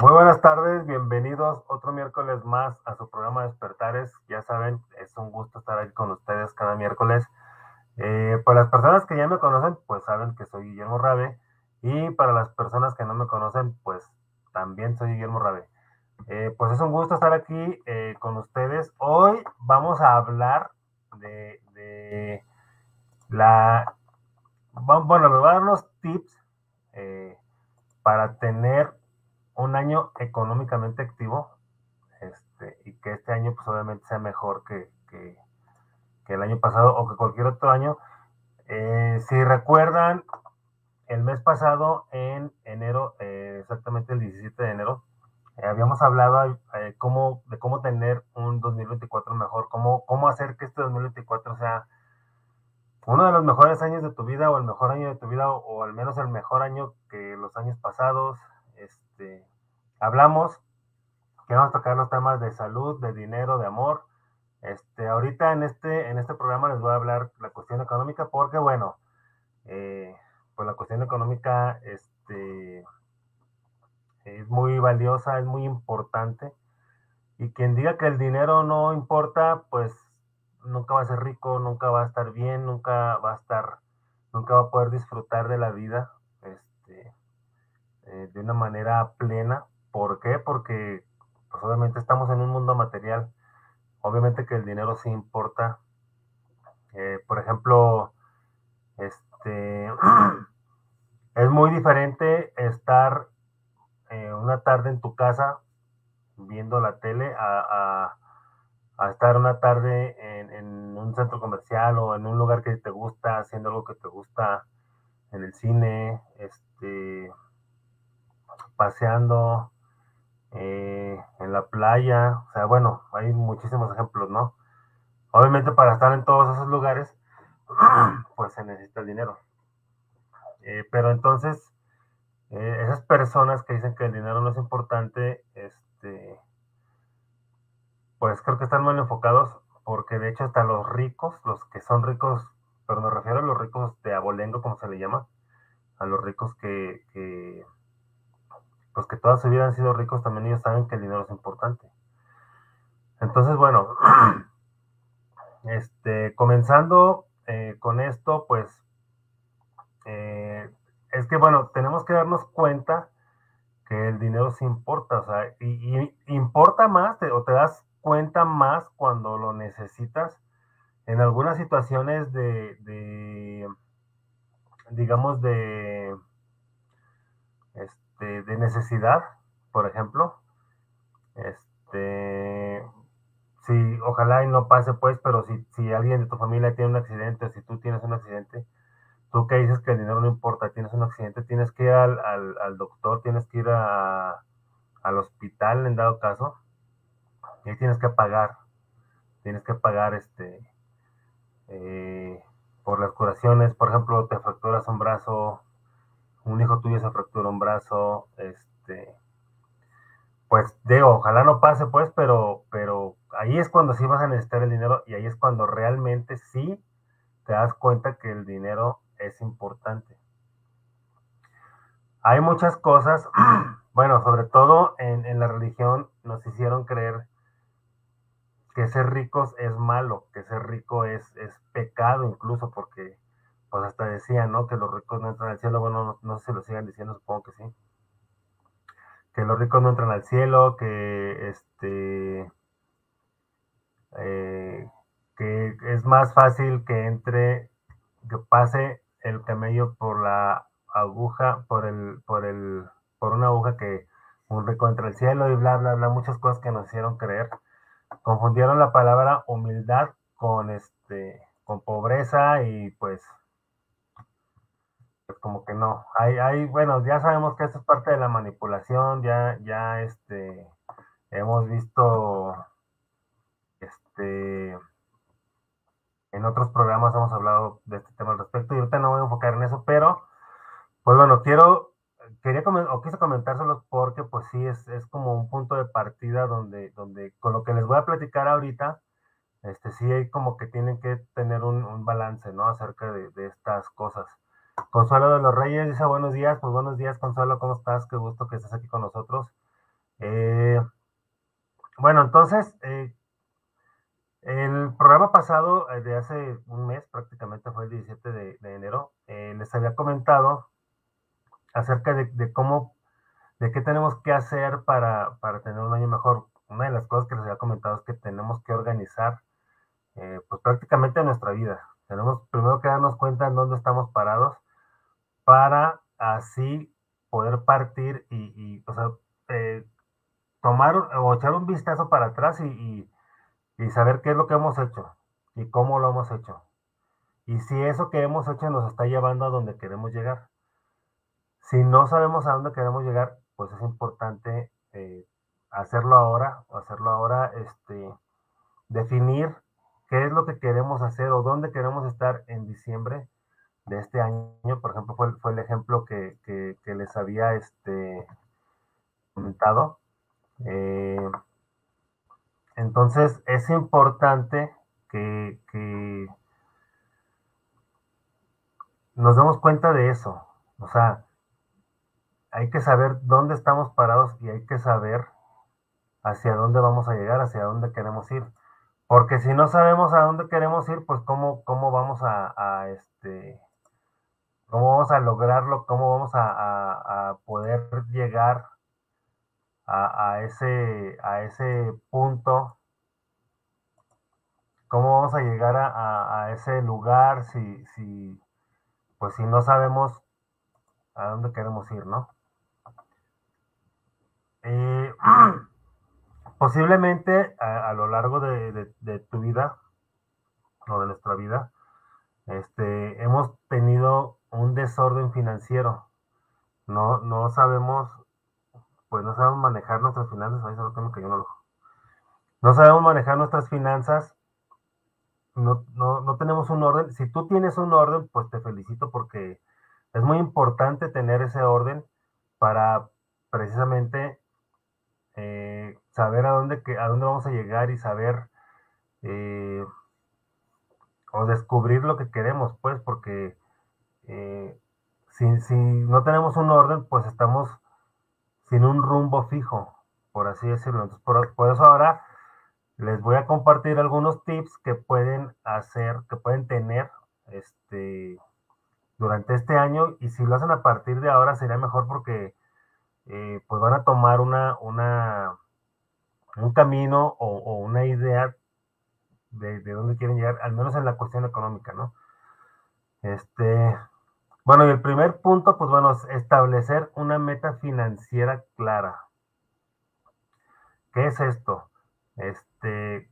Muy buenas tardes, bienvenidos otro miércoles más a su programa Despertares. Ya saben, es un gusto estar aquí con ustedes cada miércoles. Eh, para las personas que ya me conocen, pues saben que soy Guillermo Rabe. Y para las personas que no me conocen, pues también soy Guillermo Rabe. Eh, pues es un gusto estar aquí eh, con ustedes. Hoy vamos a hablar de, de la... Bueno, les voy a dar unos tips para tener un año económicamente activo este, y que este año pues obviamente sea mejor que, que, el año pasado o que cualquier otro año. Eh, si recuerdan, el mes pasado, en enero, eh, exactamente el 17 de enero, eh, habíamos hablado cómo, de cómo tener un 2024 mejor, cómo, cómo hacer que este 2024 sea uno de los mejores años de tu vida o el mejor año de tu vida o al menos el mejor año que los años pasados. Este, hablamos que vamos a tocar los temas de salud, de dinero, de amor. Este, ahorita en este, en este programa les voy a hablar la cuestión económica porque, bueno, eh, pues la cuestión económica este, es muy valiosa, es muy importante. Y quien diga que el dinero no importa, pues nunca va a ser rico, nunca va a estar bien, nunca va a estar, nunca va a poder disfrutar de la vida este, eh, de una manera plena. ¿Por qué? Porque pues obviamente estamos en un mundo material. Obviamente que el dinero sí importa. Eh, por ejemplo, este es muy diferente estar eh, una tarde en tu casa viendo la tele a, estar una tarde en, en, un centro comercial o en un lugar que te gusta, haciendo algo que te gusta, en el cine, este, paseando, eh, en la playa, o sea, bueno, hay muchísimos ejemplos, ¿no? Obviamente para estar en todos esos lugares, pues se necesita el dinero. Eh, pero entonces, eh, esas personas que dicen que el dinero no es importante, este, pues creo que están mal enfocados, porque de hecho hasta los ricos, los que son ricos, pero me refiero a los ricos de abolengo, como se le llama, a los ricos que, que pues que toda su vida han sido ricos, también ellos saben que el dinero es importante. Entonces, bueno, este, comenzando eh, con esto, pues, eh, es que, bueno, tenemos que darnos cuenta que el dinero sí importa, o sea, y, importa más, o te das cuenta más cuando lo necesitas en algunas situaciones de, de digamos, de, de, necesidad, por ejemplo. Este, si ojalá y no pase pues, pero si, si alguien de tu familia tiene un accidente o si tú tienes un accidente, tú que dices que el dinero no importa, tienes un accidente, tienes que ir al, al, doctor, tienes que ir a, al hospital en dado caso, y ahí tienes que pagar, tienes que pagar este eh, por las curaciones, por ejemplo, te fracturas un brazo, un hijo tuyo se fractura un brazo, este, pues digo, ojalá no pase pues, pero, pero ahí es cuando sí vas a necesitar el dinero y ahí es cuando realmente sí te das cuenta que el dinero es importante. Hay muchas cosas, bueno, sobre todo en, en la religión nos hicieron creer que ser ricos es malo, que ser rico es, es pecado incluso porque pues hasta decían, ¿no? Que los ricos no entran al cielo, bueno, no, sé si lo sigan diciendo, supongo que sí. Que los ricos no entran al cielo, que este, eh, que es más fácil que entre, que pase el camello por la aguja, por el, por el, por una aguja que un rico entra al cielo y bla, bla, bla, muchas cosas que nos hicieron creer. Confundieron la palabra humildad con este, con pobreza y pues pues, como que no. Hay, hay, bueno, ya sabemos que eso es parte de la manipulación, ya, ya este, hemos visto, este, en otros programas hemos hablado de este tema al respecto y ahorita no voy a enfocar en eso, pero, pues bueno, quiero, quería o quise comentárselos porque pues sí, es, es como un punto de partida donde, donde con lo que les voy a platicar ahorita, este sí hay como que tienen que tener un, balance, ¿no? Acerca de estas cosas. Consuelo de los Reyes dice buenos días, pues buenos días Consuelo, ¿cómo estás? Qué gusto que estés aquí con nosotros. Eh, bueno, entonces, eh, el programa pasado, eh, de hace un mes, prácticamente fue el 17 de, enero, les había comentado acerca de, de, cómo, de qué tenemos que hacer para, para, tener un año mejor. Una de las cosas que les había comentado es que tenemos que organizar, pues prácticamente nuestra vida. Tenemos primero que darnos cuenta en dónde estamos parados para así poder partir y, o sea, eh, tomar o echar un vistazo para atrás y, y y saber qué es lo que hemos hecho y cómo lo hemos hecho. Y si eso que hemos hecho nos está llevando a donde queremos llegar. Si no sabemos a dónde queremos llegar, pues es importante eh, hacerlo ahora, o hacerlo ahora, este, definir qué es lo que queremos hacer o dónde queremos estar en diciembre de este año. Por ejemplo, fue, fue el ejemplo que, que, les había este, comentado. Eh, entonces es importante que, que, nos demos cuenta de eso. O sea, hay que saber dónde estamos parados y hay que saber hacia dónde vamos a llegar, hacia dónde queremos ir. Porque si no sabemos a dónde queremos ir, pues cómo, cómo vamos a, a este, cómo vamos a lograrlo, cómo vamos a, poder llegar a, ese, a ese punto, cómo vamos a llegar a, ese lugar si, si, pues si no sabemos a dónde queremos ir, ¿no? Eh, posiblemente a, lo largo de, tu vida o de nuestra vida, este, hemos tenido un desorden financiero. No, no sabemos pues no sabemos manejar nuestras finanzas, ahí solo tengo que yo no lo... No sabemos manejar nuestras finanzas, no, no, no tenemos un orden. Si tú tienes un orden, pues te felicito porque es muy importante tener ese orden para precisamente eh, saber a dónde, a dónde vamos a llegar y saber eh, o descubrir lo que queremos, pues, porque eh, si, si, no tenemos un orden, pues estamos sin un rumbo fijo, por así decirlo. Entonces, por, eso ahora les voy a compartir algunos tips que pueden hacer, que pueden tener este, durante este año y si lo hacen a partir de ahora sería mejor porque eh, pues van a tomar una, una, un camino o una idea de, de, dónde quieren llegar, al menos en la cuestión económica, ¿no? Este, bueno, y el primer punto, pues bueno, es establecer una meta financiera clara. ¿Qué es esto? Este,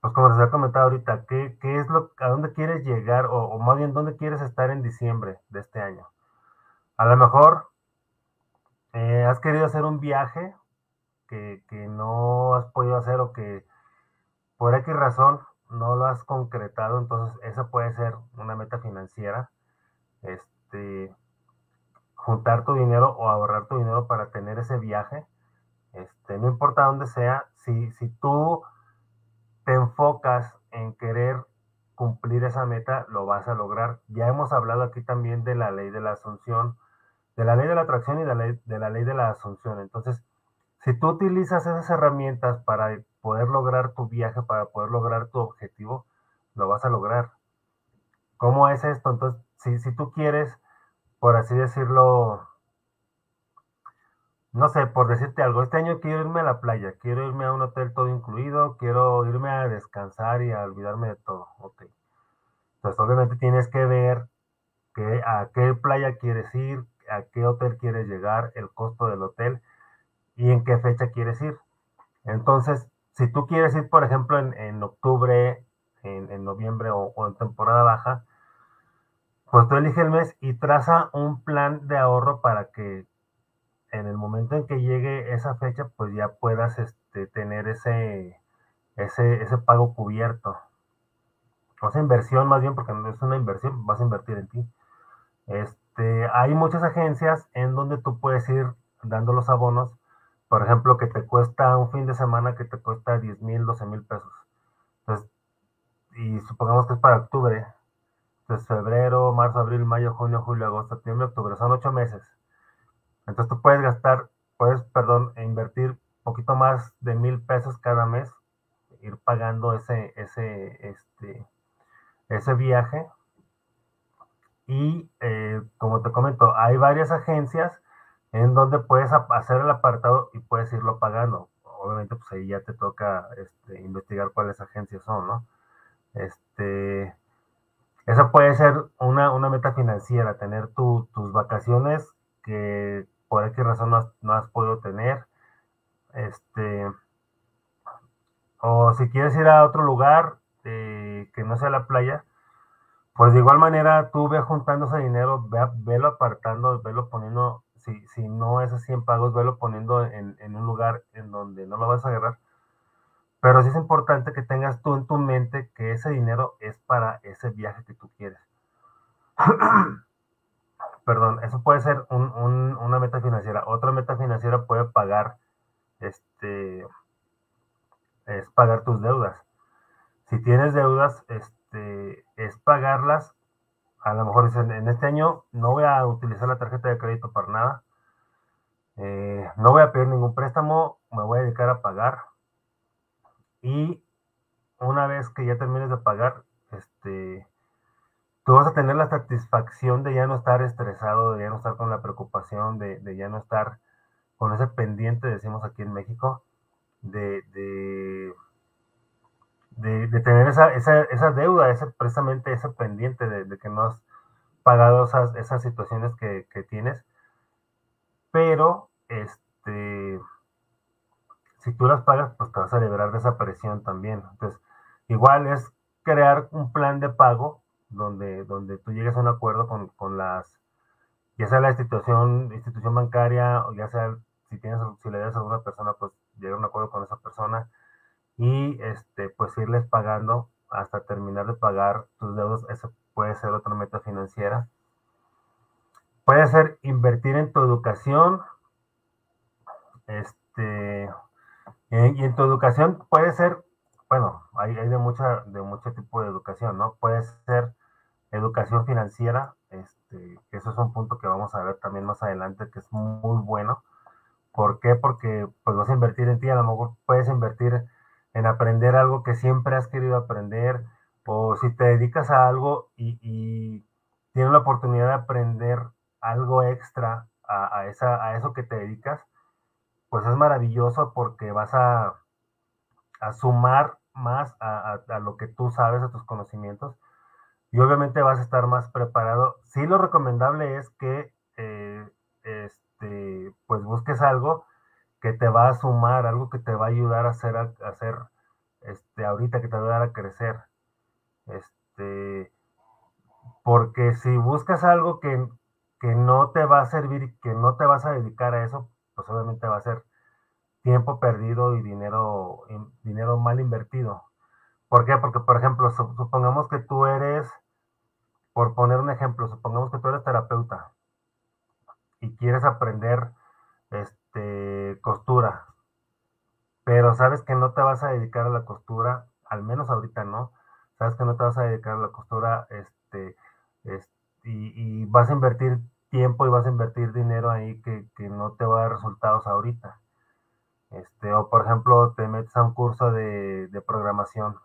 pues como les he comentado ahorita, ¿qué, qué es lo, a dónde quieres llegar o, más bien dónde quieres estar en diciembre de este año? A lo mejor eh, has querido hacer un viaje que, que no has podido hacer o que por X razón no lo has concretado, entonces esa puede ser una meta financiera. Este, juntar tu dinero o ahorrar tu dinero para tener ese viaje. Este, no importa dónde sea, si, si tú te enfocas en querer cumplir esa meta, lo vas a lograr. Ya hemos hablado aquí también de la ley de la asunción, de la ley de la atracción y de la ley de la, ley de la asunción. Entonces, si tú utilizas esas herramientas para poder lograr tu viaje, para poder lograr tu objetivo, lo vas a lograr. ¿Cómo es esto? Entonces, si, si tú quieres por así decirlo, no sé, por decirte algo, este año quiero irme a la playa, quiero irme a un hotel todo incluido, quiero irme a descansar y a olvidarme de todo, ok. Entonces obviamente tienes que ver que, a qué playa quieres ir, a qué hotel quieres llegar, el costo del hotel y en qué fecha quieres ir. Entonces, si tú quieres ir, por ejemplo, en, en octubre, en, en noviembre o, en temporada baja, pues tú elige el mes y traza un plan de ahorro para que en el momento en que llegue esa fecha, pues ya puedas este, tener ese, ese, ese pago cubierto. O sea, inversión más bien, porque no es una inversión, vas a invertir en ti. Este, hay muchas agencias en donde tú puedes ir dando los abonos, por ejemplo, que te cuesta un fin de semana que te cuesta 10 mil, 12 mil pesos. Entonces, y supongamos que es para octubre, entonces, febrero, marzo, abril, mayo, junio, julio, agosto, septiembre, octubre, son ocho meses. Entonces tú puedes gastar, puedes, perdón, invertir poquito más de mil pesos cada mes, ir pagando ese, ese, este, ese viaje. Y eh, como te comento, hay varias agencias en donde puedes hacer el apartado y puedes irlo pagando. Obviamente, pues ahí ya te toca este, investigar cuáles agencias son, ¿no? Este, esa puede ser una, una meta financiera, tener tus vacaciones que por X razón no has, no has podido tener. Este, o si quieres ir a otro lugar eh, que no sea la playa, pues de igual manera tú ve juntando ese dinero, ve, velo apartando, velo poniendo, si, si no es así en pagos, velo poniendo en, en, un lugar en donde no lo vas a agarrar. Pero sí es importante que tengas tú en tu mente que ese dinero es para ese viaje que tú quieres. Perdón, eso puede ser un, un, una meta financiera. Otra meta financiera puede pagar, este, es pagar tus deudas. Si tienes deudas, este, es pagarlas. A lo mejor dicen, en este año no voy a utilizar la tarjeta de crédito para nada. Eh, no voy a pedir ningún préstamo, me voy a dedicar a pagar. Y una vez que ya termines de pagar, este, tú vas a tener la satisfacción de ya no estar estresado, de ya no estar con la preocupación, de, de ya no estar con ese pendiente, decimos aquí en México, de, de, de, tener esa, esa, esa, deuda, ese, precisamente ese pendiente de, que no has pagado esas, esas situaciones que, que, tienes. Pero, este, si tú las pagas, pues te vas a liberar de esa presión también. Entonces, igual es crear un plan de pago donde, donde tú llegues a un acuerdo con, con las, ya sea la institución, institución bancaria, o ya sea si tienes, si le das a una persona, pues llegar a un acuerdo con esa persona y este, pues irles pagando hasta terminar de pagar tus deudas. Eso puede ser otra meta financiera. Puede ser invertir en tu educación. Este, y en tu educación puede ser, bueno, hay, hay de, mucha, de mucho tipo de educación, ¿no? Puede ser educación financiera, este, eso es un punto que vamos a ver también más adelante, que es muy bueno. ¿Por qué? Porque pues vas a invertir en ti, a lo mejor puedes invertir en aprender algo que siempre has querido aprender, o si te dedicas a algo y, tienes la oportunidad de aprender algo extra a, esa, a eso que te dedicas, pues es maravilloso porque vas a, sumar más a, a, lo que tú sabes, a tus conocimientos, y obviamente vas a estar más preparado. Sí, lo recomendable es que eh, este, pues busques algo que te va a sumar, algo que te va a ayudar a hacer, a hacer este, ahorita, que te va a ayudar a crecer. Este, porque si buscas algo que, que no te va a servir, que no te vas a dedicar a eso, pues obviamente va a ser tiempo perdido y dinero, dinero mal invertido. ¿Por qué? Porque, por ejemplo, supongamos que tú eres, por poner un ejemplo, supongamos que tú eres terapeuta y quieres aprender este, costura, pero sabes que no te vas a dedicar a la costura, al menos ahorita no, sabes que no te vas a dedicar a la costura, este, y, y, vas a invertir tiempo y vas a invertir dinero ahí que, que, no te va a dar resultados ahorita. Este, o por ejemplo, te metes a un curso de, de programación,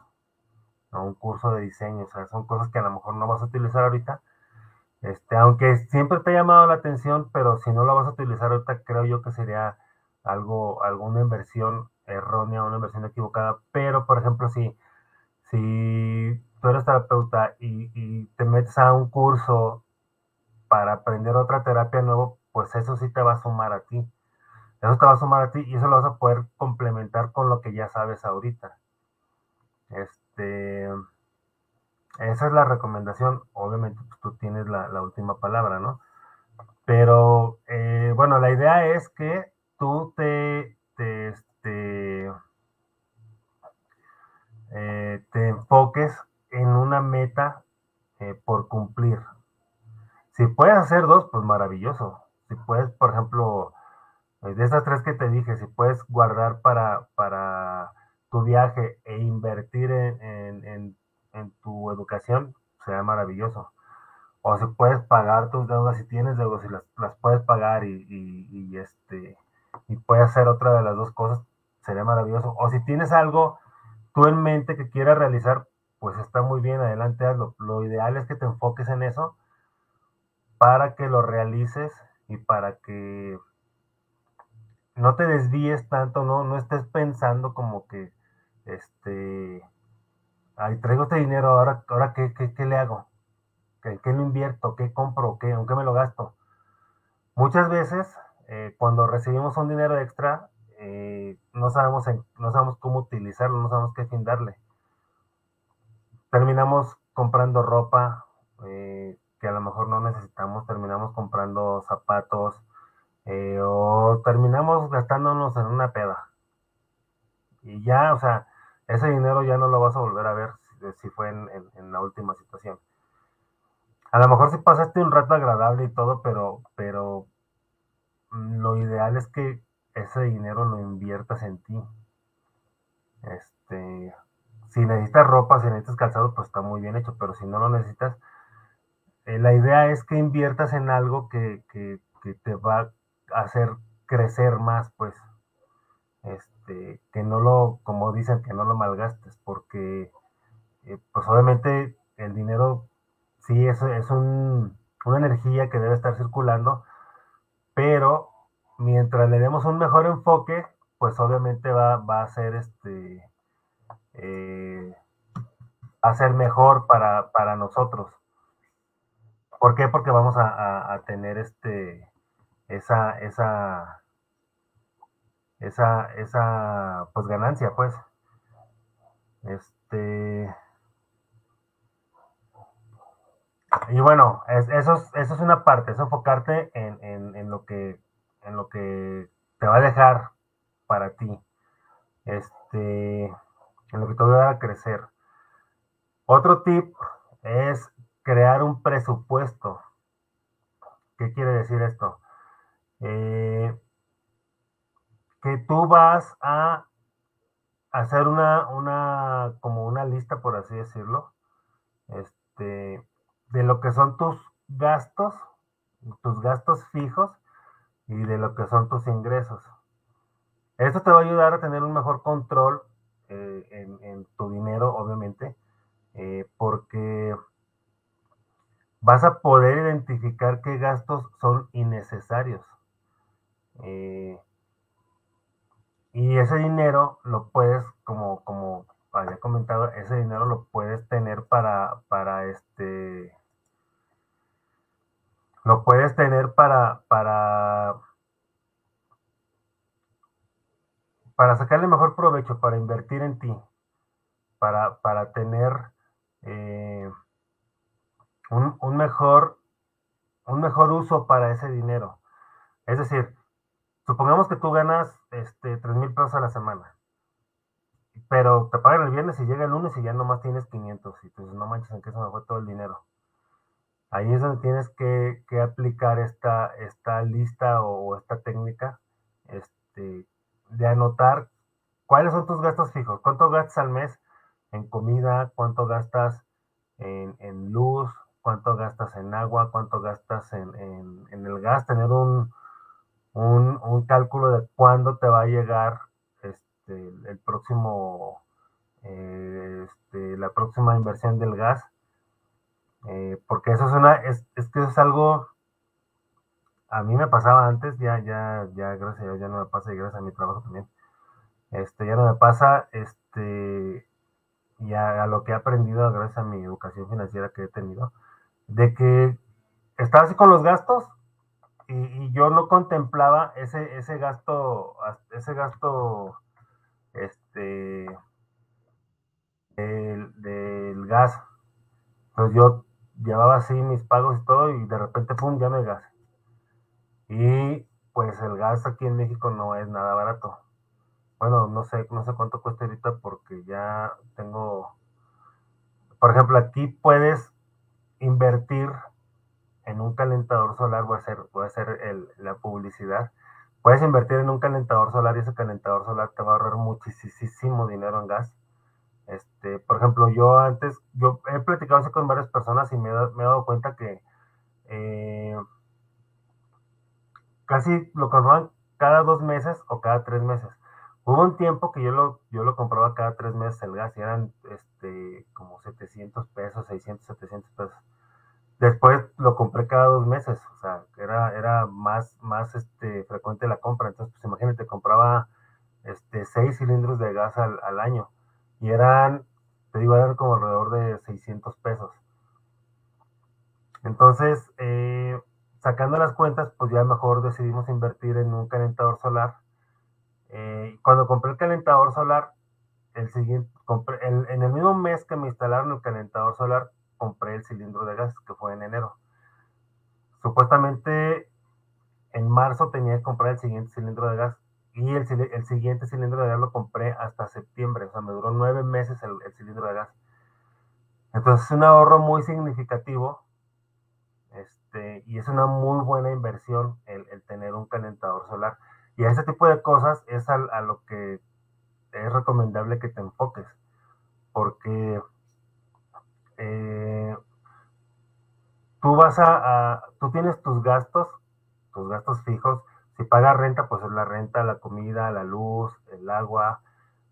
o un curso de diseño, o sea, son cosas que a lo mejor no vas a utilizar ahorita, este, aunque siempre te ha llamado la atención, pero si no lo vas a utilizar ahorita, creo yo que sería algo, alguna inversión errónea, una inversión equivocada. Pero, por ejemplo, si, si tú eres terapeuta y, y te metes a un curso para aprender otra terapia nuevo, pues eso sí te va a sumar a ti. Eso te va a sumar a ti y eso lo vas a poder complementar con lo que ya sabes ahorita. Este. Esa es la recomendación. Obviamente tú tienes la, última palabra, ¿no? Pero eh, bueno, la idea es que tú te, te, este, eh, enfoques en una meta eh, por cumplir. Si puedes hacer dos, pues maravilloso. Si puedes, por ejemplo, de estas tres que te dije, si puedes guardar para, para tu viaje e invertir en en tu educación, sea maravilloso. O si puedes pagar tus deudas, si tienes deudas y las, puedes pagar y, y, este, y puede hacer otra de las dos cosas, sería maravilloso. O si tienes algo tú en mente que quieras realizar, pues está muy bien, adelante hazlo. Lo ideal es que te enfoques en eso para que lo realices y para que no te desvíes tanto, no, no estés pensando como que, este, ay, traigo este dinero, ahora, ahora ¿qué, qué, le hago? ¿Qué, ¿Qué, lo invierto? ¿Qué compro? ¿Qué, ¿En qué me lo gasto? Muchas veces, eh, cuando recibimos un dinero extra, eh, no, sabemos no sabemos cómo utilizarlo, no sabemos qué fin darle. Terminamos comprando ropa eh, que a lo mejor no necesitamos, terminamos comprando zapatos, eh, o terminamos gastándonos en una peda. Y ya, o sea, ese dinero ya no lo vas a volver a ver si, fue en, la última situación. A lo mejor si pasaste un rato agradable y todo, pero, pero lo ideal es que ese dinero lo inviertas en ti. Este, si necesitas ropa, si necesitas calzado, pues está muy bien hecho, pero si no lo necesitas, eh, la idea es que inviertas en algo que, que, que te va hacer crecer más, pues, este, que no lo, como dicen, que no lo malgastes, porque, eh, pues obviamente el dinero sí es, es un, una energía que debe estar circulando, pero mientras le demos un mejor enfoque, pues obviamente va, va a ser este, eh, a ser mejor para, para, nosotros. ¿Por qué? Porque vamos a, a, a tener este, esa, esa, esa, esa, pues ganancia, pues. Este. Y bueno, eso, es, eso es una parte, es enfocarte en, en, en, lo que, en lo que te va a dejar para ti. Este, en lo que te va a crecer. Otro tip es crear un presupuesto. ¿Qué quiere decir esto? Eh, que tú vas a hacer una, una, como una lista, por así decirlo, este, de lo que son tus gastos, tus gastos fijos y de lo que son tus ingresos. Esto te va a ayudar a tener un mejor control eh, en, tu dinero, obviamente, eh, porque vas a poder identificar qué gastos son innecesarios. Eh, y ese dinero lo puedes, como, como había comentado, ese dinero lo puedes tener para, para este, lo puedes tener para, para, para sacarle mejor provecho, para invertir en ti, para, para tener eh, un, un, mejor, un mejor uso para ese dinero. Es decir, supongamos que tú ganas este, 3 mil pesos a la semana, pero te pagan el viernes y llega el lunes y ya nomás tienes 500 y dices, no manches, en qué se me fue todo el dinero. Ahí es donde tienes que, aplicar esta, esta lista o, esta técnica este, de anotar cuáles son tus gastos fijos, cuánto gastas al mes en comida, cuánto gastas en, luz, cuánto gastas en agua, cuánto gastas en, en el gas, tener un, un, un cálculo de cuándo te va a llegar este, el próximo, eh, este, la próxima inversión del gas, eh, porque eso es una, es, es, que es algo, a mí me pasaba antes, ya, ya, ya, gracias a Dios, ya no me pasa y gracias a mi trabajo también, este, ya no me pasa, este, y a, a lo que he aprendido gracias a mi educación financiera que he tenido, de que estaba así con los gastos y, yo no contemplaba ese, ese gasto, ese gasto, este, del, gas. Entonces yo llevaba así mis pagos y todo y de repente, pum, ya hay gas. Y pues el gas aquí en México no es nada barato. Bueno, no sé, no sé cuánto cuesta ahorita porque ya tengo, por ejemplo, aquí puedes invertir en un calentador solar, voy a hacer, hacer la publicidad. Puedes invertir en un calentador solar y ese calentador solar te va a ahorrar muchísimo dinero en gas. Este, por ejemplo, yo antes, yo he platicado con varias personas y me, me he dado cuenta que eh, casi lo que cada dos meses o cada tres meses. Hubo un tiempo que yo lo, yo lo compraba cada tres meses el gas y eran este, como 700 pesos, 600, 700 pesos. Después lo compré cada dos meses, o sea, era, era más, más este, frecuente la compra. Entonces, pues imagínate, compraba este, seis cilindros de gas al, al año y eran, te digo, eran como alrededor de 600 pesos. Entonces, eh, sacando las cuentas, pues ya mejor decidimos invertir en un calentador solar. Eh, cuando compré el calentador solar, el siguiente, compré, el, en el mismo mes que me instalaron el calentador solar, compré el cilindro de gas, que fue en enero. Supuestamente en marzo tenía que comprar el siguiente cilindro de gas y el, el siguiente cilindro de gas lo compré hasta septiembre, o sea, me duró nueve meses el, el cilindro de gas. Entonces es un ahorro muy significativo este, y es una muy buena inversión el, el, tener un calentador solar. Y a ese tipo de cosas es a, a lo que es recomendable que te enfoques, porque eh, tú vas a, tú tienes tus gastos, tus gastos fijos. Si pagas renta, pues es la renta, la comida, la luz, el agua,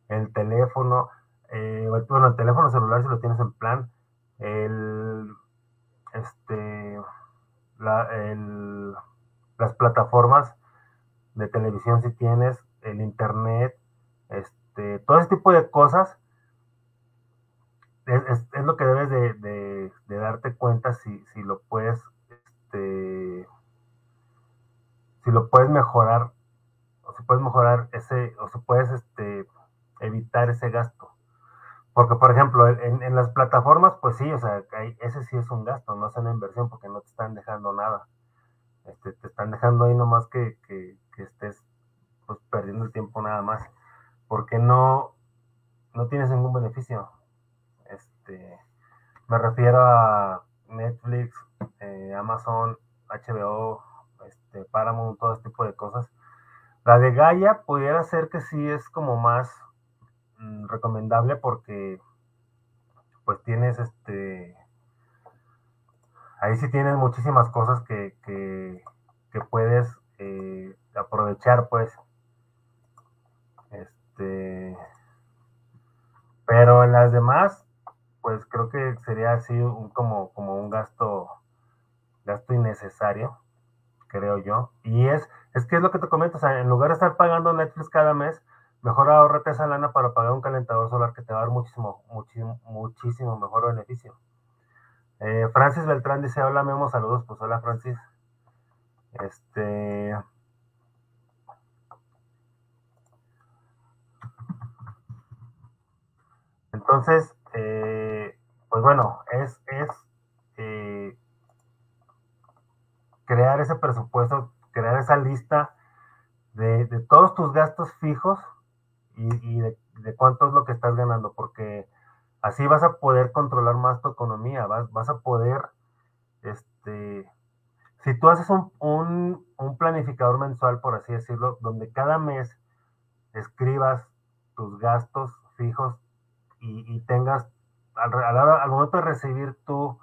el teléfono. Eh, bueno, el teléfono celular si lo tienes en plan, el, este, las plataformas de televisión si tienes, el internet, este, todo ese tipo de cosas es, es, lo que debes de, de, darte cuenta si, si lo puedes, este, si lo puedes mejorar, o si puedes mejorar ese, o si puedes este, evitar ese gasto. Porque, por ejemplo, en, en, las plataformas, pues sí, o sea, ese sí es un gasto, no es una inversión porque no te están dejando nada. Este, te están dejando ahí nomás que, que, que estés pues, perdiendo el tiempo nada más. Porque no, no tienes ningún beneficio. Este, me refiero a Netflix, eh, Amazon, HBO, este, Paramount, todo este tipo de cosas. La de Gaia pudiera ser que sí es como más mmm, recomendable porque pues tienes este ahí sí tienes muchísimas cosas que, que, que puedes eh, aprovechar pues este pero en las demás pues creo que sería así un, como, como un gasto, gasto innecesario, creo yo. Y es, es que es lo que te comento, o sea, en lugar de estar pagando Netflix cada mes, mejor ahorrate esa lana para pagar un calentador solar que te va a dar muchísimo, muchísimo, muchísimo mejor beneficio. Eh, Francis Beltrán dice, hola Memo, saludos, pues hola Francis. Este... Entonces, eh, pues bueno, es, es eh, crear ese presupuesto, crear esa lista de, de todos tus gastos fijos y, de, de, cuánto es lo que estás ganando, porque así vas a poder controlar más tu economía, vas, vas a poder, este, si tú haces un, un, un planificador mensual, por así decirlo, donde cada mes escribas tus gastos fijos y, tengas al, al, momento de recibir tu,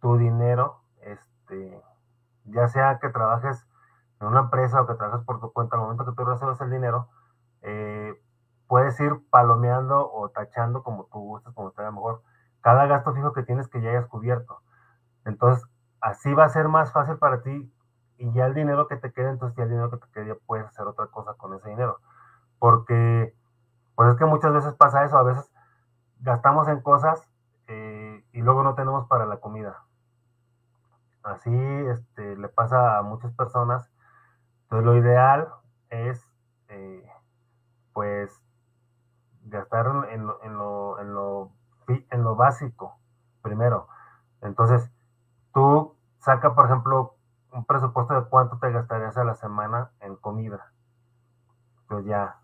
tu dinero, este, ya sea que trabajes en una empresa o que trabajes por tu cuenta, al momento que tú recibes el dinero, eh, puedes ir palomeando o tachando como tú gustes, como te vaya mejor, cada gasto fijo que tienes que ya hayas cubierto. Entonces, así va a ser más fácil para ti y ya el dinero que te quede, entonces ya el dinero que te quede, ya puedes hacer otra cosa con ese dinero. Porque, pues es que muchas veces pasa eso, a veces gastamos en cosas eh, y luego no tenemos para la comida. Así este, le pasa a muchas personas. Entonces lo ideal es eh, pues gastar en lo, en, lo, en, lo, en lo básico primero. Entonces, tú saca, por ejemplo, un presupuesto de cuánto te gastarías a la semana en comida. Pues ya,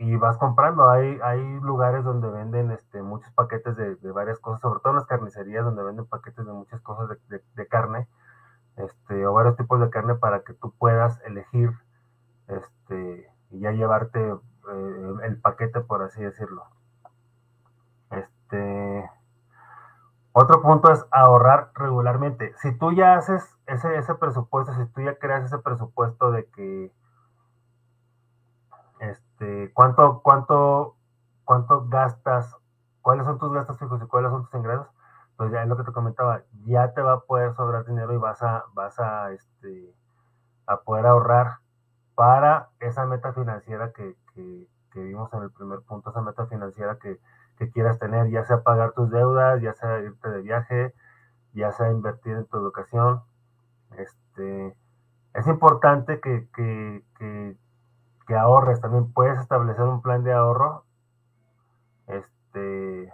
y vas comprando. Hay, hay lugares donde venden este, muchos paquetes de, de, varias cosas, sobre todo en las carnicerías donde venden paquetes de muchas cosas de, de, carne, este, o varios tipos de carne para que tú puedas elegir este, y ya llevarte eh, el paquete, por así decirlo. Este, otro punto es ahorrar regularmente. Si tú ya haces ese, ese presupuesto, si tú ya creas ese presupuesto de que este, cuánto, cuánto, cuánto gastas, cuáles son tus gastos fijos y cuáles son tus ingresos, pues ya es lo que te comentaba, ya te va a poder sobrar dinero y vas a, vas a, este, a poder ahorrar para esa meta financiera que, que, que vimos en el primer punto, esa meta financiera que, que quieras tener, ya sea pagar tus deudas, ya sea irte de viaje, ya sea invertir en tu educación. Este, es importante que, que, que, que ahorres, también puedes establecer un plan de ahorro. Este,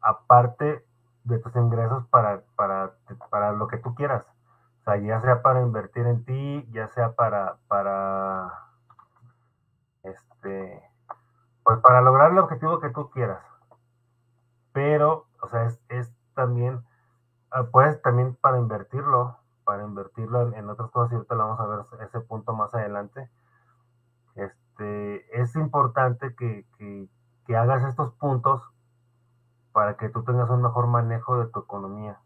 aparte de tus ingresos para, para, para lo que tú quieras. O sea, ya sea para invertir en ti, ya sea para, para este, pues para lograr el objetivo que tú quieras. Pero, o sea, es, es también, ah, puedes también para invertirlo, para invertirlo en, otras cosas, y ahorita lo vamos a ver ese punto más adelante. Este, es importante que, que, que hagas estos puntos para que tú tengas un mejor manejo de tu economía.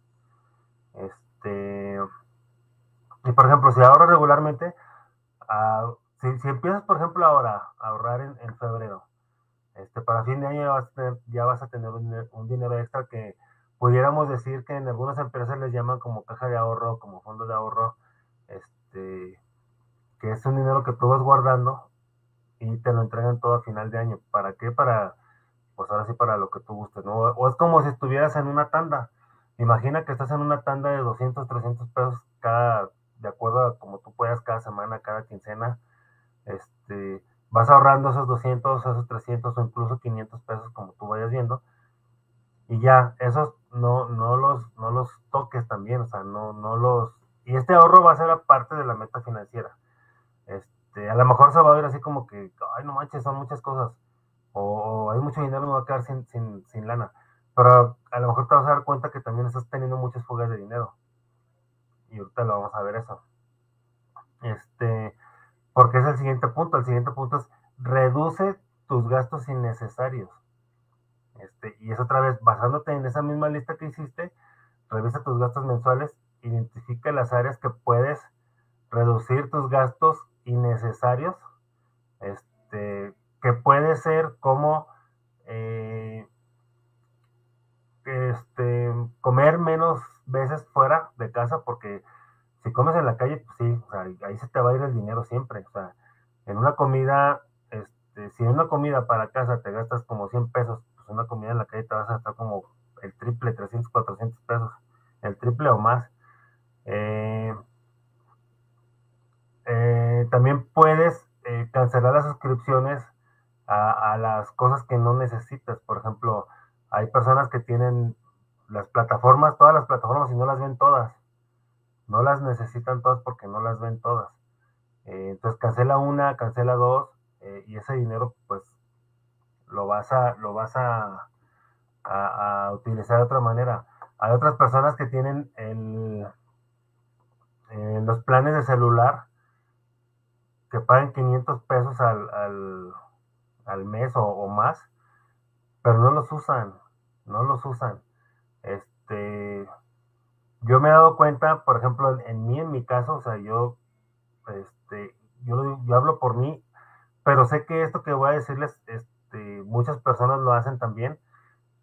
Este, y por ejemplo, si ahorras regularmente, uh, si, si, empiezas, por ejemplo, ahora a ahorrar en, en febrero, este, para fin de año ya vas a tener, ya vas a tener un, un, dinero extra que pudiéramos decir que en algunas empresas les llaman como caja de ahorro, como fondo de ahorro, este, que es un dinero que tú vas guardando y te lo entregan todo a final de año. ¿Para qué? Para, pues ahora sí, para lo que tú gustes, ¿no? O es como si estuvieras en una tanda. Imagina que estás en una tanda de 200, 300 pesos cada, de acuerdo a como tú puedas cada semana, cada quincena. Este, vas ahorrando esos 200, esos 300 o incluso 500 pesos como tú vayas viendo. Y ya, esos no, no, los, no los toques también, o sea, no, no los... Y este ahorro va a ser parte de la meta financiera. Este, a lo mejor se va a ver así como que, ay, no manches, son muchas cosas. O, o hay mucho dinero, me va a quedar sin, sin, sin lana. Pero a lo mejor te vas a dar cuenta que también estás teniendo muchas fugas de dinero. Y ahorita lo vamos a ver eso. Este, porque es el siguiente punto. El siguiente punto es reduce tus gastos innecesarios. Este, y es otra vez, basándote en esa misma lista que hiciste, revisa tus gastos mensuales, identifica las áreas que puedes reducir tus gastos innecesarios, este, que puede ser como eh, este, comer menos veces fuera de casa, porque si comes en la calle, pues sí, ahí se te va a ir el dinero siempre. O sea, en una comida, este, si en una comida para casa te gastas como 100 pesos, pues una comida en la calle te vas a gastar como el triple, 300, 400 pesos, el triple o más. Eh, eh, también puedes eh, cancelar las suscripciones a, a, las cosas que no necesitas. Por ejemplo, hay personas que tienen las plataformas, todas las plataformas y no las ven todas no las necesitan todas porque no las ven todas. Entonces cancela una, cancela dos y ese dinero pues lo vas a, lo vas a, a, utilizar de otra manera. Hay otras personas que tienen el, eh, los planes de celular que pagan 500 pesos al, al, al mes o, más, pero no los usan, no los usan. Este, yo me he dado cuenta, por ejemplo, en, mí, en mi caso, o sea, yo, este, yo, yo, hablo por mí, pero sé que esto que voy a decirles, este, muchas personas lo hacen también.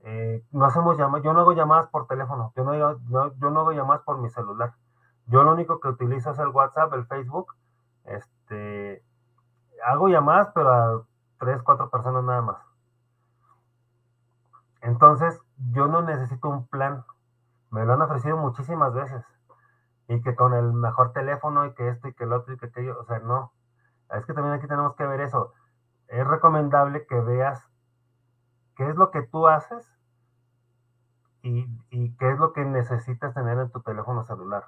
Eh, no hacemos llamadas, yo no hago llamadas por teléfono, yo no, yo, yo no hago llamadas por mi celular. Yo lo único que utilizo es el WhatsApp, el Facebook. Este, hago llamadas, pero a tres, cuatro personas nada más. Entonces, yo no necesito un plan me lo han ofrecido muchísimas veces. Y que con el mejor teléfono y que esto y que el otro y que aquello, o sea, no. Es que también aquí tenemos que ver eso. Es recomendable que veas qué es lo que tú haces y, qué es lo que necesitas tener en tu teléfono celular.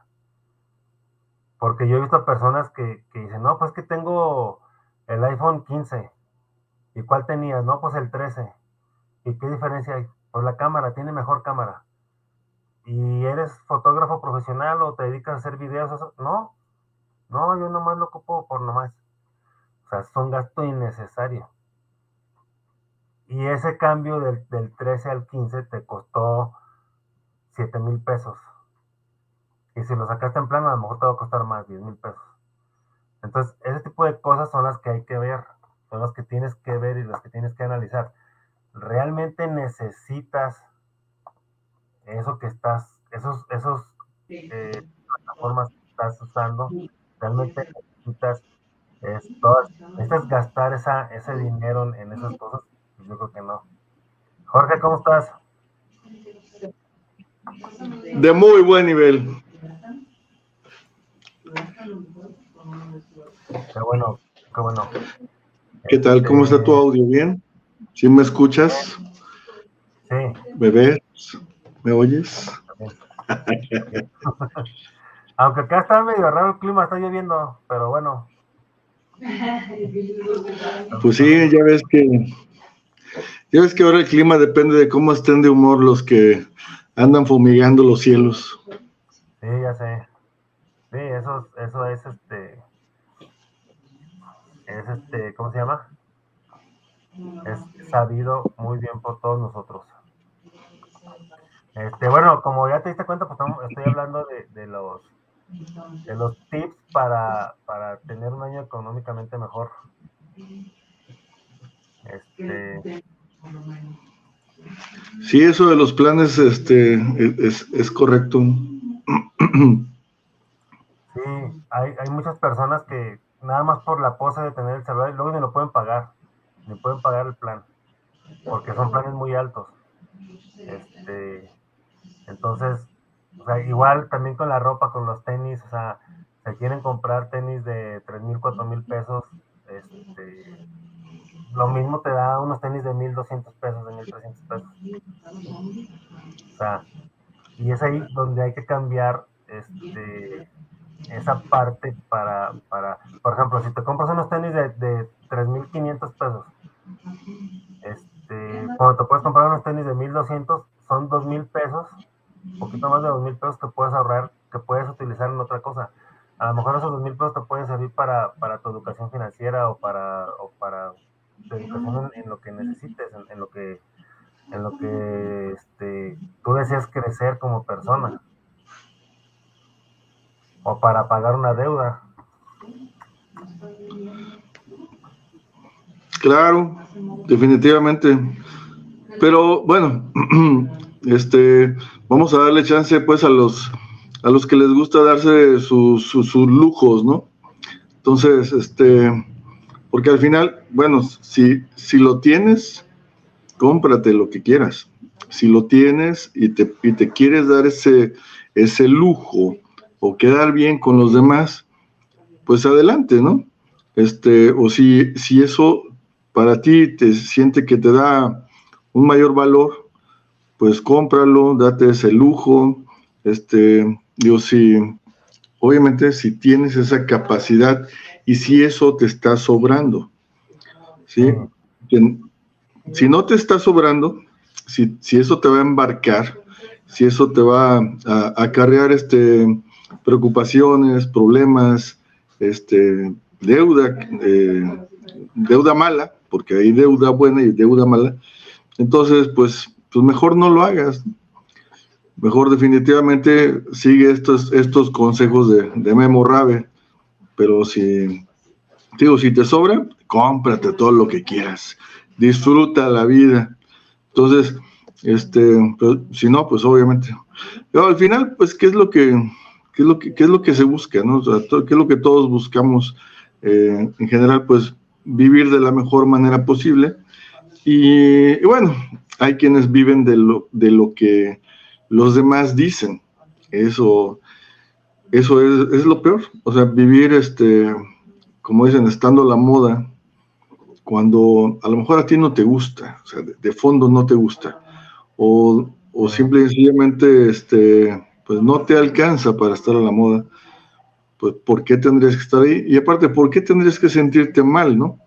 Porque yo he visto personas que, dicen, no, pues que tengo el iPhone 15. ¿Y cuál tenías? No, pues el 13. ¿Y qué diferencia hay? Pues la cámara, tiene mejor cámara y eres fotógrafo profesional o te dedicas a hacer videos, no, no, yo nomás lo ocupo por nomás. O sea, es un gasto innecesario. Y ese cambio del, del 13 al 15 te costó 7 mil pesos. Y si lo sacaste en plano, a lo mejor te va a costar más, 10 mil pesos. Entonces, ese tipo de cosas son las que hay que ver, son las que tienes que ver y las que tienes que analizar. ¿Realmente necesitas eso que estás, esos, esos eh, plataformas que estás usando? ¿Realmente necesitas, necesitas gastar esa, ese dinero en esas cosas? Pues yo creo que no. Jorge, ¿cómo estás? De muy buen nivel. Qué bueno, qué bueno. ¿Qué tal? ¿Cómo está tu audio? ¿Bien? ¿Sí me escuchas? Sí. ¿Bebé? ¿Me oyes? Aunque acá está medio raro el clima, está lloviendo, pero bueno. Pues sí, ya ves que ya ves que ahora el clima depende de cómo estén de humor los que andan fumigando los cielos. Sí, ya sé. Sí, eso, eso es este. Es este, ¿cómo se llama? Es sabido muy bien por todos nosotros. Este, bueno, como ya te diste cuenta, pues estoy hablando de, de los de los tips para, para tener un año económicamente mejor. Este, Sí, eso de los planes este, es, es correcto. Sí, hay, hay muchas personas que nada más por la pose de tener el celular y luego ni lo pueden pagar, ni pueden pagar el plan, porque son planes muy altos. Este, entonces, igual también con la ropa, con los tenis, o sea, se quieren comprar tenis de 3 mil, 4 mil pesos, este, lo mismo te da unos tenis de 1200 pesos, de 1300 pesos. O sea, y es ahí donde hay que cambiar este, esa parte para, para, por ejemplo, si te compras unos tenis de, de 3500 pesos, este, cuando te puedes comprar unos tenis de 1200, son 2000 pesos, poquito más de 2000 pesos que puedes ahorrar, que puedes utilizar en otra cosa. A lo mejor esos 2000 pesos te pueden servir para, para tu educación financiera o para, o para educación en, lo que necesites, en, lo que en lo que este, tú deseas crecer como persona o para pagar una deuda. Claro, definitivamente. Pero bueno, este, vamos a darle chance pues a los a los que les gusta darse sus, sus lujos, ¿no? Entonces, este, porque al final, bueno, si, si lo tienes, cómprate lo que quieras. Si lo tienes y te, y te quieres dar ese, ese lujo o quedar bien con los demás, pues adelante, ¿no? Este, o si, si eso para ti te siente que te da un mayor valor, pues cómpralo, date ese lujo. Este, digo, si, obviamente, si tienes esa capacidad y si eso te está sobrando. ¿sí? Si no te está sobrando, si, eso te va a embarcar, si eso te va a, acarrear este, preocupaciones, problemas, este, deuda, eh, deuda mala, porque hay deuda buena y deuda mala, entonces pues, pues mejor no lo hagas. Mejor definitivamente sigue estos, estos consejos de, Memo Rabe pero si, digo, si te sobra, cómprate todo lo que quieras, disfruta la vida. Entonces, este, pues, si no, pues obviamente. Pero al final, pues, ¿qué es lo que, qué es lo que, qué es lo que se busca, no? ¿qué es lo que todos buscamos? Eh, en general, pues, vivir de la mejor manera posible. Y, bueno, hay quienes viven de lo, de lo que los demás dicen. Eso, eso es, lo peor. O sea, vivir, este, como dicen, estando a la moda, cuando a lo mejor a ti no te gusta, o sea, de, fondo no te gusta, o, o simple y sencillamente, este, pues no te alcanza para estar a la moda, pues ¿por qué tendrías que estar ahí? Y aparte, ¿por qué tendrías que sentirte mal, no?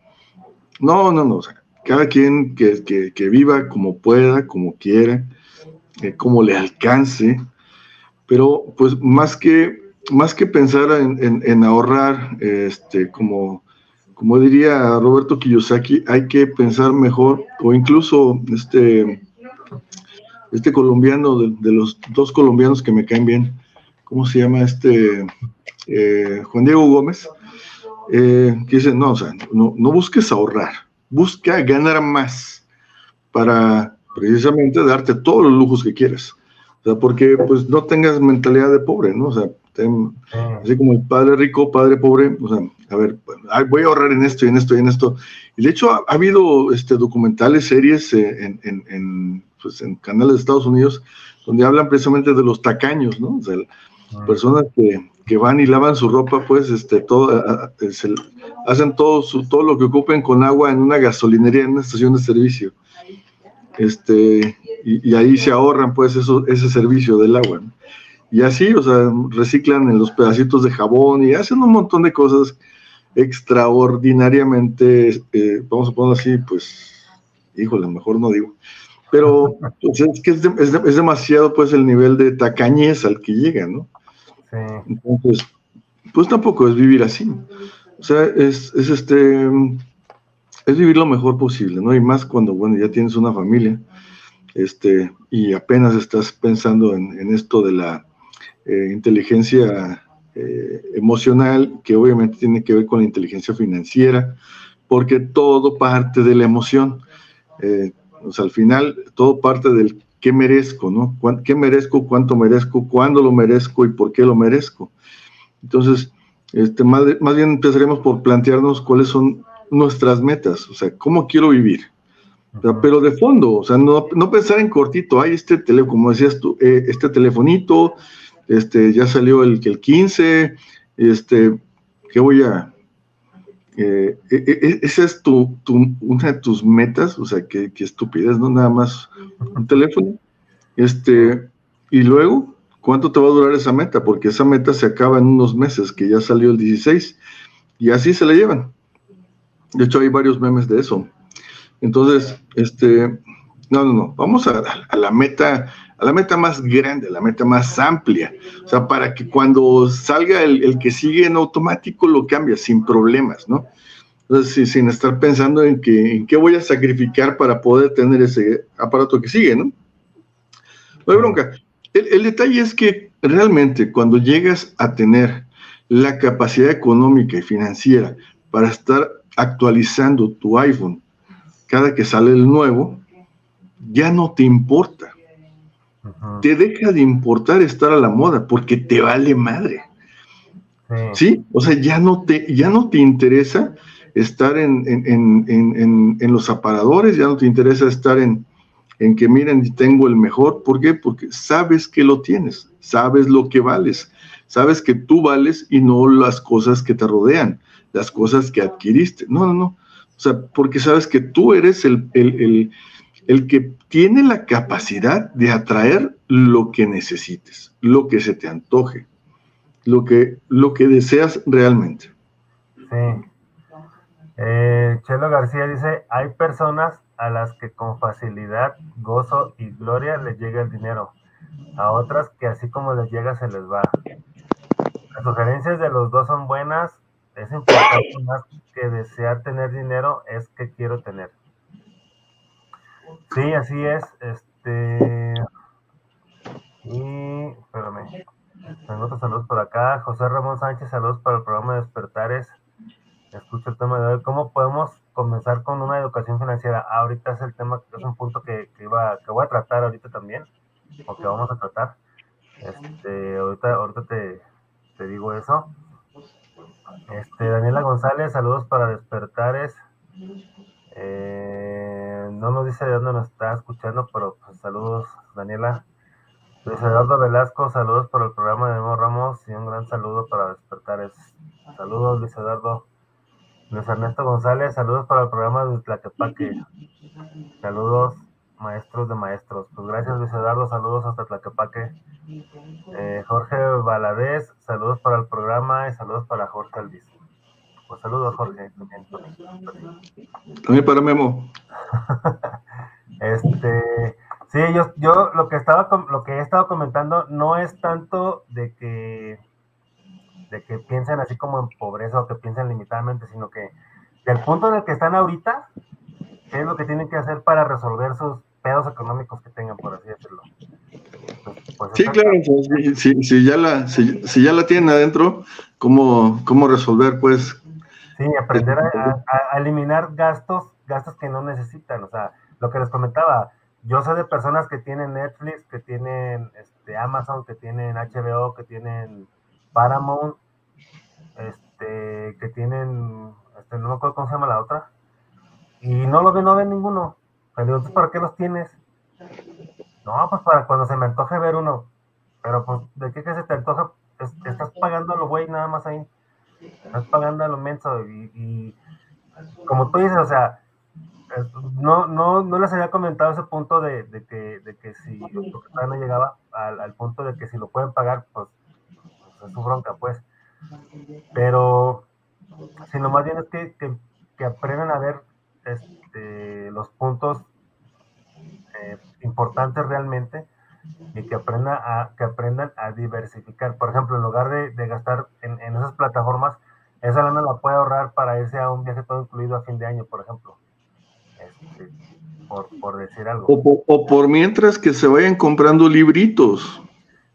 No, no, no, o sea, cada quien que, que, viva como pueda, como quiera, eh, como le alcance, pero pues más que más que pensar en, ahorrar, este, como, como diría Roberto Kiyosaki, hay que pensar mejor, o incluso este, este colombiano, de, los dos colombianos que me caen bien, ¿cómo se llama este? Eh, Juan Diego Gómez. eh, que dicen, no, o sea, no, no busques ahorrar, busca ganar más para precisamente darte todos los lujos que quieras. O sea, porque pues no tengas mentalidad de pobre, ¿no? O sea, así como el padre rico, padre pobre, o sea, a ver, voy a ahorrar en esto y en esto y en esto. Y de hecho ha, habido este, documentales, series eh, en, pues, en, canales de Estados Unidos donde hablan precisamente de los tacaños, ¿no? O sea, ah. personas que, que, van y lavan su ropa, pues, este, todo, hacen todo, su, todo lo que ocupen con agua en una gasolinería, en una estación de servicio. Este, y, ahí se ahorran, pues, eso, ese servicio del agua. Y así, o sea, reciclan en los pedacitos de jabón y hacen un montón de cosas extraordinariamente, eh, vamos a ponerlo así, pues, híjole, mejor no digo. Pero pues, es que es, es, demasiado, pues, el nivel de tacañez al que llegan, ¿no? Entonces, pues tampoco es vivir así. O sea, es, es, este, es vivir lo mejor posible, ¿no? Y más cuando, bueno, ya tienes una familia, este, y apenas estás pensando en, en esto de la eh, inteligencia eh, emocional, que obviamente tiene que ver con la inteligencia financiera, porque todo parte de la emoción. Eh, o sea, al final, todo parte del qué merezco, ¿no? ¿Qué merezco? ¿Cuánto merezco? ¿Cuándo lo merezco? ¿Y por qué lo merezco? Entonces, este, más, más bien empezaremos por plantearnos cuáles son nuestras metas, o sea, cómo quiero vivir. pero de fondo, o sea, no, no pensar en cortito, hay este teléfono, como decías tú, este telefonito, este, ya salió el, el 15, este, ¿qué voy a...? Eh, e, e, e, esa es tu, una de tus metas, o sea, qué, estupidez, ¿no? Nada más un teléfono. Este, y luego, ¿cuánto te va a durar esa meta? Porque esa meta se acaba en unos meses, que ya salió el 16, y así se la llevan. De hecho, hay varios memes de eso. Entonces, este, no, no, no, vamos a, la meta a la meta más grande, a la meta más amplia. O sea, para que cuando salga el, que sigue en automático lo cambia sin problemas, ¿no? Entonces, sin estar pensando en, que, en qué voy a sacrificar para poder tener ese aparato que sigue, ¿no? No hay bronca. El, el detalle es que realmente cuando llegas a tener la capacidad económica y financiera para estar actualizando tu iPhone cada que sale el nuevo, ya no te importa te deja de importar estar a la moda porque te vale madre. Sí. O sea, ya no te, ya no te interesa estar en, los aparadores, ya no te interesa estar en, en que miren, tengo el mejor. ¿Por qué? Porque sabes que lo tienes, sabes lo que vales, sabes que tú vales y no las cosas que te rodean, las cosas que adquiriste. No, no, no. O sea, porque sabes que tú eres el, el el que tiene la capacidad de atraer lo que necesites, lo que se te antoje, lo que, lo que deseas realmente. Eh, Chelo García dice, hay personas a las que con facilidad, gozo y gloria les llega el dinero, a otras que así como les llega se les va. Las sugerencias de los dos son buenas, es importante más que desear tener dinero, es que quiero tener. Sí, así es. Este. Y. Espérame. Tengo otros saludos por acá. José Ramón Sánchez, saludos para el programa de Despertares. Escucho el tema de hoy. ¿Cómo podemos comenzar con una educación financiera? ahorita es el tema, es un punto que, iba, que voy a tratar ahorita también, o que vamos a tratar. Este, ahorita, ahorita te, te digo eso. Este, Daniela González, saludos para Despertares. Eh, no nos dice de dónde nos está escuchando, pero pues, saludos, Daniela. Luis Eduardo Velasco, saludos por el programa de Memo Ramos y un gran saludo para Despertares. Saludos, Luis Eduardo. Luis Ernesto González, saludos para el programa de Tlaquepaque. Saludos, maestros de maestros. Pues gracias, Luis Eduardo, saludos hasta Tlaquepaque. Eh, Jorge Valadez, saludos para el programa y saludos para Jorge Alvis. Pues saludos, Jorge. También para Memo. este, sí, yo, yo lo que estaba lo que he estado comentando no es tanto de que de que piensen así como en pobreza o que piensen limitadamente, sino que del punto en el que están ahorita, qué es lo que tienen que hacer para resolver sus pedos económicos que tengan, por así decirlo. Pues, sí, claro, si, si, ya la, si, ya la tienen adentro, ¿cómo, cómo resolver pues Sí, aprender a, eliminar gastos, gastos que no necesitan. O sea, lo que les comentaba, yo soy de personas que tienen Netflix, que tienen este, Amazon, que tienen HBO, que tienen Paramount, este, que tienen, este, no me acuerdo cómo se llama la otra, y no lo ven, no ven ninguno. Pero entonces, ¿para qué los tienes? No, pues para cuando se me antoje ver uno. Pero pues, ¿de qué que se te antoja? estás pagando lo güey nada más ahí. Estás pagando a lo menso. Y, como tú dices, o sea, no, no, no les había comentado ese punto de, que, de que si no llegaba al, punto de que si lo pueden pagar, pues, pues, es su bronca, pues. Pero, sino más bien es que, que, que aprendan a ver este, los puntos eh, importantes realmente y que, aprenda a, que aprendan a diversificar. Por ejemplo, en lugar de, gastar en, esas plataformas, esa lana la puede ahorrar para irse a un viaje todo incluido a fin de año, por ejemplo. Este, por, decir algo. O por, mientras que se vayan comprando libritos.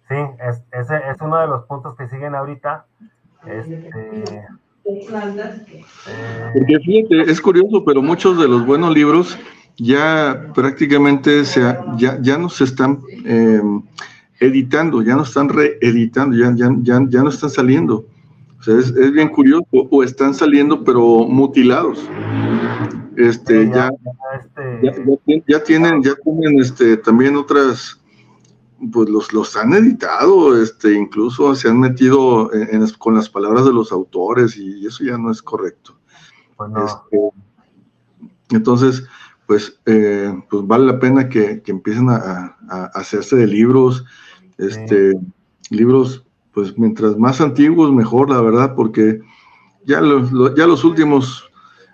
Sí, es, ese es uno de los puntos que siguen ahorita. Este, porque fíjate, es curioso, pero muchos de los buenos libros ya prácticamente se, ya, ya no se están eh, editando, ya no están reeditando, ya, ya, ya, ya no están saliendo. O sea, es, es, bien curioso, o están saliendo pero mutilados. Este, ya, este ya, tienen, ya tienen este, también otras, pues los, los han editado, este, incluso se han metido con las palabras de los autores y eso ya no es correcto. Pues este, entonces, pues, eh, pues vale la pena que, empiecen a, hacerse de libros, este, libros, pues mientras más antiguos, mejor, la verdad, porque ya los, ya los últimos,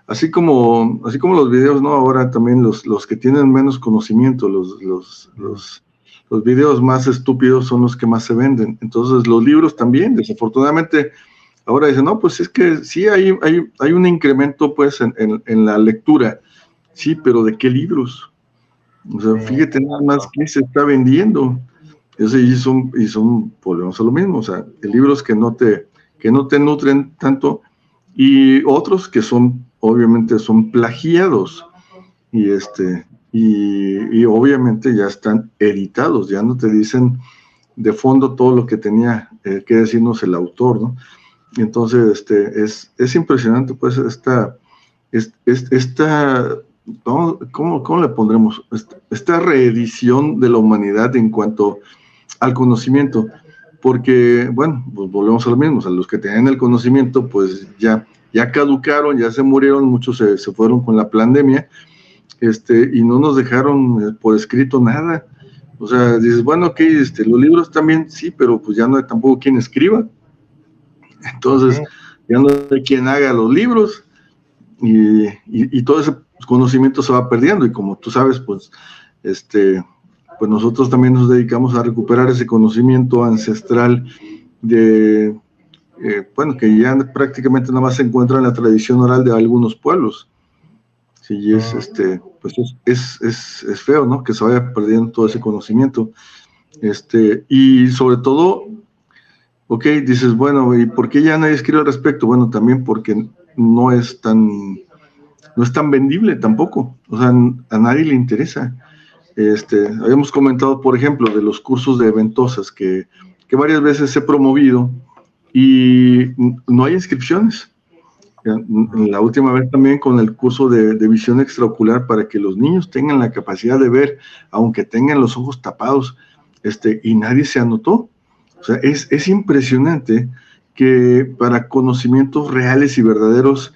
así como, así como los videos, ¿no? Ahora también los, los que tienen menos conocimiento, los, los, los los videos más estúpidos son los que más se venden. Entonces los libros también, desafortunadamente, ahora dicen, no, pues es que sí hay, hay, hay un incremento pues en, en, la lectura. Sí, pero ¿de qué libros? O sea, fíjate nada más que se está vendiendo. y son, y son, volvemos a lo mismo, o sea, libros que no te, que no te nutren tanto y otros que son, obviamente, son plagiados. Y este, y, obviamente ya están editados, ya no te dicen de fondo todo lo que tenía eh, que decirnos el autor, ¿no? Entonces, este, es, es impresionante, pues, esta, esta, ¿cómo, ¿cómo, le pondremos? Esta, reedición de la humanidad en cuanto al conocimiento, porque, bueno, pues volvemos a lo mismo, a los que tenían el conocimiento, pues ya, ya caducaron, ya se murieron, muchos se, se fueron con la pandemia, este, y no nos dejaron eh, por escrito nada. O sea, dices, bueno, ok, este, los libros también sí, pero pues ya no hay tampoco quien escriba. Entonces, ya no hay quien haga los libros y, y, todo ese conocimiento se va perdiendo. Y como tú sabes, pues, este, pues nosotros también nos dedicamos a recuperar ese conocimiento ancestral de, eh, bueno, que ya prácticamente nada más se encuentra en la tradición oral de algunos pueblos. Sí, es este, pues es, es, es, feo, ¿no? Que se vaya perdiendo todo ese conocimiento. Este, y sobre todo, ok, dices, bueno, ¿y por qué ya nadie escribe al respecto? Bueno, también porque no es tan, no es tan vendible tampoco. O sea, a nadie le interesa. Este, habíamos comentado, por ejemplo, de los cursos de ventosas que, que varias veces he promovido y no hay inscripciones la última vez también con el curso de, visión extraocular para que los niños tengan la capacidad de ver, aunque tengan los ojos tapados, este, y nadie se anotó. O sea, es, es impresionante que para conocimientos reales y verdaderos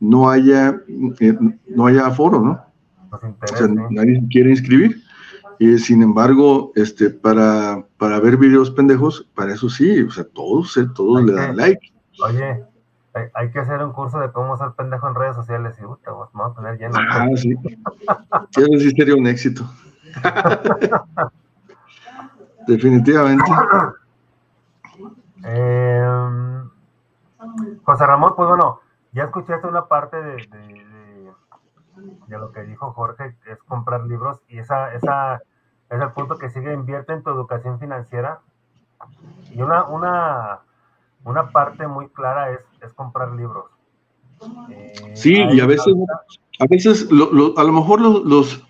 no haya, eh, no haya aforo, ¿no? O sea, nadie quiere inscribir. Y sin embargo, este, para, para ver videos pendejos, para eso sí, o sea, todos, eh, todos le dan like. Oye, hay, que hacer un curso de cómo ser pendejo en redes sociales y vamos a tener lleno. Ah, sí. sí, sería un éxito. Definitivamente. Eh, José Ramón, pues bueno, ya escuchaste una parte de, de, de, lo que dijo Jorge, es comprar libros, y esa, esa es el punto que sigue, invierte en tu educación financiera. Y una, una una parte muy clara es, es comprar libros. sí, y a veces, a veces, a lo mejor los,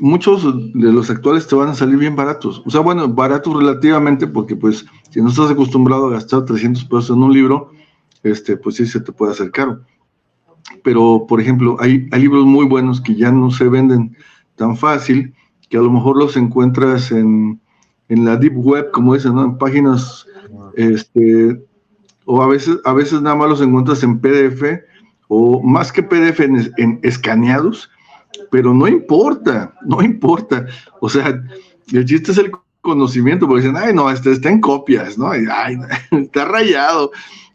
muchos de los actuales te van a salir bien baratos. O sea, bueno, baratos relativamente porque pues si no estás acostumbrado a gastar 300 pesos en un libro, este, pues sí se te puede hacer caro. Pero, por ejemplo, hay, hay libros muy buenos que ya no se venden tan fácil, que a lo mejor los encuentras en, en la deep web, como dicen, ¿no? En páginas, este, o a veces, a veces nada más los encuentras en PDF, o más que PDF en escaneados, pero no importa, no importa. O sea, el chiste es el conocimiento, porque dicen, ay, no, este está en copias, ¿no? Ay, está rayado.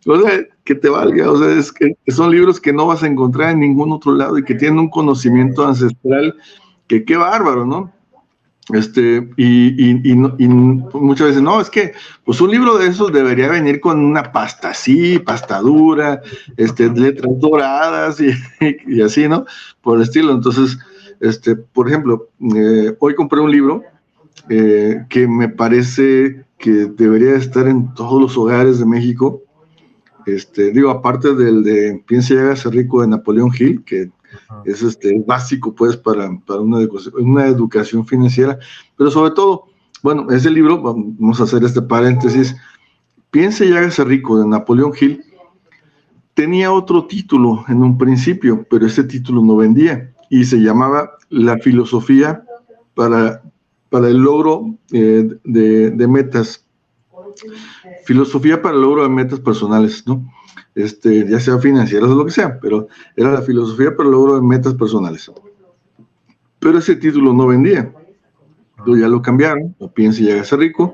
O sea, que te valga, o sea, es que son libros que no vas a encontrar en ningún otro lado y que tienen un conocimiento ancestral que qué bárbaro, ¿no? Este, y, y, muchas veces, no, es que pues un libro de esos debería venir con una pasta así, pasta dura, este, letras doradas y, y así, ¿no? Por el estilo. Entonces, este, por ejemplo, eh, hoy compré un libro eh, que me parece que debería estar en todos los hogares de México. Este, digo, aparte del de Piensa y hágase rico de Napoleón Hill, que es este, básico pues para, para una, educación, una educación financiera, pero sobre todo, bueno, ese libro, vamos a hacer este paréntesis, Piense y hágase rico de Napoleón Hill, tenía otro título en un principio, pero ese título no vendía y se llamaba La filosofía para, para el logro eh, de, de metas filosofía para el logro de metas personales, ¿no? este, ya sea financieras o lo que sea, pero era la filosofía para el logro de metas personales. Pero ese título no vendía. Entonces ya lo cambiaron, o piensa y llega a ser rico.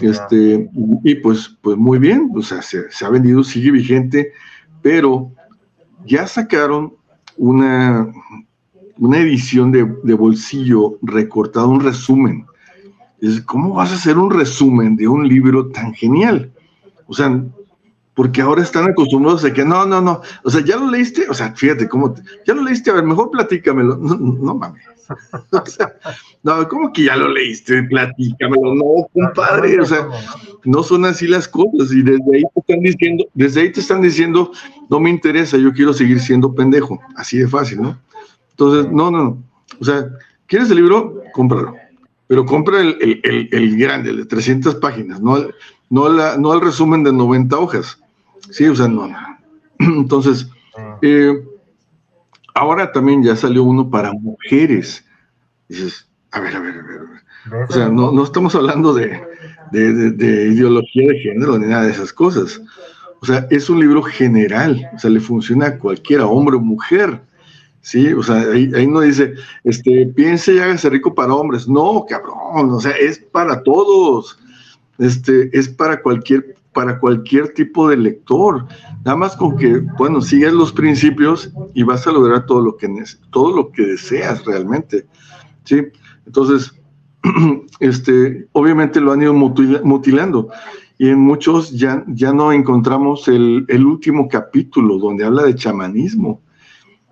Este, y pues, pues muy bien, o sea, se, ha vendido, sigue vigente, pero ya sacaron una, una edición de, de bolsillo recortado, un resumen. ¿Cómo vas a hacer un resumen de un libro tan genial? O sea, porque ahora están acostumbrados a que no, no, no, o sea, ya lo leíste, o sea, fíjate cómo, ya lo leíste, a ver, mejor platícamelo, no, no mames, o sea, no, ¿cómo que ya lo leíste? Platícamelo, no, compadre, o sea, no son así las cosas. Y desde ahí te están diciendo, desde ahí te están diciendo, no me interesa, yo quiero seguir siendo pendejo, así de fácil, ¿no? Entonces, no, no, no, o sea, ¿quieres el libro? Cómpralo, pero compra el, el, el, grande, el de 300 páginas, no, no, la, no el resumen de 90 hojas Sí, o sea, no. Entonces, eh, ahora también ya salió uno para mujeres. Dices, a ver, a ver, a ver. O sea, no, no estamos hablando de, de, ideología de género ni nada de esas cosas. O sea, es un libro general, o sea, le funciona a cualquiera, hombre o mujer. Sí, o sea, ahí, ahí, no dice, este, piense y hágase rico para hombres. No, cabrón, o sea, es para todos. Este, es para cualquier para cualquier tipo de lector. Nada más con que, bueno, sigues los principios y vas a lograr todo lo que, todo lo que deseas realmente. ¿sí? Entonces, este, obviamente lo han ido mutilando. Y en muchos ya, ya no encontramos el, el último capítulo donde habla de chamanismo.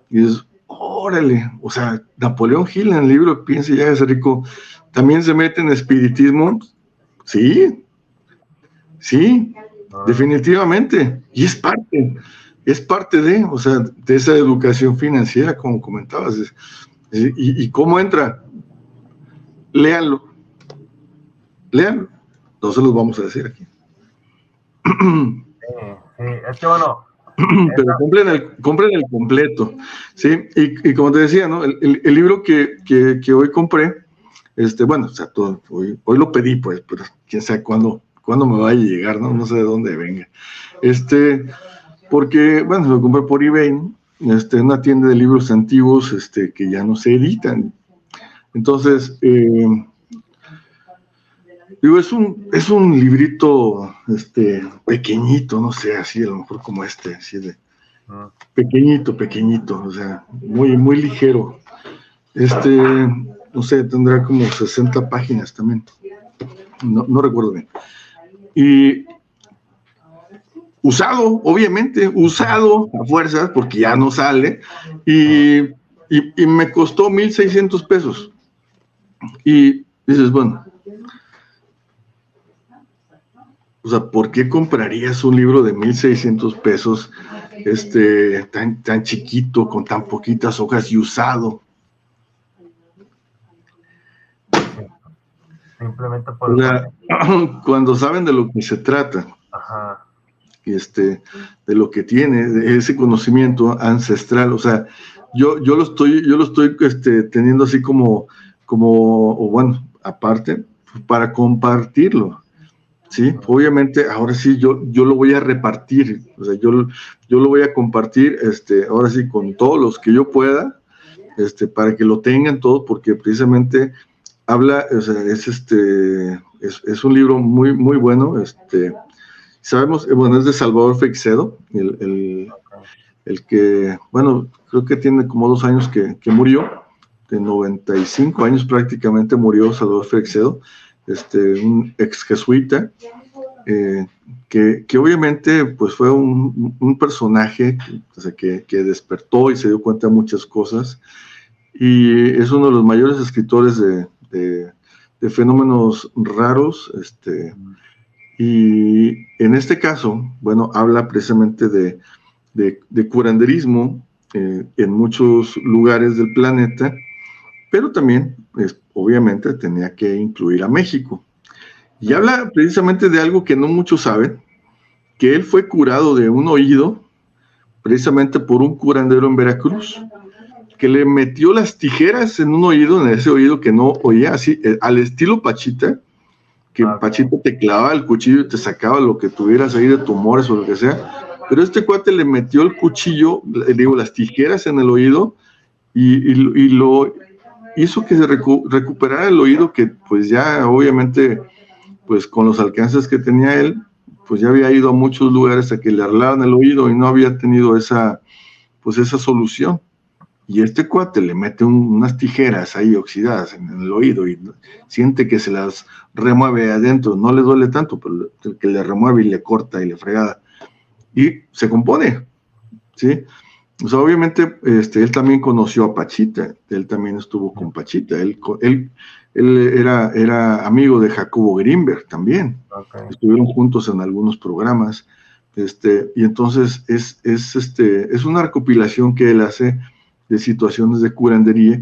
Y es, órale, o sea, Napoleón Hill en el libro Piensa y hágase rico, también se mete en espiritismo. Sí, Sí, ah. definitivamente. Y es parte, es parte de, o sea, de esa educación financiera, como comentabas. Y, cómo entra? Léanlo. Léanlo. No se los vamos a decir aquí. Sí, es que bueno. Pero compren el, compren el completo. Sí, y, como te decía, ¿no? El, libro que, hoy compré, este, bueno, o sea, todo, hoy, hoy lo pedí, pues, pero quién sabe cuándo cuándo me va a llegar, ¿no? No sé de dónde venga. Este, porque, bueno, lo compré por eBay, este, una tienda de libros antiguos este, que ya no se editan. Entonces, eh, digo, es un, es un librito este, pequeñito, no sé, así a lo mejor como este, así de pequeñito, pequeñito, o sea, muy, muy ligero. Este, no sé, tendrá como 60 páginas también. No, no recuerdo bien. Y usado, obviamente, usado a fuerzas, porque ya no sale, y, y, me costó 1.600 pesos. Y dices, bueno, o sea, ¿por qué comprarías un libro de 1.600 pesos este, tan, tan chiquito, con tan poquitas hojas y usado. Simplemente por... cuando saben de lo que se trata, Ajá. Este, de lo que tiene, ese conocimiento ancestral, o sea, yo, yo lo estoy, yo lo estoy este, teniendo así como, como, o bueno, aparte, para compartirlo. Sí, obviamente, ahora sí yo, yo lo voy a repartir, o sea, yo, yo lo voy a compartir, este, ahora sí, con todos los que yo pueda, este, para que lo tengan todo, porque precisamente habla, o sea, es este, es, es un libro muy, muy bueno, este, sabemos, bueno, es de Salvador Feixedo, el, el, el que, bueno, creo que tiene como dos años que, que, murió, de 95 años prácticamente murió Salvador Feixedo, este, un ex jesuita, eh, que, que, obviamente pues fue un, un personaje que, que, despertó y se dio cuenta de muchas cosas, y es uno de los mayores escritores de, de, de fenómenos raros, este, y en este caso, bueno, habla precisamente de, de, curanderismo eh, en muchos lugares del planeta, pero también, pues, obviamente, tenía que incluir a México. Y habla precisamente de algo que no muchos saben, que él fue curado de un oído, precisamente por un curandero en Veracruz, que le metió las tijeras en un oído, en ese oído que no oía, así, eh, al estilo Pachita, que ah, Pachita te clavaba el cuchillo y te sacaba lo que tuvieras ahí de tumores o lo que sea, pero este cuate le metió el cuchillo, le digo, las tijeras en el oído y, lo hizo que se recuperara el oído que pues ya obviamente pues con los alcances que tenía él, pues ya había ido a muchos lugares a que le arreglaban el oído y no había tenido esa pues esa solución. Y este cuate le mete unas tijeras ahí oxidadas en, el oído y siente que se las remueve adentro, no le duele tanto, pero que le remueve y le corta y le fregada y se compone, ¿sí? O sea, obviamente, este, él también conoció a Pachita, él también estuvo con Pachita, él, él, él era, era amigo de Jacobo Greenberg también, estuvieron juntos en algunos programas, este, y entonces es, es, este, es una recopilación que él hace de situaciones de curandería,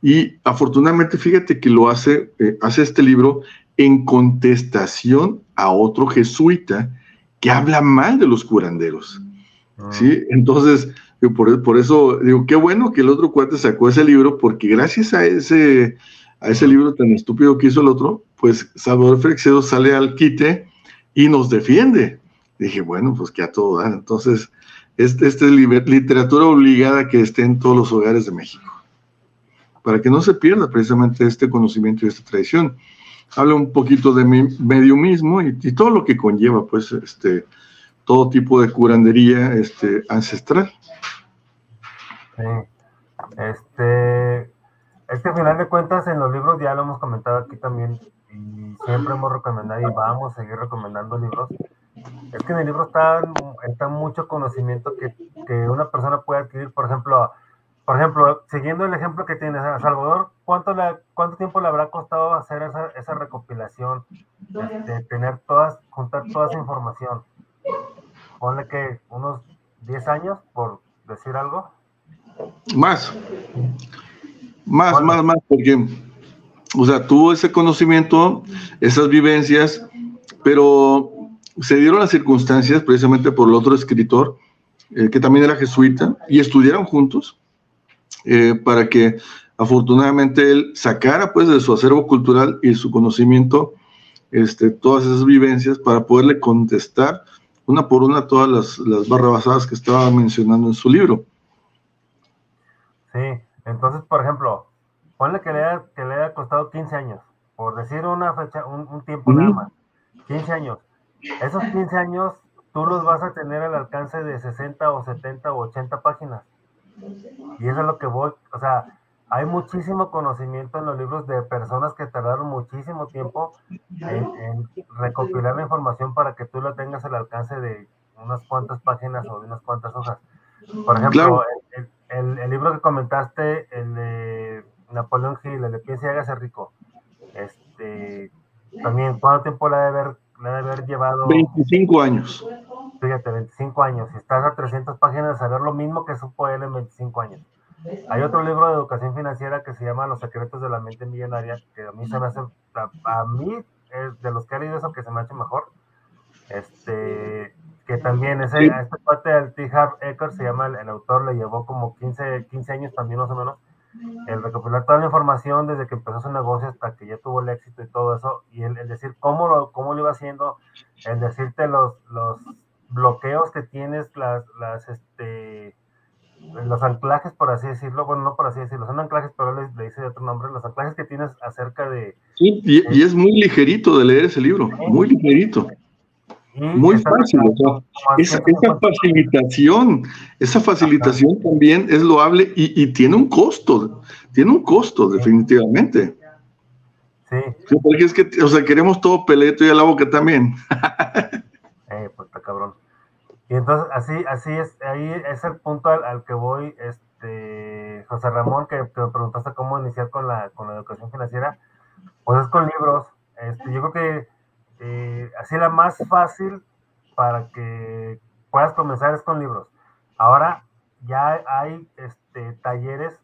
y afortunadamente, fíjate que lo hace, eh, hace este libro en contestación a otro jesuita, que habla mal de los curanderos. Ah. ¿sí? Entonces, por, por, eso digo, qué bueno que el otro cuate sacó ese libro, porque gracias a ese, a ese libro tan estúpido que hizo el otro, pues Salvador Frexedo sale al quite y nos defiende. Dije, bueno, pues que a todo da. Entonces, esta es literatura obligada que esté en todos los hogares de México, para que no se pierda precisamente este conocimiento y esta tradición habla un poquito de medio mismo y, todo lo que conlleva, pues, este, todo tipo de curandería este, ancestral. Sí. Este, es que al final de cuentas en los libros ya lo hemos comentado aquí también y siempre hemos recomendado y vamos a seguir recomendando libros. Es que en el libro está, está mucho conocimiento que, que una persona puede adquirir, por ejemplo, por ejemplo, siguiendo el ejemplo que tienes, a Salvador, ¿cuánto, le, ¿cuánto tiempo le habrá costado hacer esa, esa recopilación? Este, tener todas, juntar toda esa información. Ponle que unos 10 años, por decir algo. Más. Más, más, más, porque, o sea, tuvo ese conocimiento, esas vivencias, pero se dieron las circunstancias precisamente por el otro escritor, eh, que también era jesuita, y estudiaron juntos eh, para que afortunadamente él sacara pues de su acervo cultural y su conocimiento este, todas esas vivencias para poderle contestar una por una todas las, las barrabasadas que estaba mencionando en su libro. Sí, entonces, por ejemplo, ponle que le haya, que le haya costado 15 años, por decir una fecha, un, tiempo nada más, 15 años. Esos 15 años tú los vas a tener al alcance de 60 o 70 o 80 páginas. Y eso es lo que voy, o sea, hay muchísimo conocimiento en los libros de personas que tardaron muchísimo tiempo en, recopilar la información para que tú la tengas al alcance de unas cuantas páginas o de unas cuantas hojas. Por ejemplo, el, libro que comentaste, el de Napoleón Hill, el de Piensa y hágase rico, este, también, ¿cuánto tiempo le ha de haber, le de haber llevado? 25 años. Fíjate, 25 años, si estás a 300 páginas, saber lo mismo que supo él en 25 años. Hay otro libro de educación financiera que se llama Los secretos de la mente millonaria, que a mí se me hace, a, mí, es de los que he leído eso, que se me ha hecho mejor. Este, que también ese, este parte del T. Harv Eker se llama, el, autor le llevó como 15, 15 años también más o menos, el recopilar toda la información desde que empezó su negocio hasta que ya tuvo el éxito y todo eso, y el, decir cómo lo, cómo lo iba haciendo, el decirte los, los bloqueos que tienes, las, las, este, los anclajes, por así decirlo, bueno, no por así decirlo, son anclajes, pero le, le dice de otro nombre, los anclajes que tienes acerca de... Sí, y, es muy ligerito de leer ese libro, muy ligerito. Muy fácil, esa, facilitación, esa facilitación también es loable y, y, tiene un costo, tiene un costo definitivamente. Sí. Porque es que, o sea, queremos todo peleto y a la boca también. eh, pues está cabrón. Y entonces, así, así es, ahí es el punto al, que voy, este, José Ramón, que, me preguntaste cómo iniciar con la, con la educación financiera, pues es con libros. Este, yo creo que eh, así la más fácil para que puedas comenzar es con libros. Ahora ya hay este, talleres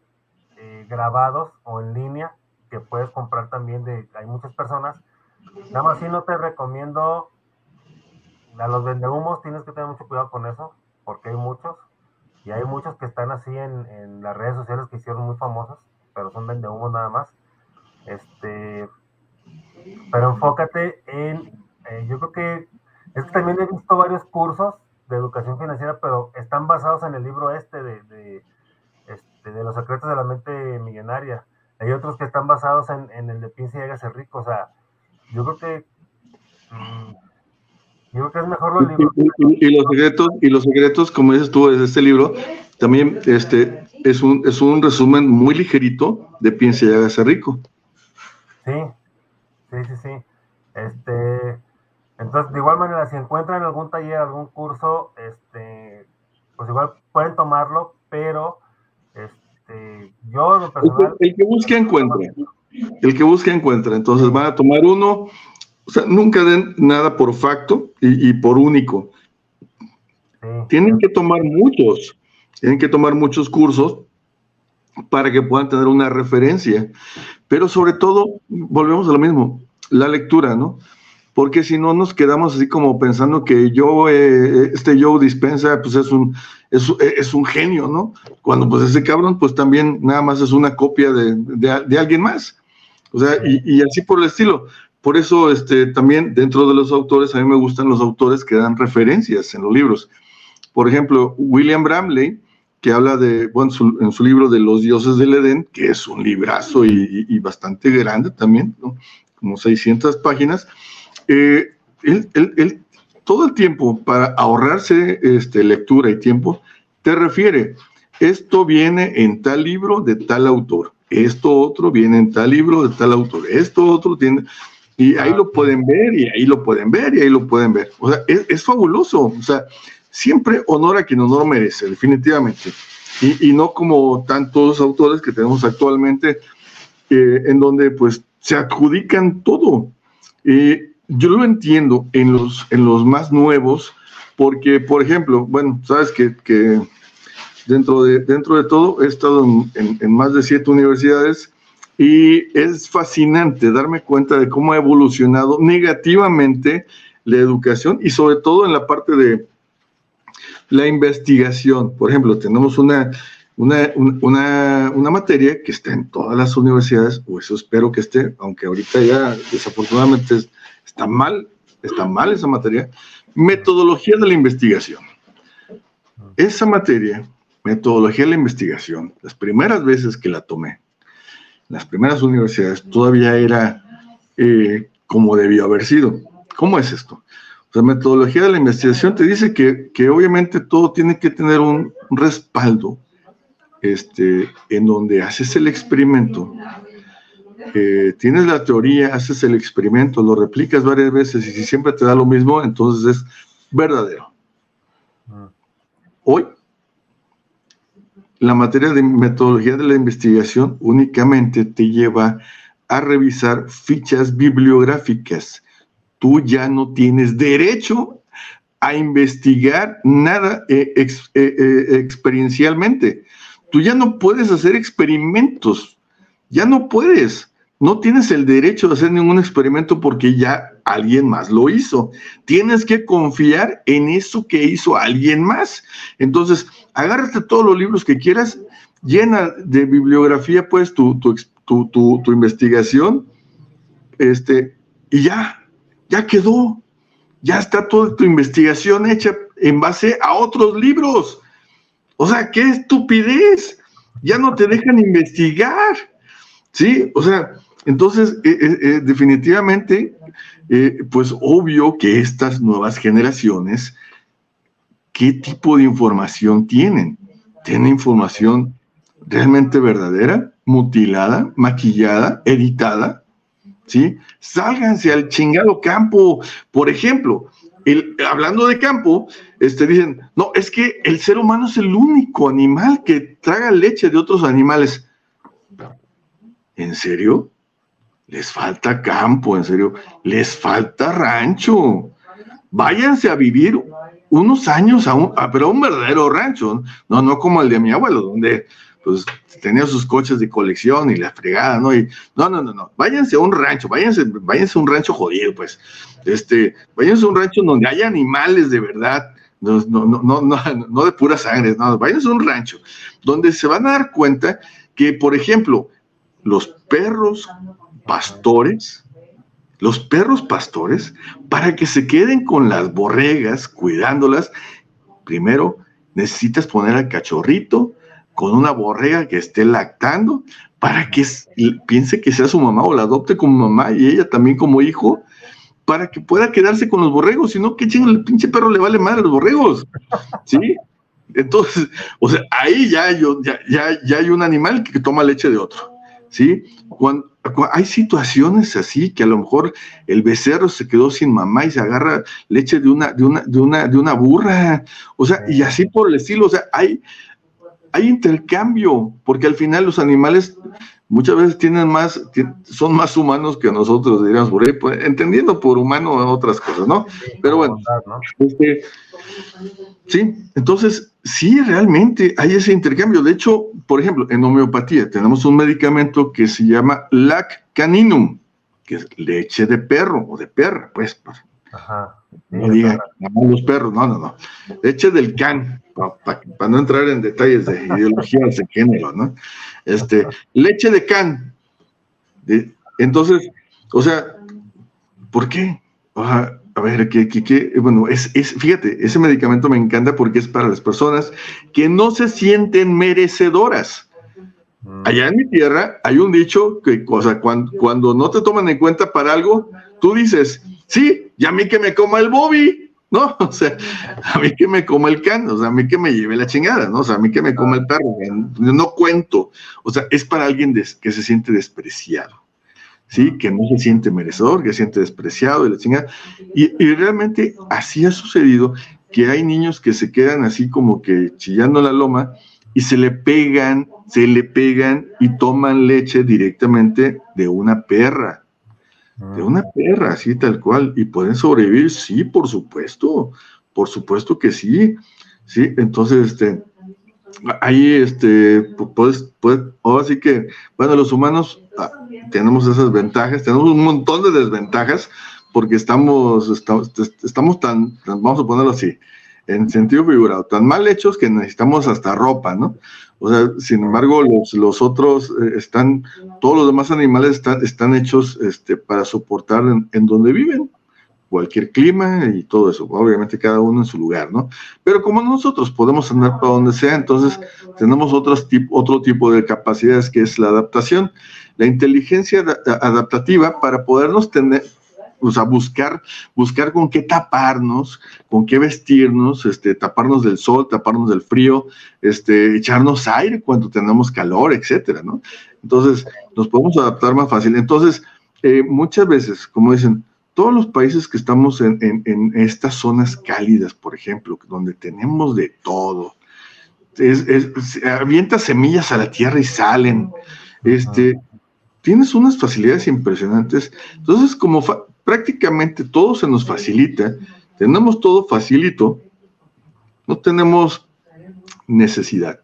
eh, grabados o en línea que puedes comprar también de, hay muchas personas. Nada más si no te recomiendo a los vendehumos tienes que tener mucho cuidado con eso, porque hay muchos, y hay muchos que están así en, las redes sociales que hicieron muy famosos, pero son vendehumos nada más. Este, pero enfócate en, eh, yo creo que, es que también he visto varios cursos de educación financiera, pero están basados en el libro este de, de, este, de los secretos de la mente millonaria. Hay otros que están basados en, en el de Piensa y hágase rico, o sea, yo creo que... Mm, yo creo que es mejor los libros. Y, los secretos, y los secretos, como dices tú, es este libro, también este, es, un, es un resumen muy ligerito de Piensa y hágase rico. Sí, sí, sí, sí. Este, entonces, de igual manera, si encuentran algún taller, algún curso, este, pues igual pueden tomarlo, pero este, yo lo personal... El que, busque encuentra. El que busque encuentra. Entonces van a tomar uno o sea, nunca den nada por facto y, por único. Tienen que tomar muchos, tienen que tomar muchos cursos para que puedan tener una referencia. Pero sobre todo, volvemos a lo mismo, la lectura, ¿no? Porque si no nos quedamos así como pensando que yo, eh, este Joe Dispensa, pues es un, es, un genio, ¿no? Cuando pues ese cabrón, pues también nada más es una copia de, alguien más. O sea, y, y, así por el estilo. Por eso, este, también dentro de los autores, a mí me gustan los autores que dan referencias en los libros. Por ejemplo, William Bramley, que habla de, bueno, en su libro de Los dioses del Edén, que es un librazo y, bastante grande también, como 600 páginas, eh, él, todo el tiempo, para ahorrarse este, lectura y tiempo, te refiere, esto viene en tal libro de tal autor, esto otro viene en tal libro de tal autor, esto otro tiene... Y ahí lo pueden ver, y ahí lo pueden ver, y ahí lo pueden ver. O sea, es, fabuloso. O sea, siempre honor a quien honor merece, definitivamente. Y, no como tantos autores que tenemos actualmente, eh, en donde pues se adjudican todo. Eh, yo lo entiendo en los, en los más nuevos, porque, por ejemplo, bueno, sabes que, que dentro, de, dentro de todo he estado en, en más de siete universidades y es fascinante darme cuenta de cómo ha evolucionado negativamente la educación y sobre todo en la parte de la investigación. Por ejemplo, tenemos una, una, una, materia que está en todas las universidades, o eso espero que esté, aunque ahorita ya desafortunadamente está mal, está mal esa materia, metodología de la investigación. Esa materia, metodología de la investigación, las primeras veces que la tomé, las primeras universidades todavía era eh, como debió haber sido. ¿Cómo es esto? La metodología de la investigación te dice que, que obviamente todo tiene que tener un respaldo este, en donde haces el experimento, eh, tienes la teoría, haces el experimento, lo replicas varias veces y si siempre te da lo mismo, entonces es verdadero. Ah. Hoy la materia de metodología de la investigación únicamente te lleva a revisar fichas bibliográficas. Tú ya no tienes derecho a investigar nada eh, eh, experiencialmente. Tú ya no puedes hacer experimentos, ya no puedes. No tienes el derecho de hacer ningún experimento porque ya alguien más lo hizo. Tienes que confiar en eso que hizo alguien más. Entonces, agárrate todos los libros que quieras, llena de bibliografía pues tu, tu, investigación, este, y ya, ya quedó, ya está toda tu investigación hecha en base a otros libros. O sea, qué estupidez, ya no te dejan investigar, ¿sí? O sea, entonces, eh, eh, eh, definitivamente, pues obvio que estas nuevas generaciones, ¿qué tipo de información tienen? ¿Tienen información realmente verdadera, mutilada, maquillada, editada? ¿Sí? Sálganse al chingado campo. Por ejemplo, hablando de campo, este, dicen, no, es que el ser humano es el único animal que traga leche de otros animales. ¿En serio? les falta campo, en serio, les falta rancho. Váyanse a vivir unos años a un, pero a un verdadero rancho, no, no como el de mi abuelo, donde pues tenía sus coches de colección y la fregada, ¿no? Y, no, no, no, no, váyanse a un rancho, váyanse, váyanse a un rancho jodido, pues, este, váyanse a un rancho donde haya animales de verdad, no, no, no, no, no de pura sangre, no, váyanse a un rancho, donde se van a dar cuenta que, por ejemplo, los perros pastores, los perros pastores, para que se queden con las borregas, cuidándolas, primero necesitas poner al cachorrito con una borrega que esté lactando para que piense que sea su mamá o la adopte como mamá y ella también como hijo, para que pueda quedarse con los borregos, si no, que chingo, el pinche perro le vale madre a los borregos, ¿sí? Entonces, o sea, ahí ya, yo, ya, ya, ya hay un animal que toma leche de otro, ¿sí? Cuando, hay situaciones así que a lo mejor el becerro se quedó sin mamá y se agarra leche de una, de una, de una, de una burra, o sea, y así por el estilo, o sea, hay, hay intercambio, porque al final los animales muchas veces tienen más, son más humanos que nosotros, diríamos por ahí, pues, entendiendo por humano otras cosas, ¿no? Pero bueno, este, sí, entonces sí, realmente hay ese intercambio. De hecho, por ejemplo, en homeopatía tenemos un medicamento que se llama Lac caninum, que es leche de perro o de perra, pues. Ajá. No digan, los perros, no, no, no. Leche del can, para no entrar en detalles de ideologías de género, ¿no? Este, leche de can. entonces, o sea, ¿por qué? a ver, que, bueno, es, es, fíjate, ese medicamento me encanta porque es para las personas que no se sienten merecedoras. Mm. Allá en mi tierra hay un dicho que, o sea, cuando, cuando no te toman en cuenta para algo, tú dices, sí, y a mí que me coma el Bobby, ¿no? O sea, a mí que me coma el can, o sea, a mí que me lleve la chingada, ¿no? O sea, a mí que me coma el perro, no cuento. O sea, es para alguien que se siente despreciado. ¿sí? Que no se siente merecedor, que se siente despreciado y la chingada. Y, realmente así ha sucedido que hay niños que se quedan así como que chillando la loma y se le pegan, se le pegan y toman leche directamente de una perra. De una perra, así tal cual. ¿Y pueden sobrevivir? Sí, por supuesto. Por supuesto que sí. Sí, entonces, este, ahí, este, pues, pues, ahora sí que, bueno, los humanos ah, tenemos esas ventajas, tenemos un montón de desventajas porque estamos, estamos, estamos tan, vamos a ponerlo así, en sentido figurado, tan mal hechos que necesitamos hasta ropa, ¿no? O sea, sin embargo, los, los otros eh, están, todos los demás animales están, hechos este, para soportar en, en donde viven, cualquier clima y todo eso, obviamente cada uno en su lugar, ¿no? Pero como nosotros podemos andar para donde sea, entonces tenemos otros otro tipo de capacidades que es la adaptación. La inteligencia adaptativa para podernos tener, o sea, buscar, buscar con qué taparnos, con qué vestirnos, este, taparnos del sol, taparnos del frío, este, echarnos aire cuando tenemos calor, etcétera, ¿no? Entonces, nos podemos adaptar más fácil. Entonces, eh, muchas veces, como dicen, todos los países que estamos en, en, estas zonas cálidas, por ejemplo, donde tenemos de todo, es, avienta semillas a la tierra y salen. Este, tienes unas facilidades impresionantes. Entonces, como prácticamente todo se nos facilita, tenemos todo facilito, no tenemos necesidad.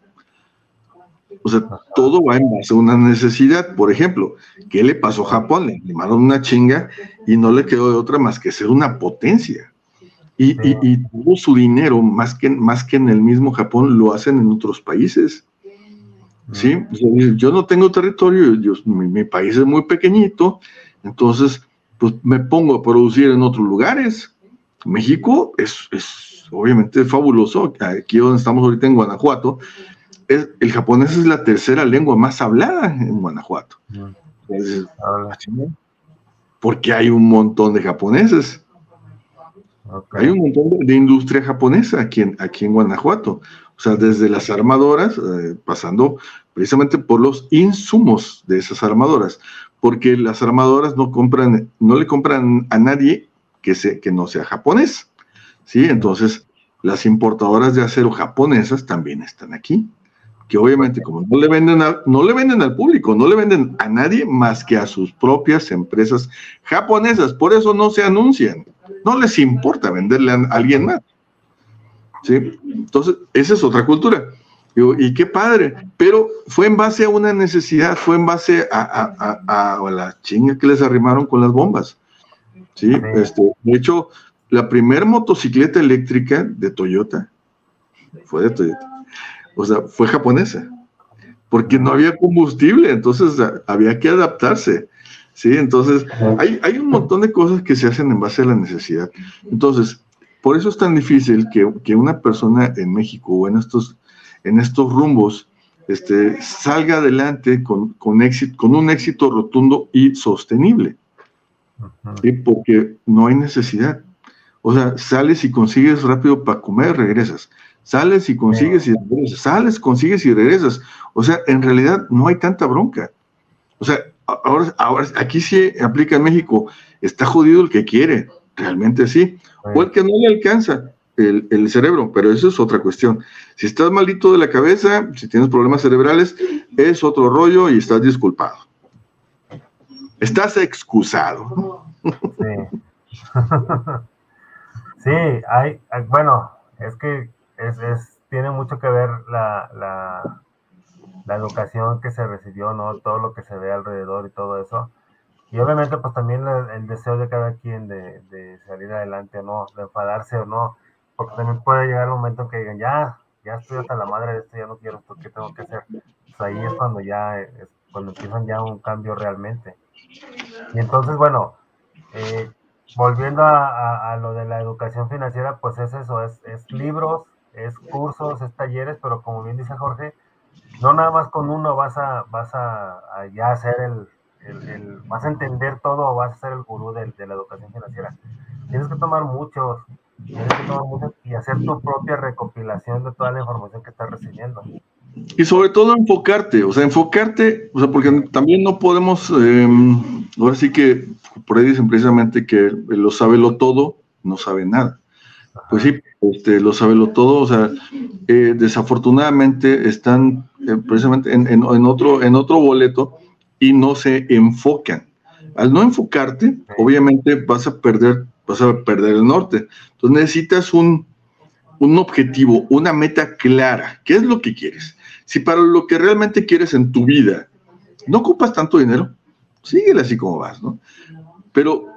O sea, todo va en base a una necesidad. Por ejemplo, ¿qué le pasó a Japón? Le llamaron una chinga y no le quedó de otra más que ser una potencia. Y, y, todo su dinero, más que, más que en el mismo Japón, lo hacen en otros países. ¿Sí? yo no tengo territorio, yo, mi, país es muy pequeñito, entonces, pues me pongo a producir en otros lugares. México es, es obviamente fabuloso. Aquí donde estamos ahorita en Guanajuato, es, el japonés es la tercera lengua más hablada en Guanajuato. porque hay un montón de japoneses. Hay un montón de, industria japonesa aquí en, aquí en Guanajuato. O sea, desde las armadoras, eh, pasando precisamente por los insumos de esas armadoras, porque las armadoras no compran, no le compran a nadie que, se, que no sea japonés. ¿sí? Entonces, las importadoras de acero japonesas también están aquí que obviamente como no le venden no le venden al público, no le venden a nadie más que a sus propias empresas japonesas, por eso no se anuncian, no les importa venderle a alguien más. ¿Sí? Entonces, esa es otra cultura. y qué padre, pero fue en base a una necesidad, fue en base a, a, la chinga que les arrimaron con las bombas. ¿sí? Este, de hecho, la primera motocicleta eléctrica de Toyota fue de Toyota o sea, fue japonesa, porque no había combustible, entonces había que adaptarse. ¿sí? Entonces, hay, hay un montón de cosas que se hacen en base a la necesidad. Entonces, por eso es tan difícil que, que una persona en México o en estos, en estos rumbos este, salga adelante con, con, éxito, con un éxito rotundo y sostenible. ¿sí? Porque no hay necesidad. O sea, sales y consigues rápido para comer, regresas. Sales y consigues y regresas, sales, consigues y regresas. O sea, en realidad no hay tanta bronca. O sea, ahora, ahora aquí sí aplica en México, está jodido el que quiere, realmente sí, o el que no le alcanza el, el, cerebro, pero eso es otra cuestión. Si estás malito de la cabeza, si tienes problemas cerebrales, es otro rollo y estás disculpado. Estás excusado. Sí, sí hay, bueno, es que es, es, tiene mucho que ver la, la, la, educación que se recibió, ¿no? Todo lo que se ve alrededor y todo eso. Y obviamente, pues también el, deseo de cada quien de, de, salir adelante o no, de enfadarse o no, porque también puede llegar el momento en que digan, ya, ya estoy hasta la madre de esto, ya no quiero esto, ¿qué tengo que hacer? Pues ahí es cuando ya, es cuando empiezan ya un cambio realmente. Y entonces, bueno, eh, volviendo a, a, a, lo de la educación financiera, pues es eso, es, es libros, es cursos, es talleres, pero como bien dice Jorge, no nada más con uno vas a, vas a, ya hacer el, el, vas a entender todo o vas a ser el gurú de, de, la educación financiera. Tienes que tomar muchos, tienes que tomar muchos y hacer tu propia recopilación de toda la información que estás recibiendo. Y sobre todo enfocarte, o sea, enfocarte, o sea, porque también no podemos, eh, ahora sí que por ahí dicen precisamente que lo sabe lo todo, no sabe nada. Pues sí, este, lo lo todo, o sea, eh, desafortunadamente están eh, precisamente en, otro, en otro boleto y no se enfocan. Al no enfocarte, obviamente vas a perder, vas a perder el norte. Entonces necesitas un, un objetivo, una meta clara. ¿Qué es lo que quieres? Si para lo que realmente quieres en tu vida no ocupas tanto dinero, síguele así como vas, ¿no? Pero,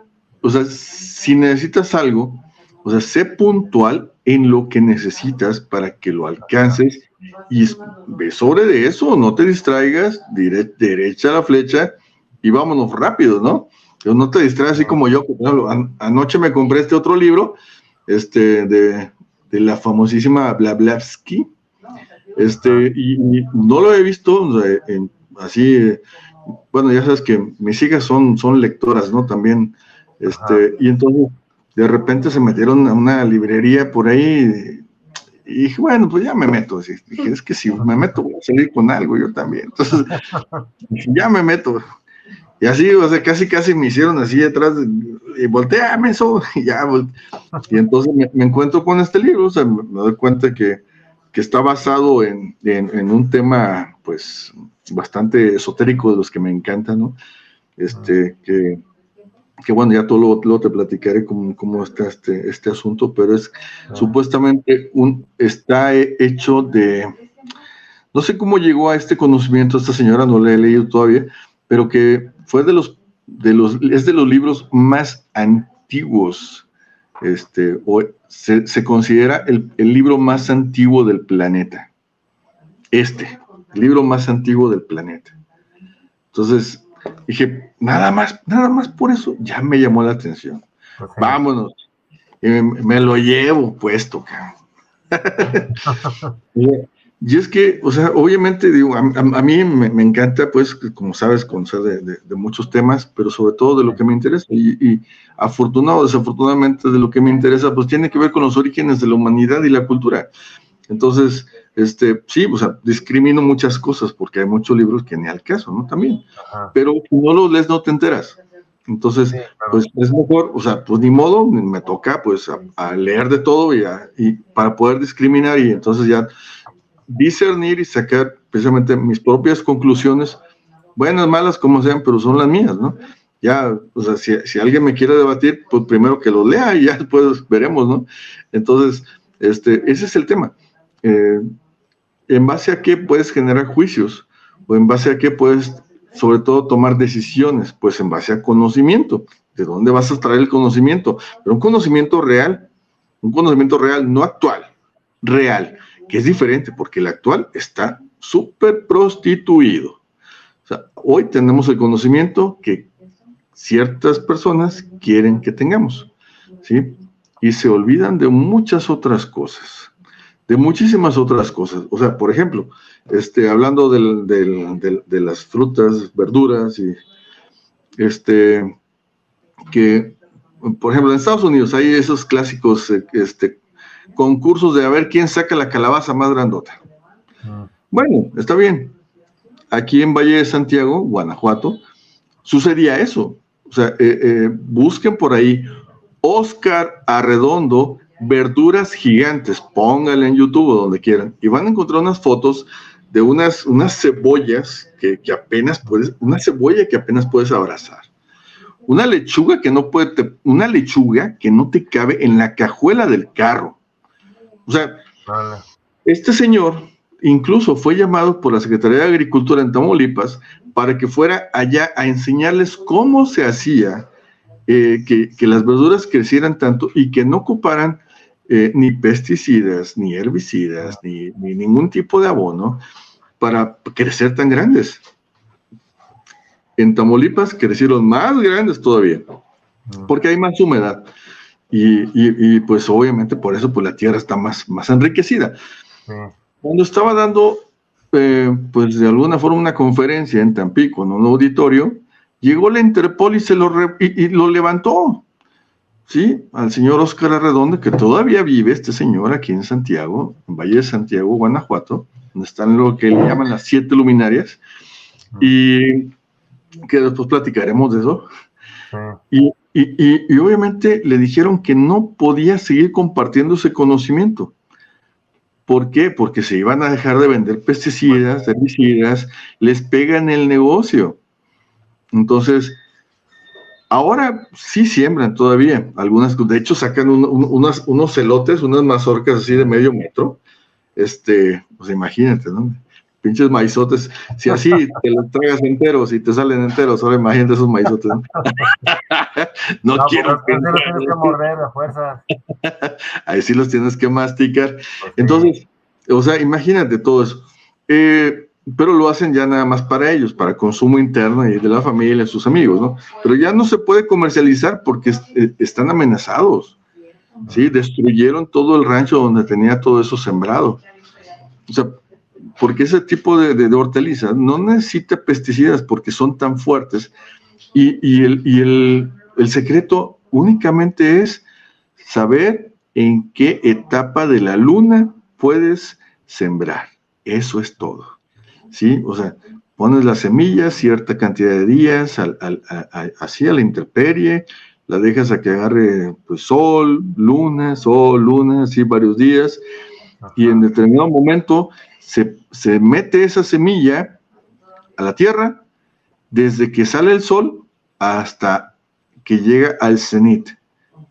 o sea, si necesitas algo, o sea, sé puntual en lo que necesitas para que lo alcances y ve sobre de eso, no te distraigas, derecha la flecha y vámonos rápido, ¿no? no te distraigas así como yo, anoche me compré este otro libro, este, de, la famosísima Blablavsky, este, y, no lo he visto así, bueno, ya sabes que mis hijas son, son lectoras, ¿no? También, este, y entonces de repente se metieron a una librería por ahí y dije, bueno, pues ya me meto. Dije, es que si me meto voy a salir con algo yo también. Entonces, ya me meto. Y así, o sea, casi, casi me hicieron así detrás y volteame eso. Y ya, y entonces me, encuentro con este libro, o sea, me, doy cuenta que, que está basado en, en, en, un tema, pues, bastante esotérico de los que me encantan, ¿no? Este, que que bueno, ya todo lo, te platicaré cómo, cómo, está este, este asunto, pero es ah. supuestamente un, está hecho de, no sé cómo llegó a este conocimiento esta señora, no le he leído todavía, pero que fue de los, de los, es de los libros más antiguos, este, o se, se considera el, el libro más antiguo del planeta. Este, el libro más antiguo del planeta. Entonces, dije, nada más, nada más por eso, ya me llamó la atención. Vámonos. me, lo llevo puesto, y, es que, o sea, obviamente, digo, a, mí me, encanta, pues, como sabes, conocer de, de, muchos temas, pero sobre todo de lo que me interesa. Y, y afortunado o desafortunadamente, de lo que me interesa, pues tiene que ver con los orígenes de la humanidad y la cultura. Entonces, este, sí, o sea, discrimino muchas cosas porque hay muchos libros que ni al caso, ¿no? También. Pero si no los lees, no te enteras. Entonces, pues es mejor, o sea, pues ni modo, me toca pues a, leer de todo y, y, para poder discriminar y entonces ya discernir y sacar precisamente mis propias conclusiones, buenas, malas, como sean, pero son las mías, ¿no? Ya, o sea, si, si alguien me quiere debatir, pues primero que lo lea y ya después veremos, ¿no? Entonces, este, ese es el tema. Eh, en base a qué puedes generar juicios o en base a qué puedes sobre todo tomar decisiones, pues en base a conocimiento. ¿De dónde vas a traer el conocimiento? Pero un conocimiento real, un conocimiento real, no actual, real, que es diferente porque el actual está súper prostituido. O sea, hoy tenemos el conocimiento que ciertas personas quieren que tengamos, ¿sí? Y se olvidan de muchas otras cosas de muchísimas otras cosas. O sea, por ejemplo, este, hablando de las frutas, verduras y este, que, por ejemplo, en Estados Unidos hay esos clásicos este, concursos de a ver quién saca la calabaza más grandota. Ah. Bueno, está bien. Aquí en Valle de Santiago, Guanajuato, sucedía eso. O sea, eh, eh, busquen por ahí Oscar Arredondo verduras gigantes, póngale en YouTube o donde quieran, y van a encontrar unas fotos de unas, unas cebollas que, apenas puedes, una cebolla que apenas puedes abrazar. Una lechuga que no puede, una lechuga que no te cabe en la cajuela del carro. O sea, este señor incluso fue llamado por la Secretaría de Agricultura en Tamaulipas para que fuera allá a enseñarles cómo se hacía eh, que, que, las verduras crecieran tanto y que no ocuparan eh, ni pesticidas, ni herbicidas, ni, ningún tipo de abono para crecer tan grandes. En Tamaulipas crecieron más grandes todavía, porque hay más humedad. Y, pues obviamente por eso pues la tierra está más, más enriquecida. Cuando estaba dando eh, pues de alguna forma una conferencia en Tampico, en un auditorio, llegó la Interpol y se lo, y lo levantó. Sí, al señor Oscar Arredondo, que todavía vive este señor aquí en Santiago, en Valle de Santiago, Guanajuato, donde están lo que le llaman las siete luminarias, y que después platicaremos de eso. Y, y, obviamente le dijeron que no podía seguir compartiendo ese conocimiento. ¿Por qué? Porque se iban a dejar de vender pesticidas, herbicidas, les pegan el negocio. Entonces, Ahora sí siembran todavía algunas, de hecho sacan unos celotes, unas mazorcas así de medio metro. Este, pues imagínate, ¿no? Pinches maizotes. Si así te los tragas enteros y te salen enteros, ahora imagínate esos maizotes. No, quiero. Pues, los tienes que morder a fuerza. Ahí sí los tienes que masticar. Pues Entonces, o sea, imagínate todo eso. Eh, pero lo hacen ya nada más para ellos, para consumo interno y de la familia, sus amigos, ¿no? Pero ya no se puede comercializar porque eh, están amenazados, ¿sí? Destruyeron todo el rancho donde tenía todo eso sembrado. O sea, porque ese tipo de, de, hortalizas no necesita pesticidas porque son tan fuertes y, y, el, y el, el secreto únicamente es saber en qué etapa de la luna puedes sembrar. Eso es todo. ¿Sí? O sea, pones la semilla cierta cantidad de días, al, así a la intemperie, la dejas a que agarre pues, sol, luna, sol, luna, así varios días, y en determinado momento se, se mete esa semilla a la tierra desde que sale el sol hasta que llega al cenit.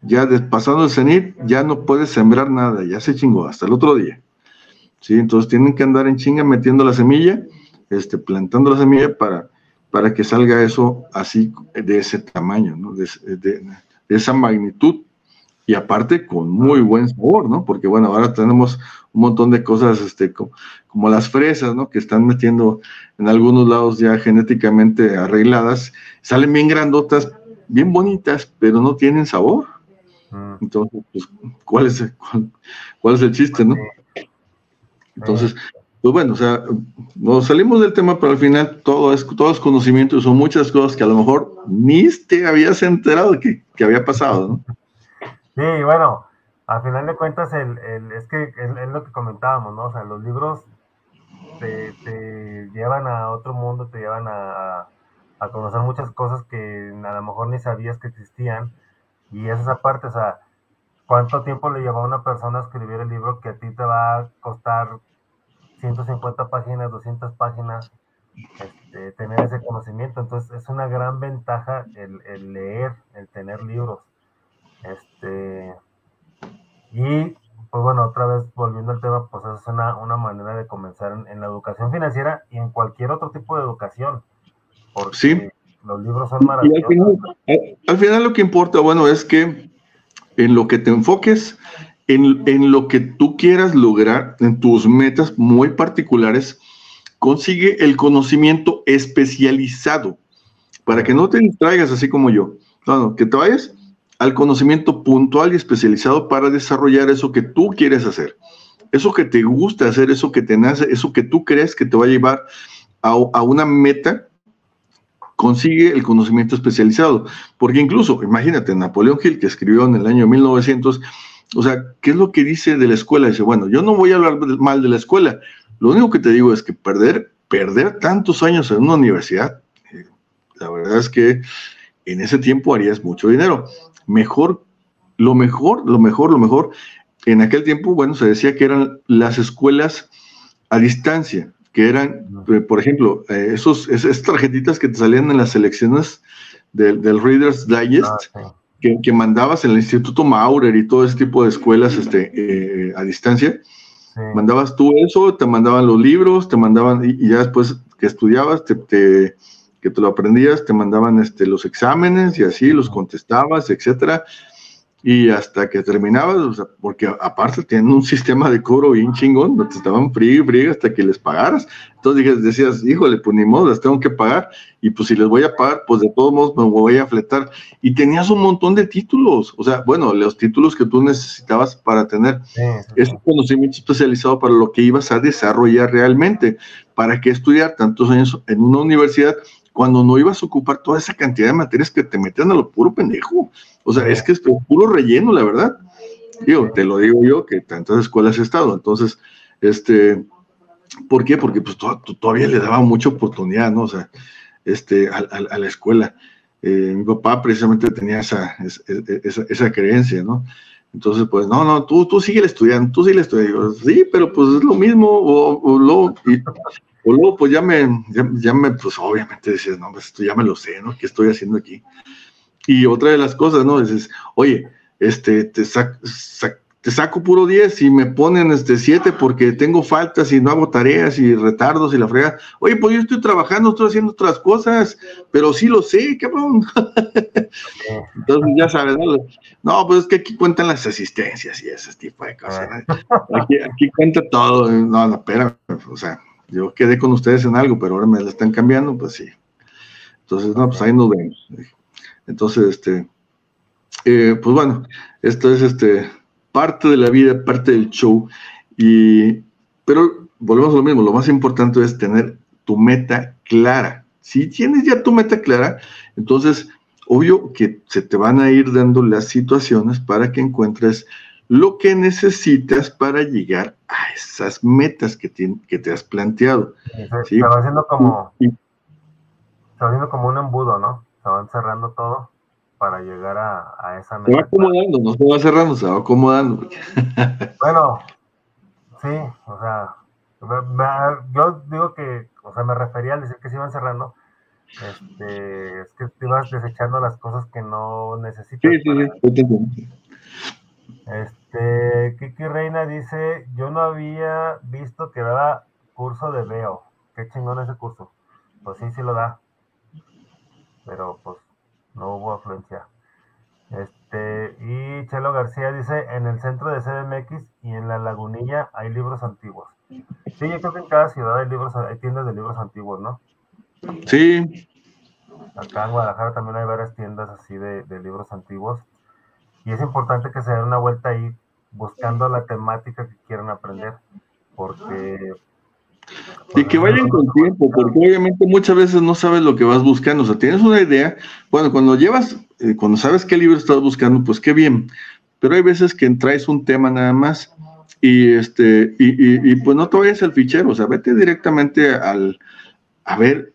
Ya pasando el cenit, ya no puedes sembrar nada, ya se chingó hasta el otro día. ¿Sí? Entonces tienen que andar en chinga metiendo la semilla, este, plantando la semilla para, para que salga eso así de ese tamaño, ¿no? de, de esa magnitud y aparte con muy buen sabor, ¿no? Porque bueno, ahora tenemos un montón de cosas este, como, las fresas, ¿no? Que están metiendo en algunos lados ya genéticamente arregladas, salen bien grandotas, bien bonitas, pero no tienen sabor. Mm. Entonces, pues, ¿cuál es, cuál, es el chiste, no? Entonces, pues bueno, o sea, nos salimos del tema, pero al final todo es, todo es conocimiento y son muchas cosas que a lo mejor ni te habías enterado que, que había pasado, ¿no? Sí, bueno, al final de cuentas, el, el es que es, lo que comentábamos, ¿no? O sea, los libros te, llevan a otro mundo, te llevan a, a, conocer muchas cosas que a lo mejor ni sabías que existían. Y es esa parte, o sea, ¿cuánto tiempo le lleva a una persona a escribir el libro que a ti te va a costar 150 páginas, 200 páginas, este, tener ese conocimiento? Entonces, es una gran ventaja el, el leer, el tener libros. Este, y pues bueno, otra vez volviendo al tema, pues es una, una manera de comenzar en, la educación financiera y en cualquier otro tipo de educación. Porque sí. los libros son maravillosos. Al final, lo que importa, bueno, es que en lo que te enfoques, en, en, lo que tú quieras lograr, en tus metas muy particulares, consigue el conocimiento especializado para que no te distraigas así como yo. No, no, que te vayas al conocimiento puntual y especializado para desarrollar eso que tú quieres hacer, eso que te gusta hacer, eso que te nace, eso que tú crees que te va a llevar a, una meta, consigue el conocimiento especializado. Porque incluso, imagínate, Napoleón Hill, que escribió en el año 1900, o sea, ¿qué es lo que dice de la escuela? Dice, bueno, yo no voy a hablar mal de la escuela, lo único que te digo es que perder, perder tantos años en una universidad, eh, la verdad es que en ese tiempo harías mucho dinero mejor, lo mejor, lo mejor, lo mejor, en aquel tiempo, bueno, se decía que eran las escuelas a distancia, que eran, eh, por ejemplo, eh, esos, esas tarjetitas que te salían en las selecciones del, Reader's Digest, ah, que, mandabas en el Instituto Maurer y todo ese tipo de escuelas este, eh, a distancia. Mandabas tú eso, te mandaban los libros, te mandaban, y, ya después que estudiabas, te, te que te lo aprendías, te mandaban este, los exámenes y así los contestabas, etcétera. Y hasta que terminabas, porque aparte tienen un sistema de cobro bien chingón, te estaban frío y hasta que les pagaras. Entonces decías, híjole, pues ni modo, las tengo que pagar. Y pues si les voy a pagar, pues de todos modos me voy a fletar. Y tenías un montón de títulos, o sea, bueno, los títulos que tú necesitabas para tener ese conocimiento especializado para lo que ibas a desarrollar realmente. ¿Para qué estudiar tantos años en una universidad cuando no ibas a ocupar toda esa cantidad de materias que te metían a lo puro pendejo. O sea, es que es puro relleno, la verdad. Digo, te lo digo yo, que tantas escuelas he estado. Entonces, este, ¿por qué? Porque pues todavía le daba mucha oportunidad, ¿no? O sea, este, a, la escuela. Eh, mi papá precisamente tenía esa, esa, creencia, ¿no? Entonces, pues, no, no, tú, tú sigue estudiando, tú sigue estudiando. sí, pero pues es lo mismo, o, o lo, o luego, pues ya me, ya, me, pues obviamente decías, no, pues esto ya me lo sé, ¿no? ¿Qué estoy haciendo aquí? Y otra de las cosas, ¿no? Dices, oye, este, te, te saco puro 10 y me ponen este 7 porque tengo faltas y no hago tareas y retardos y la frega. Oye, pues yo estoy trabajando, estoy haciendo otras cosas, pero sí lo sé, cabrón. Entonces ya sabes, ¿no? No, pues es que aquí cuentan las asistencias y ese tipo de cosas. Aquí, aquí cuenta todo. No, no, espera, o sea, yo quedé con ustedes en algo, pero ahora me la están cambiando, pues sí. Entonces, no, pues ahí nos vemos. Entonces, este, eh, pues bueno, esto es este, parte de la vida, parte del show. Y, pero volvemos a lo mismo, lo más importante es tener tu meta clara. Si tienes ya tu meta clara, entonces, obvio que se te van a ir dando las situaciones para que encuentres lo que necesitas para llegar a esas metas que te, que te has planteado. Se va haciendo como, se va haciendo como un embudo, ¿no? Se van cerrando todo para llegar a, esa meta. Se va acomodando, no se va cerrando, se va acomodando. Bueno, sí, o sea, yo digo que, o sea, me refería al decir que se iban cerrando, Este, es que te ibas desechando las cosas que no necesitas. Sí, sí, sí. Este, Kiki Reina dice, yo no había visto que daba curso de Veo. Qué chingón ese curso. Pues sí, sí lo da. Pero pues no hubo afluencia. Este, y Chelo García dice, en el centro de CDMX y en la lagunilla hay libros antiguos. Sí, yo creo que en cada ciudad hay libros, hay tiendas de libros antiguos, ¿no? Sí. Acá en Guadalajara también hay varias tiendas así de, de libros antiguos. Y es importante que se den una vuelta ahí buscando la temática que quieran aprender. Porque y que vayan con tiempo, porque obviamente muchas veces no sabes lo que vas buscando. O sea, tienes una idea. Bueno, cuando llevas, eh, cuando sabes qué libro estás buscando, pues qué bien. Pero hay veces que traes un tema nada más y este y, y, pues no te vayas al fichero. O sea, vete directamente al a ver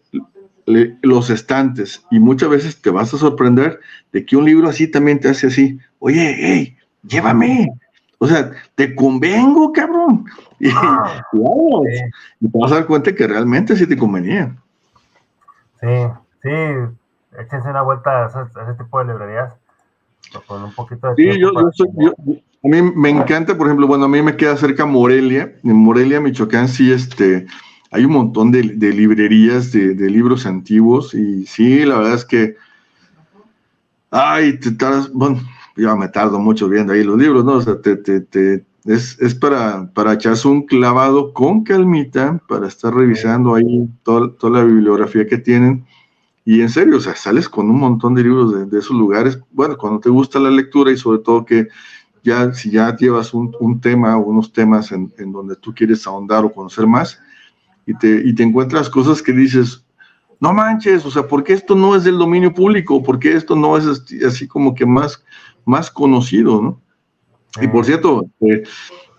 los estantes y muchas veces te vas a sorprender de que un libro así también te hace así. Oye, hey, llévame. O sea, te convengo, cabrón. Y, ah, y te vas a dar cuenta que realmente sí te convenía. Sí, sí, échense una vuelta a ese, tipo de librerías. Con un poquito de sí, yo, soy, a mí me encanta, por ejemplo, bueno, a mí me queda cerca Morelia. En Morelia, Michoacán, sí, este, hay un montón de, librerías de, libros antiguos. Y sí, la verdad es que. Ay, te bueno, yo me tardo mucho viendo ahí los libros, ¿no? O sea, te, te, te es, es para, para echarse un clavado con calmita, para estar revisando ahí toda, toda, la bibliografía que tienen. Y en serio, o sea, sales con un montón de libros de, de esos lugares. Bueno, cuando te gusta la lectura y sobre todo que ya, si ya llevas un, un tema o unos temas en, en, donde tú quieres ahondar o conocer más, y te, y te encuentras cosas que dices, no manches, o sea, ¿por qué esto no es del dominio público? ¿Por qué esto no es así como que más, más conocido, no? Y por cierto, eh,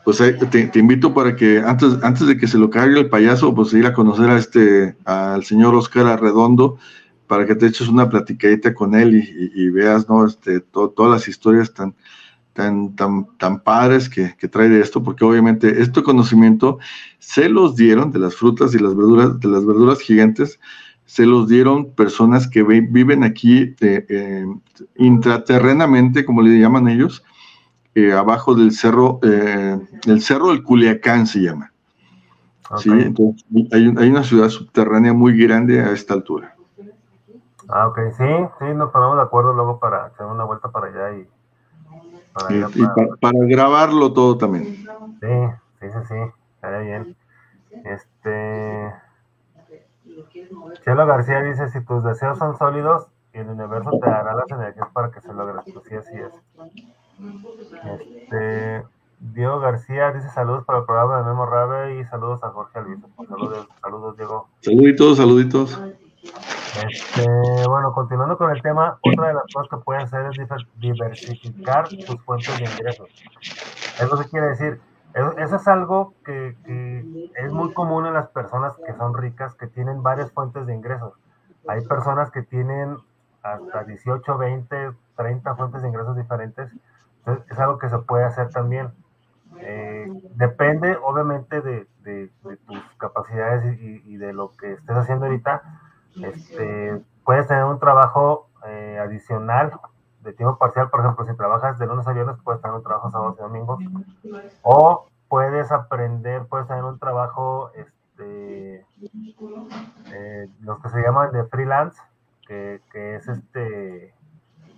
pues eh, te, invito para que antes, antes de que se lo cargue el payaso, pues ir a conocer a este, al señor Oscar Arredondo, para que te eches una platicadita con él y, veas, ¿no? Este, todas las historias tan, tan, tan, tan padres que, que, trae de esto, porque obviamente este conocimiento se los dieron de las frutas y las verduras, de las verduras gigantes, se los dieron personas que viven aquí eh, intraterrenamente, como le llaman ellos, eh, abajo del cerro, eh, el cerro del Culiacán se llama. Sí, entonces hay, hay, una ciudad subterránea muy grande a esta altura. Ah, ok, sí, sí, nos ponemos de acuerdo luego para hacer una vuelta para allá y para, para, grabarlo todo también. Sí, sí, sí, sí, estaría bien. Este. Chelo García dice: Si tus deseos son sólidos, el universo te dará las energías para que se logren. Pues sí, así es. Este, Diego García dice saludos para el programa de Memo Rabe y saludos a Jorge Alviso. Saludos, saludos, Diego. Saluditos, saluditos. Este, bueno, continuando con el tema, otra de las cosas que pueden hacer es diversificar tus fuentes de ingresos. Eso que quiere decir, eso es algo que, es muy común en las personas que son ricas, que tienen varias fuentes de ingresos. Hay personas que tienen hasta 18, 20, 30 fuentes de ingresos diferentes es algo que se puede hacer también. Eh, depende, obviamente, de, tus capacidades y, de lo que estés haciendo ahorita. Este, puedes tener un trabajo eh, adicional de tiempo parcial, por ejemplo, si trabajas de lunes a viernes, puedes tener un trabajo sábados y domingos. O puedes aprender, puedes tener un trabajo, este, eh, los que se llaman de freelance, que, es este,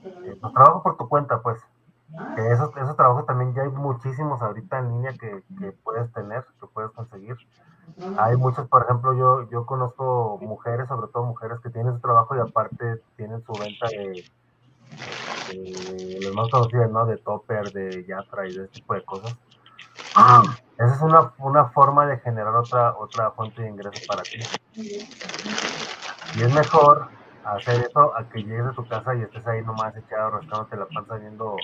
pues, trabajo por tu cuenta, pues que esos, esos trabajos también ya hay muchísimos ahorita en línea que, que, puedes tener, que puedes conseguir. Hay muchos, por ejemplo, yo, yo conozco mujeres, sobre todo mujeres que tienen su trabajo y aparte tienen su venta de, los más conocidos, ¿no? De topper, de Yatra y de este tipo de cosas. Esa es una, una forma de generar otra, otra fuente de ingresos para ti. Y es mejor hacer eso a que llegues a tu casa y estés ahí nomás echado rascándote la panza viendo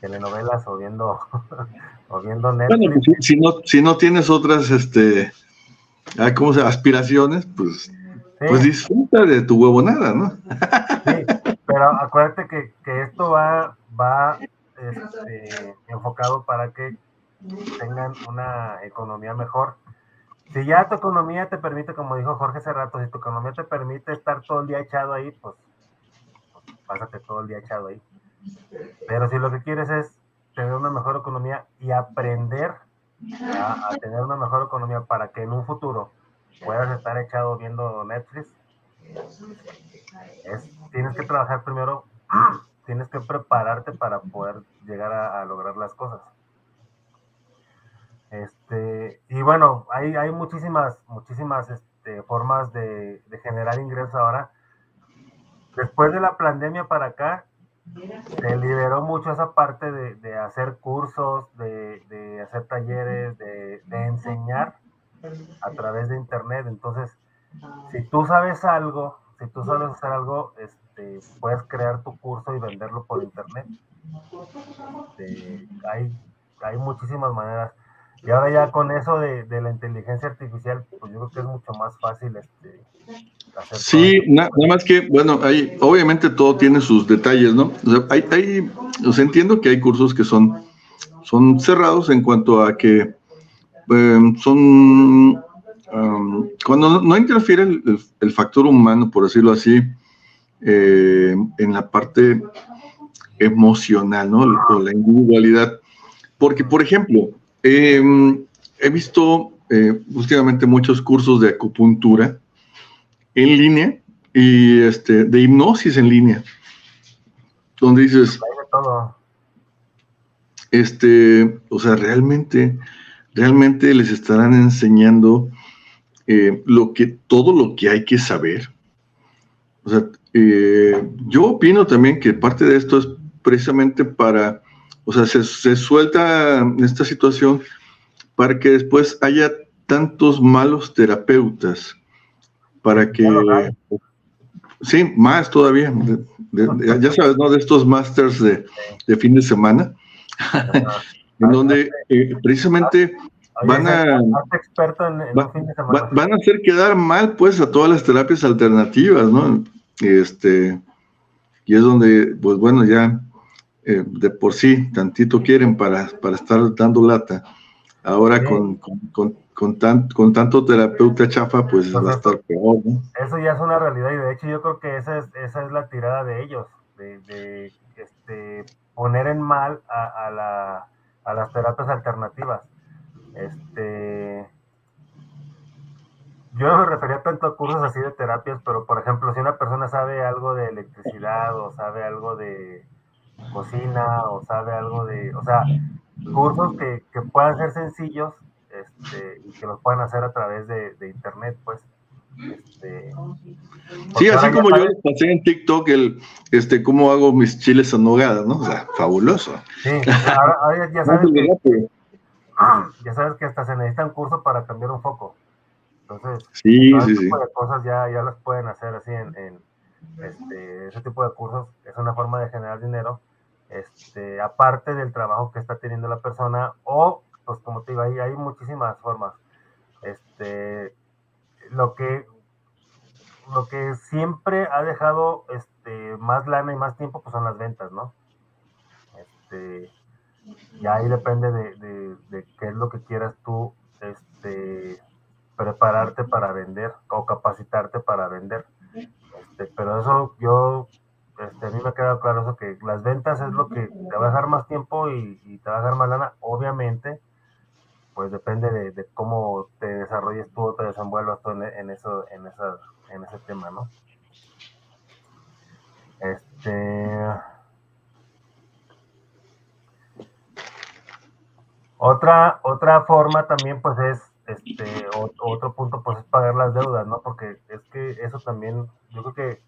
telenovelas o viendo, o viendo Netflix. Bueno, pues, si, no, si no tienes otras, este, ah, ¿cómo se aspiraciones? Pues, pues disfruta de tu huevonada, ¿no? sí, pero acuérdate que, que esto va, va este, enfocado para que tengan una economía mejor si ya tu economía te permite, como dijo Jorge hace rato, si tu economía te permite estar todo el día echado ahí, pues, pues pásate todo el día echado ahí. Pero si lo que quieres es tener una mejor economía y aprender a, tener una mejor economía para que en un futuro puedas estar echado viendo Netflix, tienes que trabajar primero, tienes que prepararte para poder llegar a, lograr las cosas. Este, y bueno, hay, hay muchísimas, muchísimas este, formas de, de generar ingresos ahora. Después de la pandemia para acá, se liberó mucho esa parte de, hacer cursos, de, hacer talleres, de, enseñar a través de internet. Entonces, si tú sabes algo, si tú sabes hacer algo, este, puedes crear tu curso y venderlo por internet. Este, hay, hay muchísimas maneras. Y ahora ya con eso de, la inteligencia artificial, pues yo creo que es mucho más fácil este, hacer Sí, nada más que, bueno, hay, obviamente todo tiene sus detalles, ¿no? O sea, hay, hay, o sea, entiendo que hay cursos que son, son cerrados en cuanto a que em, son, cuando no, interfiere el, factor humano, por decirlo así, eh, en la parte emocional, ¿no? O la individualidad. Porque, por ejemplo, Em, he visto eh, últimamente muchos cursos de acupuntura en línea y este, de hipnosis en línea, donde dices, este, o sea, realmente, realmente les estarán enseñando eh, lo que, todo lo que hay que saber. O sea, eh, yo opino también que parte de esto es precisamente para o sea, se, suelta esta situación para que después haya tantos malos terapeutas, para que... Sí, más todavía. ya sabes, ¿no? De estos masters de, fin de semana, en donde eh, precisamente van a, van a hacer quedar mal, pues, a todas las terapias alternativas, ¿no? Este, y es donde, pues bueno, ya eh, de por sí tantito quieren para, para estar dando lata. Ahora con, con, con, tanto terapeuta chafa, pues va a estar peor, Eso ya es una realidad y de hecho yo creo que esa es, esa es la tirada de ellos, de, este, poner en mal a, la, a las terapias alternativas. Este, yo no me refería tanto a cursos así de terapias, pero por ejemplo, si una persona sabe algo de electricidad o sabe algo de, cocina o sabe algo de, o sea, cursos que, que puedan ser sencillos este, y que los puedan hacer a través de, de internet, pues. Este, sí, así como yo les pasé en TikTok el, este, cómo hago mis chiles en nogada, ¿no? O sea, fabuloso. Sí, ahora, ya sabes que, ya sabes que hasta se necesita un curso para cambiar un foco. Entonces, sí, sí, sí. de cosas ya, ya las pueden hacer así en, en este, ese tipo de cursos es una forma de generar dinero, este, aparte del trabajo que está teniendo la persona, o, pues como te digo, ahí hay muchísimas formas. Este, lo que, lo que siempre ha dejado este, más lana y más tiempo, pues son las ventas, ¿no? Este, y ahí depende de, de qué es lo que quieras tú, este, prepararte para vender o capacitarte para vender. Este, pero eso yo, este, a mí me ha quedado claro eso, que las ventas es lo que te va a dejar más tiempo y, te va a dejar más lana. Obviamente, pues depende de, cómo te desarrolles tú o te desenvuelvas tú en, eso, en, esa, en ese tema, ¿no? Este... Otra, otra forma también pues es este, otro punto pues es pagar las deudas, ¿no? Porque es que eso también, yo creo que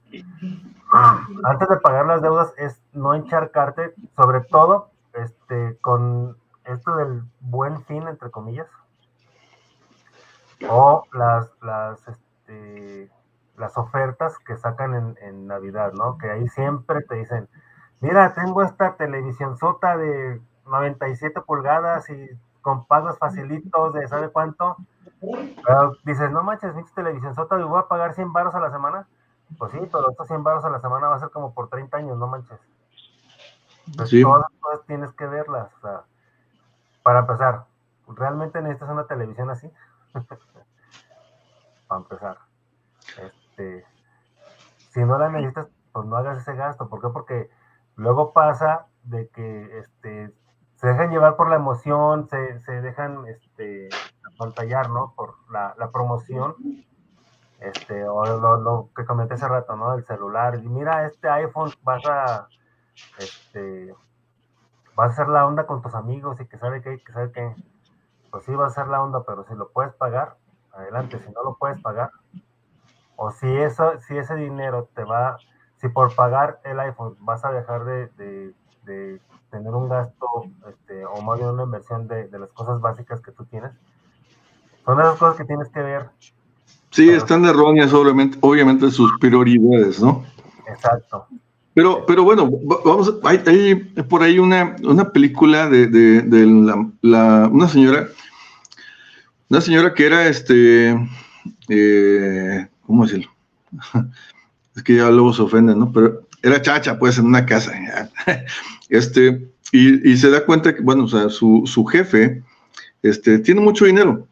antes de pagar las deudas es no encharcarte, sobre todo este, con esto del buen fin, entre comillas, o las, las, este, las ofertas que sacan en, en Navidad, ¿no? Que ahí siempre te dicen, mira, tengo esta televisión sota de 97 pulgadas y con pagos facilitos de sabe cuánto. Pero dices, no manches, mi televisión sota, voy a pagar 100 baros a la semana. Pues sí, pero estos 100 baros a la semana va a ser como por 30 años, no manches. Entonces, todas las cosas tienes que verlas. O sea, para empezar, ¿realmente necesitas una televisión así? Para empezar. Este, si no la necesitas, pues no hagas ese gasto. ¿Por qué? Porque luego pasa de que este, se dejan llevar por la emoción, se, se dejan este, apantallar, ¿no? Por la, la promoción este, o lo, que comenté hace rato, ¿no? El celular. Y mira, este iPhone vas a, este, vas a hacer la onda con tus amigos y que sabe que, que sabe que, pues sí va a ser la onda, pero si lo puedes pagar, adelante. Si no lo puedes pagar, o si eso, si ese dinero te va, si por pagar el iPhone vas a dejar de, de, tener un gasto, este, o más bien una inversión de, de las cosas básicas que tú tienes, son esas cosas que tienes que ver Sí, están erróneas, obviamente, obviamente sus prioridades, ¿no? Exacto. Pero, pero bueno, vamos, hay, hay por ahí una, una película de, de, la, una señora, una señora que era este, eh, ¿cómo decirlo? es que ya luego se ofenden, ¿no? Pero era chacha, pues, en una casa. Este, y, y, se da cuenta que, bueno, o sea, su, su jefe, este, tiene mucho dinero.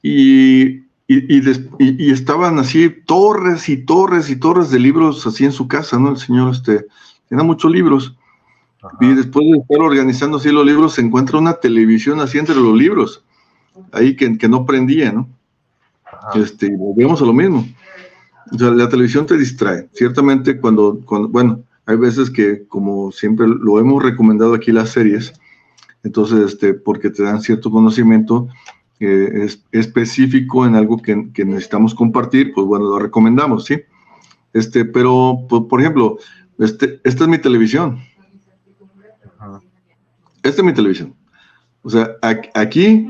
Y y, estaban así torres y torres y torres de libros así en su casa, ¿no? El señor este, tenía muchos libros. Y después de estar organizando así los libros, se encuentra una televisión así entre los libros, ahí que, que no prendía, ¿no? Este, y volvemos a lo mismo. O sea, la televisión te distrae. Ciertamente cuando, cuando, bueno, hay veces que, como siempre lo hemos recomendado aquí las series, entonces, este, porque te dan cierto conocimiento, es, específico en algo que, necesitamos compartir, pues bueno, lo recomendamos, ¿sí? Este, pero, pues, por ejemplo, este, esta es mi televisión. Esta es mi televisión. O sea, aquí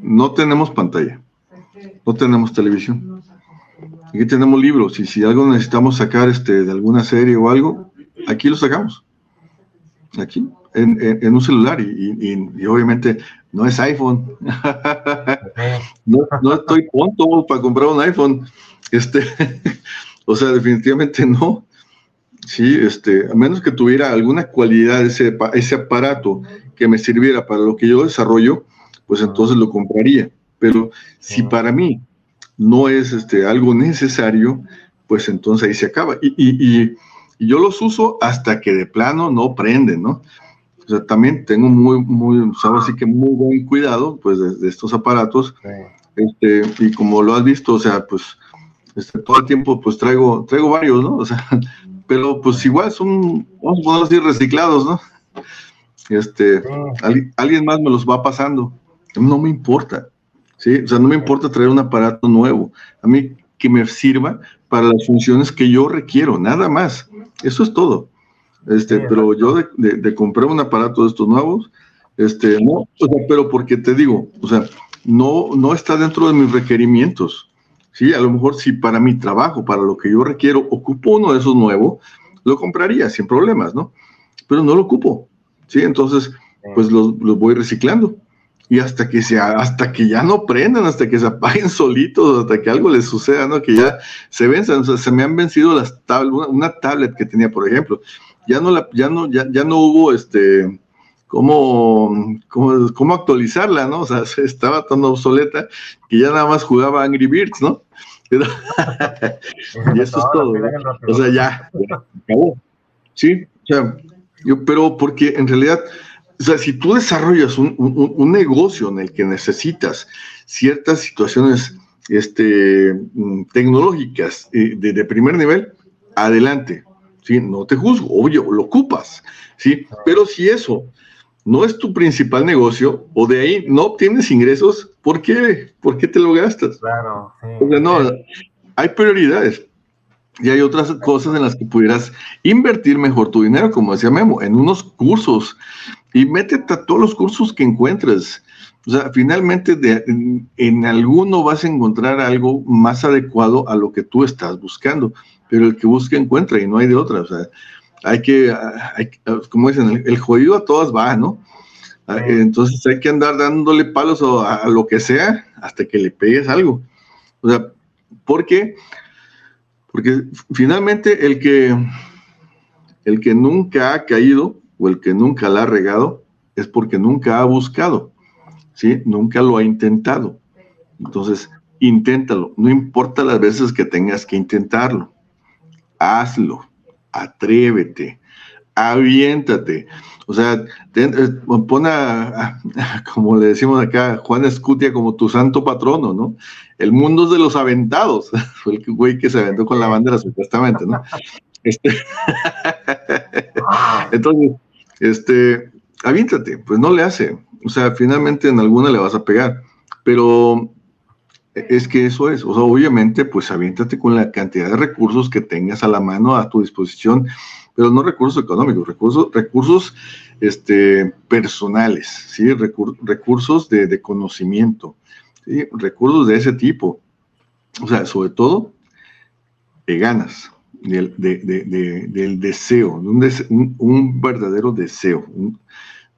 no tenemos pantalla, no tenemos televisión. Aquí tenemos libros y si algo necesitamos sacar este, de alguna serie o algo, aquí lo sacamos. Aquí, en, un celular y, obviamente no es iPhone. no, estoy pronto para comprar un iPhone. Este, o sea, definitivamente no. Sí, este, a menos que tuviera alguna cualidad ese, ese aparato que me sirviera para lo que yo desarrollo, pues entonces lo compraría. Pero si para mí no es este, algo necesario, pues entonces ahí se acaba. Y, y, yo los uso hasta que de plano no prenden, ¿no? O sea, también tengo muy, muy, sabes, así que muy buen cuidado, pues, de, estos aparatos. Este, y como lo has visto, o sea, pues, este, todo el tiempo, pues, traigo, traigo varios, ¿no? O sea, pero, pues, igual son, vamos a decir, reciclados, ¿no? Este, alguien más me los va pasando. No me importa, ¿sí? O sea, no me importa traer un aparato nuevo. A mí que me sirva para las funciones que yo requiero, nada más. Eso es todo. Este, pero yo de, de, comprar un aparato de estos nuevos, este, no, pero porque te digo, o sea, no, no está dentro de mis requerimientos. Sí, a lo mejor si para mi trabajo, para lo que yo requiero, ocupo uno de esos nuevos, lo compraría sin problemas, ¿no? Pero no lo ocupo, ¿sí? Entonces, pues los, los voy reciclando. Y hasta que, sea, hasta que ya no prendan, hasta que se apaguen solitos, hasta que algo les suceda, ¿no? Que ya se venzan. O sea, se me han vencido las tablas, una, una tablet que tenía, por ejemplo, ya no, la, ya no, ya, ya no hubo este, cómo, cómo, actualizarla, ¿no? O sea, estaba tan obsoleta que ya nada más jugaba Angry Birds, ¿no? y eso es todo. O sea, ya, acabó. Sí, o sea, yo, pero porque en realidad, o sea, si tú desarrollas un, un, negocio en el que necesitas ciertas situaciones este, mm, tecnológicas eh, de, de primer nivel, adelante. ¿sí? No te juzgo, obvio, lo ocupas, ¿sí? Pero si eso no es tu principal negocio o de ahí no obtienes ingresos, ¿por qué? ¿Por qué te lo gastas? Claro, sí. no, hay prioridades. Y hay otras cosas en las que pudieras invertir mejor tu dinero, como decía Memo, en unos cursos. Y métete a todos los cursos que encuentres. O sea, finalmente en, en, alguno vas a encontrar algo más adecuado a lo que tú estás buscando pero el que busca encuentra y no hay de otra. O sea, hay que, hay, como dicen, el, jodido a todas va, ¿no? Ah, entonces hay que andar dándole palos a, lo que sea hasta que le pegues algo. O sea, ¿por qué? Porque finalmente el que, el que nunca ha caído o el que nunca la ha regado es porque nunca ha buscado, ¿sí? Nunca lo ha intentado. Entonces, inténtalo, no importa las veces que tengas que intentarlo, hazlo, atrévete, aviéntate. O sea, eh, pon a, como le decimos acá, Juan Escutia como tu santo patrono, ¿no? El mundo es de los aventados. Fue el güey que se aventó con la bandera, supuestamente, ¿no? Este, entonces, este, aviéntate, pues no le hace. O sea, finalmente en alguna le vas a pegar. Pero es que eso es. O sea, obviamente, pues aviéntate con la cantidad de recursos que tengas a la mano a tu disposición pero no recursos económicos, recursos, recursos este, personales, ¿sí? recursos de, conocimiento, ¿sí? recursos de ese tipo. O sea, sobre todo, de ganas, del, del deseo, un, un, verdadero deseo.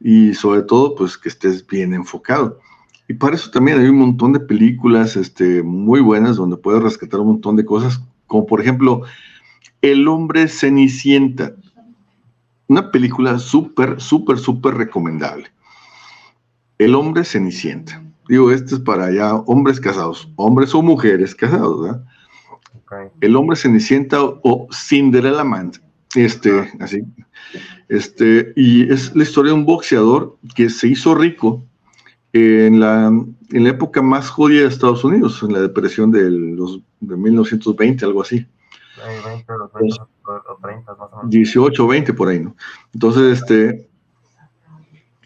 y sobre todo, pues que estés bien enfocado. Y para eso también hay un montón de películas este, muy buenas donde puedes rescatar un montón de cosas, como por ejemplo el hombre Cenicienta. Una película súper, súper, súper recomendable. El hombre Cenicienta. Digo, este es para ya hombres casados, hombres o mujeres casados, ¿verdad? El hombre Cenicienta o, Cinderella Man. Este, ah. así. Este, y es la historia de un boxeador que se hizo rico en la, en la época más jodida de Estados Unidos, en la depresión de, los, de 1920, algo así. 18, 20 por ahí, ¿no? Entonces, este,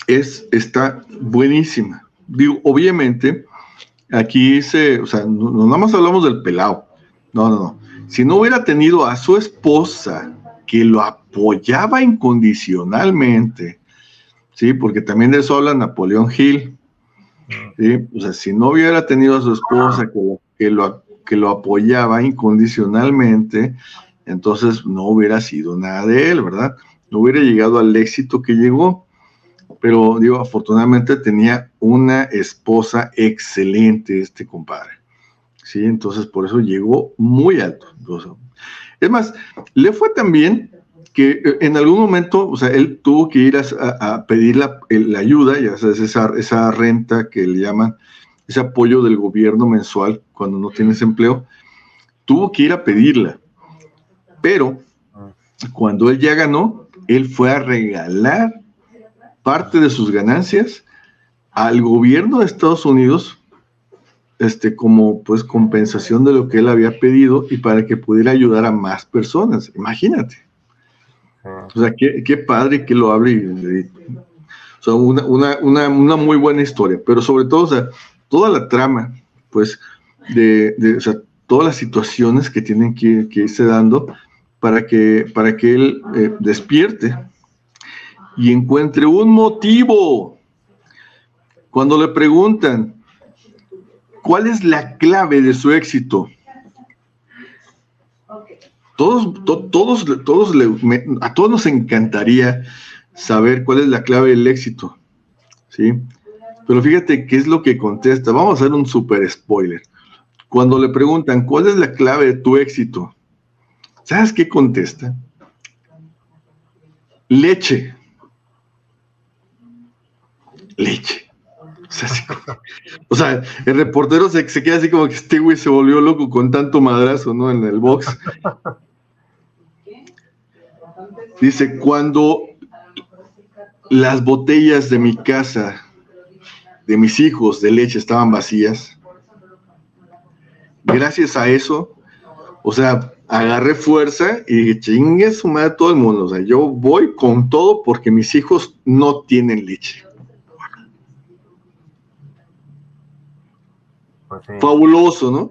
es, está buenísima. Digo, obviamente, aquí se, o sea, no, nada más hablamos del pelado. No, no, no. Si no hubiera tenido a su esposa que lo apoyaba incondicionalmente, ¿sí? Porque también de eso habla Napoleón Hill, ¿sí? O sea, si no hubiera tenido a su esposa que que lo que lo apoyaba incondicionalmente, entonces no hubiera sido nada de él, ¿verdad? No hubiera llegado al éxito que llegó. Pero digo, afortunadamente tenía una esposa excelente este compadre. Sí, entonces por eso llegó muy alto. Es más, le fue tan bien que eh, en algún momento, o sea, él tuvo que ir a, pedir la, ayuda, ya sabes, esa, esa renta que le llaman ese apoyo del gobierno mensual cuando no tienes empleo, tuvo que ir a pedirla. Pero cuando él ya ganó, él fue a regalar parte de sus ganancias al gobierno de Estados Unidos este, como pues compensación de lo que él había pedido y para que pudiera ayudar a más personas. Imagínate. O sea, qué, qué padre que lo abre. o sea, una, una, una, una, muy buena historia, pero sobre todo, o sea, toda la trama, pues, de, o sea, todas las situaciones que tienen que, irse dando para que, para que él eh, despierte y encuentre un motivo. Cuando le preguntan, ¿cuál es la clave de su éxito? Todos, todos, todos a todos nos encantaría saber cuál es la clave del éxito, ¿sí? Pero fíjate qué es lo que contesta. Vamos a hacer un super spoiler. Cuando le preguntan, ¿cuál es la clave de tu éxito? ¿Sabes qué contesta? Leche. Leche. O sea, el reportero se, se, queda así como que este güey se volvió loco con tanto madrazo, ¿no? En el box. Dice, cuando las botellas de mi casa de mis hijos de leche estaban vacías. Gracias a eso, o sea, agarré fuerza y dije, chingue su madre todo el mundo. O sea, yo voy con todo porque mis hijos no tienen leche. Pues Fabuloso, ¿no?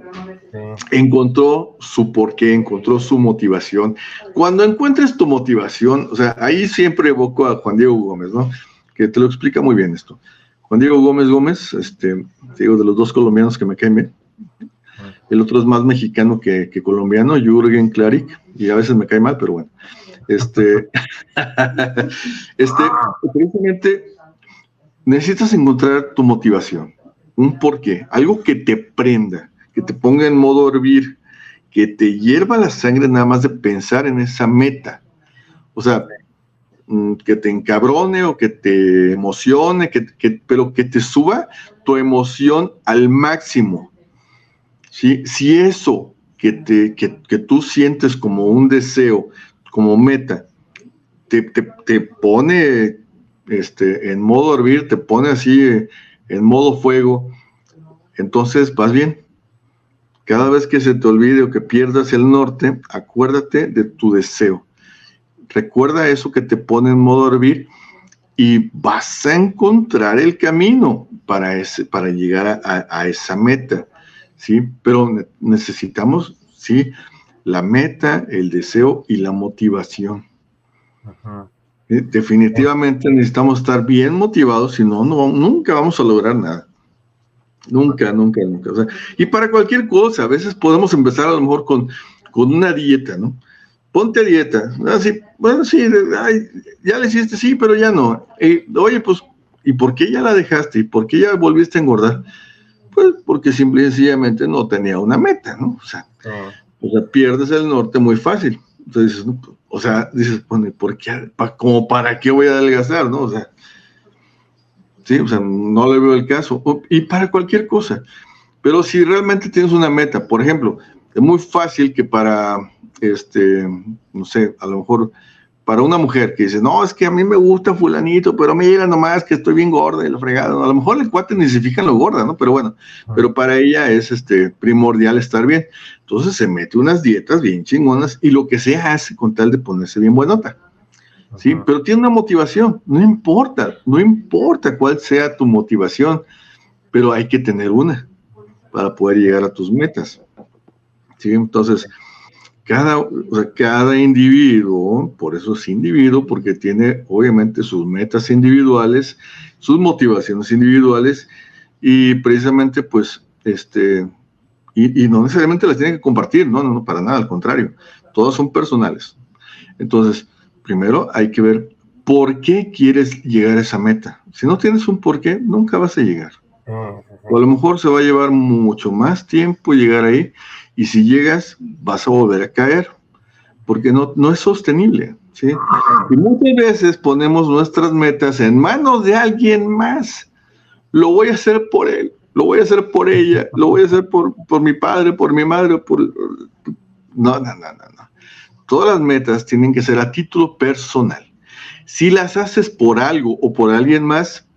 Encontró su porqué, encontró su motivación. Cuando encuentres tu motivación, o sea, ahí siempre evoco a Juan Diego Gómez, ¿no? Que te lo explica muy bien esto. Juan Diego Gómez Gómez, este, digo, de los dos colombianos que me caen bien. El otro es más mexicano que, colombiano, Jürgen Klarik, y a veces me cae mal, pero bueno. Este, este, precisamente necesitas encontrar tu motivación, un porqué, algo que te prenda, que te ponga en modo hervir, que te hierva la sangre nada más de pensar en esa meta. O sea, mm, que te encabrone o que te emocione, que, pero que te suba tu emoción al máximo. Si eso que, te, que, tú sientes como un deseo, como meta, te, te, pone este, en modo hervir, te pone así en modo fuego, entonces vas bien. Cada vez que se te olvide o que pierdas el norte, acuérdate de tu deseo. Recuerda eso que te pone en modo hervir y vas a encontrar el camino para, ese, para llegar a, esa meta. ¿sí? Pero necesitamos ¿sí? la meta, el deseo y la motivación. Definitivamente necesitamos estar bien motivados, si no, no, nunca vamos a lograr nada. Nunca, nunca, nunca. y para cualquier cosa, a veces podemos empezar a lo mejor con, con una dieta, ¿no? Ponte a dieta. Así, ah, bueno, sí, ya le hiciste, sí, pero ya no. oye, pues, ¿y por qué ya la dejaste? ¿Y por qué ya volviste a engordar? Pues porque simple y sencillamente no tenía una meta, ¿no? O sea, o sea pierdes el norte muy fácil. Entonces, o sea, dices, bueno, ¿por qué? ¿Como para qué voy a adelgazar, no? O sea, ¿sí? O sea, no le veo el caso. Y para cualquier cosa. Pero si realmente tienes una meta, por ejemplo, es muy fácil que para, este, no sé, a lo mejor para una mujer que dice, no, es que a mí me gusta fulanito, pero mira nomás que estoy bien gorda y lo fregado. A lo mejor el cuate ni se fija en lo gorda, ¿no? Pero bueno, pero para ella es este, primordial estar bien. Entonces se mete unas dietas bien chingonas y lo que sea hace con tal de ponerse bien buenota. ¿sí? Pero tiene una motivación, no importa, no importa cuál sea tu motivación, pero hay que tener una para poder llegar a tus metas. ¿sí? Entonces, cada, cada individuo, por eso es individuo, porque tiene obviamente sus metas individuales, sus motivaciones individuales, y precisamente pues, este, y, y no necesariamente las tiene que compartir, no, no, no, para nada, al contrario, todas son personales. Entonces, primero hay que ver por qué quieres llegar a esa meta. Si no tienes un por qué, nunca vas a llegar. O a lo mejor se va a llevar mucho más tiempo llegar ahí y si llegas vas a volver a caer porque no, no es sostenible. ¿sí? Y muchas veces ponemos nuestras metas en manos de alguien más. Lo voy a hacer por él, lo voy a hacer por ella, lo voy a hacer por, por mi padre, por mi madre, por... No, no, no, no, no. Todas las metas tienen que ser a título personal. Si las haces por algo o por alguien más,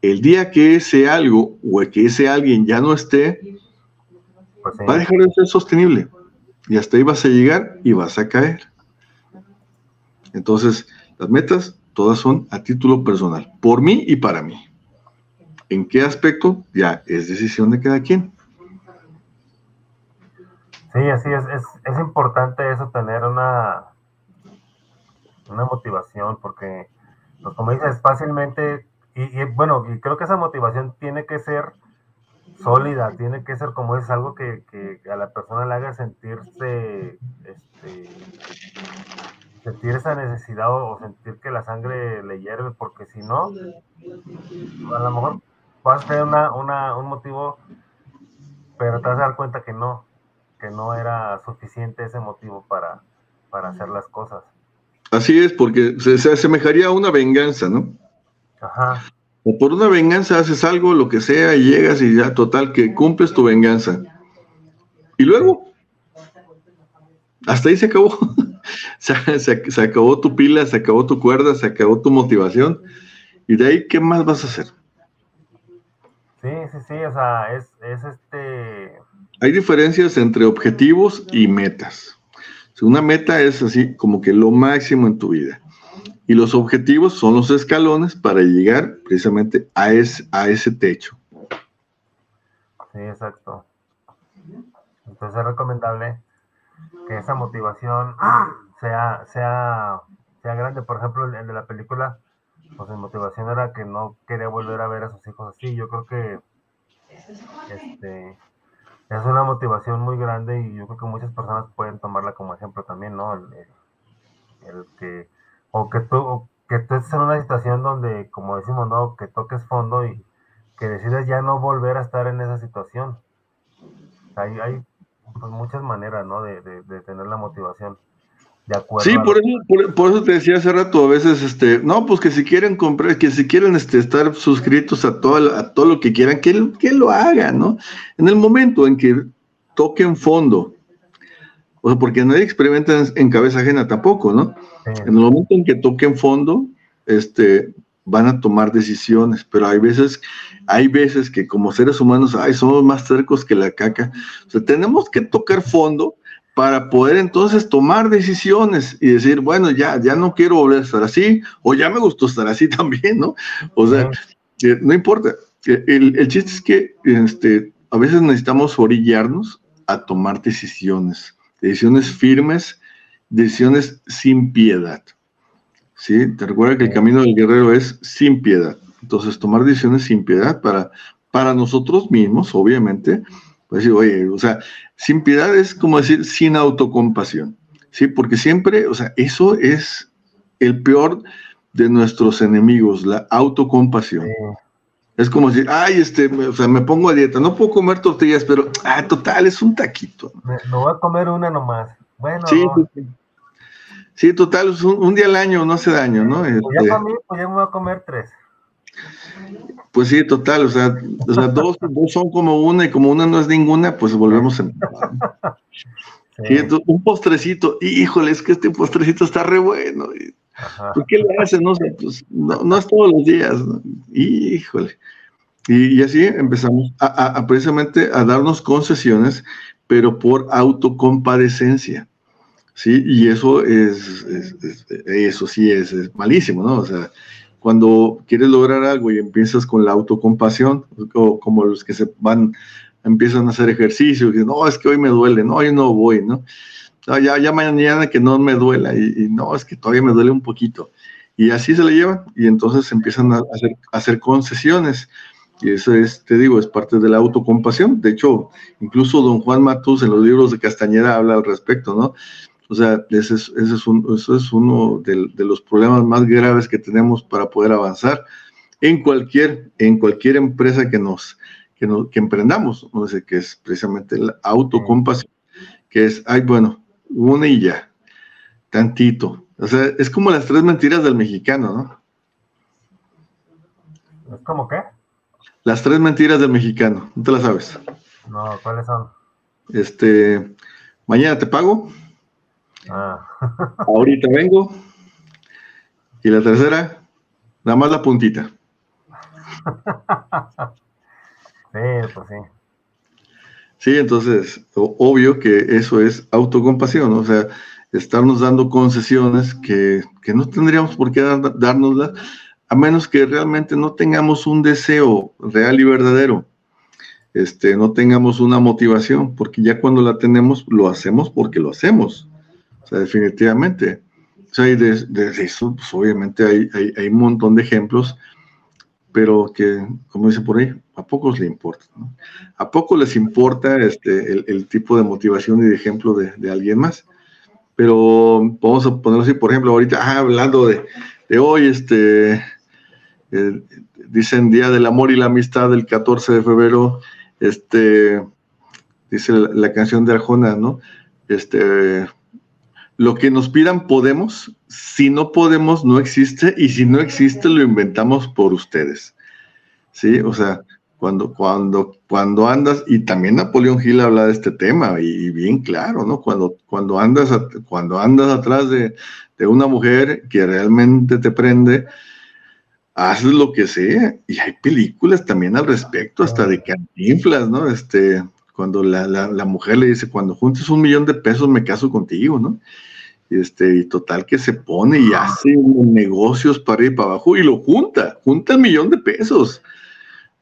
el día que ese algo o que ese alguien ya no esté, pues va a dejar de ser sostenible. Y hasta ahí vas a llegar y vas a caer. Entonces, las metas todas son a título personal, por mí y para mí. ¿En qué aspecto? Ya es decisión de cada quien. Sí, así es, es, importante eso, tener una, una motivación, porque, pues, como dices, fácilmente, y, bueno, y creo que esa motivación tiene que ser sólida, tiene que ser como es algo que, a la persona le haga sentirse, este, sentir esa necesidad o, sentir que la sangre le hierve, porque si no, a lo mejor vas a tener una, una, un motivo, pero te vas a dar cuenta que no, que no era suficiente ese motivo para, para hacer las cosas. Así es, porque se, asemejaría a una venganza, ¿no? Ajá. O por una venganza haces algo, lo que sea, y llegas y ya total que cumples tu venganza. Y luego, hasta ahí se acabó. se, se, acabó tu pila, se acabó tu cuerda, se acabó tu motivación. Y de ahí, ¿qué más vas a hacer? Sí, sí, sí, o sea, es, es este hay diferencias entre objetivos y metas. Una meta es así como que lo máximo en tu vida. Y los objetivos son los escalones para llegar precisamente a ese, a ese techo. Sí, exacto. Entonces es recomendable que esa motivación sea, sea, sea grande. Por ejemplo, el de la película, pues mi motivación era que no quería volver a ver a sus hijos así. Yo creo que este, es una motivación muy grande y yo creo que muchas personas pueden tomarla como ejemplo también, ¿no? El, que, o que tú, que tú estés en una situación donde, como decimos, ¿no? Que toques fondo y que decides ya no volver a estar en esa situación. Hay, hay pues, muchas maneras, ¿no? De, tener la motivación. Sí, por eso, por, eso te decía hace rato, a veces, este, no, pues que si quieren comprar, que si quieren este, estar suscritos a todo, a todo lo que quieran, que, que lo hagan, ¿no? En el momento en que toquen fondo, o sea, porque nadie experimenta en, cabeza ajena tampoco, ¿no? En el momento en que toquen fondo, este, van a tomar decisiones, pero hay veces, hay veces que como seres humanos, ay, somos más cercos que la caca. O sea, tenemos que tocar fondo para poder entonces tomar decisiones y decir, bueno, ya, ya no quiero volver a estar así, o ya me gustó estar así también, ¿no? O sea, no importa. El, el, chiste es que este, a veces necesitamos orillarnos a tomar decisiones, decisiones firmes, decisiones sin piedad. ¿Sí? Te recuerda que el camino del guerrero es sin piedad. Entonces, tomar decisiones sin piedad para, para nosotros mismos, obviamente, pues decir, oye, o sea, sin piedad es como decir sin autocompasión, ¿sí? Porque siempre, o sea, eso es el peor de nuestros enemigos, la autocompasión. Es como decir, ay, este, o sea, me pongo a dieta, no puedo comer tortillas, pero, ah, total, es un taquito. Me, voy a comer una nomás. Bueno. Sí, sí, total, es un, día al año no hace daño, ¿no? Pues ya este mí, pues ya me voy a comer tres. Pues sí, total, o sea, o sea dos, son como una y como una no es ninguna, pues volvemos a... Sí. un postrecito, híjole, es que este postrecito está re bueno. ¿Por qué le hacen? No, pues, no, es todos los días, híjole. Y, así empezamos a, precisamente a darnos concesiones, pero por autocompadecencia. ¿sí? Y eso es, eso sí es, es, malísimo, ¿no? O sea, cuando quieres lograr algo y empiezas con la autocompasión, o como los que se van, empiezan a hacer ejercicio, y dicen, no, es que hoy me duele, no, hoy no voy, ¿no? Ya, mañana que no me duela, y, no, es que todavía me duele un poquito. Y así se le llevan, y entonces empiezan a hacer, concesiones. Y eso es, te digo, es parte de la autocompasión. De hecho, incluso don Juan Matus en los libros de Castañeda habla al respecto, ¿no? O sea, ese es, un, eso es uno de, los problemas más graves que tenemos para poder avanzar en cualquier, en cualquier empresa que nos, que, nos, que emprendamos, no que es precisamente la autocompasión, que es, ay, bueno, una y ya, tantito. O sea, es como las tres mentiras del mexicano, ¿no? ¿Es como qué? Las tres mentiras del mexicano, ¿no te las sabes? No, ¿cuáles son? Este, mañana te pago, Ah. Ahorita vengo. Y la tercera, nada más la puntita. Sí, pues sí. Sí, entonces, obvio que eso es autocompasión, o sea, estarnos dando concesiones que, no tendríamos por qué dar, dárnoslas, a menos que realmente no tengamos un deseo real y verdadero, este, no tengamos una motivación, porque ya cuando la tenemos, lo hacemos porque lo hacemos definitivamente. O sea, de, eso, pues obviamente hay, hay, un montón de ejemplos, pero que, como dice por ahí, a pocos les importa. A pocos les importa este, el, tipo de motivación y de ejemplo de, alguien más. Pero vamos a ponerlo así, por ejemplo, ahorita ah, hablando de, hoy, este, eh, dicen Día del Amor y la Amistad del 14 de febrero, este, dice la, la canción de Arjona, ¿no? Este, lo que nos pidan podemos, si no podemos no existe y si no existe lo inventamos por ustedes. Sí, o sea, cuando, cuando, cuando andas, y también Napoleón Gil habla de este tema, y, bien claro, ¿no? Cuando, cuando, andas, cuando andas atrás de, una mujer que realmente te prende, haces lo que sea, y hay películas también al respecto, hasta de cantinflas, ¿no? Este, cuando la, la mujer le dice, cuando juntes un millón de pesos me caso contigo, ¿no? Este, y total que se pone y hace negocios para ir para abajo y lo junta, junta el millón de pesos.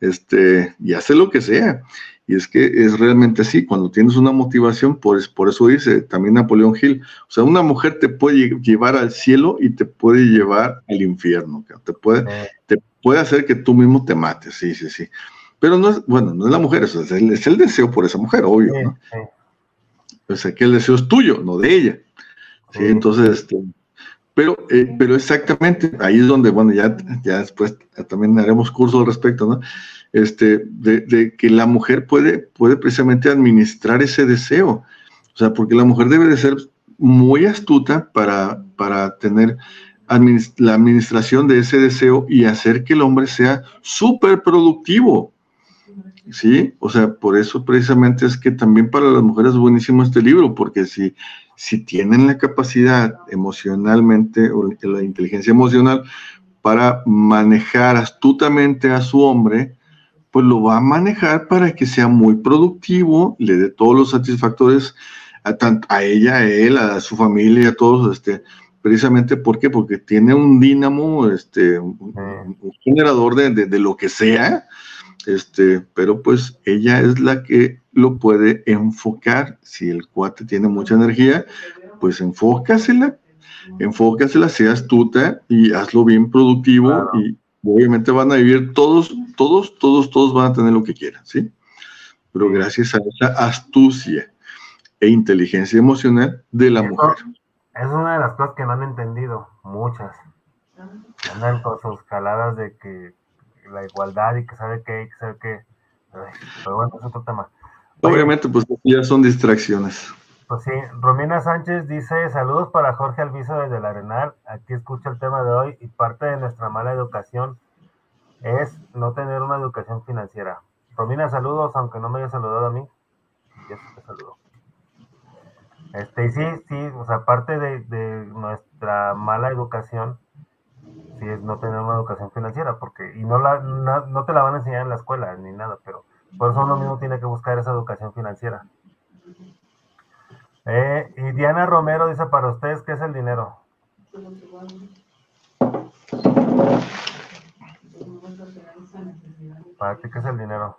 Este, y hace lo que sea. Y es que es realmente así, cuando tienes una motivación, por, por eso dice también Napoleón Hill, o sea, una mujer te puede llevar al cielo y te puede llevar al infierno, te puede, te puede hacer que tú mismo te mates, sí, sí, sí. Pero no es, bueno, no es la mujer, es el, es el deseo por esa mujer, obvio, ¿no? O sea, que el deseo es tuyo, no de ella. Sí, entonces, este, pero, eh, pero exactamente, ahí es donde, bueno, ya, ya después también haremos curso al respecto, ¿no? Este, de, que la mujer puede, puede precisamente administrar ese deseo. O sea, porque la mujer debe de ser muy astuta para, para tener la administración de ese deseo y hacer que el hombre sea súper productivo. ¿Sí? O sea, por eso precisamente es que también para las mujeres es buenísimo este libro, porque si, si tienen la capacidad emocionalmente o la inteligencia emocional para manejar astutamente a su hombre, pues lo va a manejar para que sea muy productivo, le dé todos los satisfactores a, a ella, a él, a su familia, a todos, este, precisamente ¿por qué? porque tiene un dínamo, este, un, generador de, de, lo que sea, este, pero pues ella es la que lo puede enfocar. Si el cuate tiene mucha energía, pues enfócasela, enfócasela, sea astuta y hazlo bien productivo y obviamente van a vivir todos, todos, todos, todos van a tener lo que quieran, ¿sí? Pero gracias a esa astucia e inteligencia emocional de la mujer. Es una de las cosas que no han entendido, muchas. Andan con sus caladas de que la igualdad y que sabe qué, que sabe qué. Pero bueno, es otro tema. Obviamente, pues ya son distracciones. Pues sí, Romina Sánchez dice, saludos para Jorge Alviso desde la Arenal, aquí escucha el tema de hoy y parte de nuestra mala educación es no tener una educación financiera. Romina, saludos, aunque no me haya saludado a mí. Ya te saludo. Este, y sí, sí, o sea, parte de, nuestra mala educación, sí es no tener una educación financiera, porque, y no, la, no, te la van a enseñar en la escuela ni nada, pero por eso uno mismo tiene que buscar esa educación financiera. Eh, y Diana Romero dice para ustedes, ¿qué es el dinero? ¿Para ti qué es el dinero?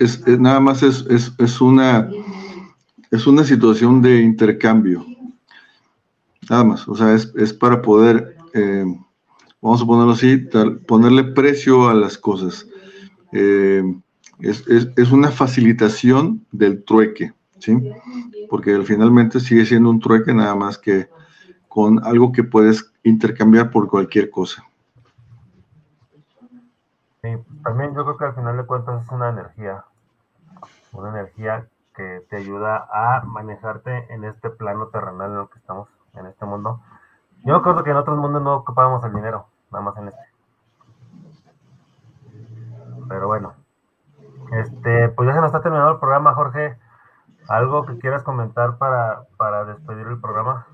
Es, es, nada más es, es una es una situación de intercambio. Nada más, o sea, es, para poder, eh, vamos a ponerlo así, ponerle precio a las cosas. Eh, es, una facilitación del trueque, ¿sí? Porque finalmente sigue siendo un trueque nada más que con algo que puedes intercambiar por cualquier cosa. Sí, también yo creo que al final de cuentas es una energía, una energía que te ayuda a manejarte en este plano terrenal en el que estamos, en este mundo. Yo creo que en otros mundos no ocupábamos el dinero, nada más en este. Pero bueno, este, pues ya se nos está terminando el programa, Jorge. ¿Algo que quieras comentar para, para despedir el programa?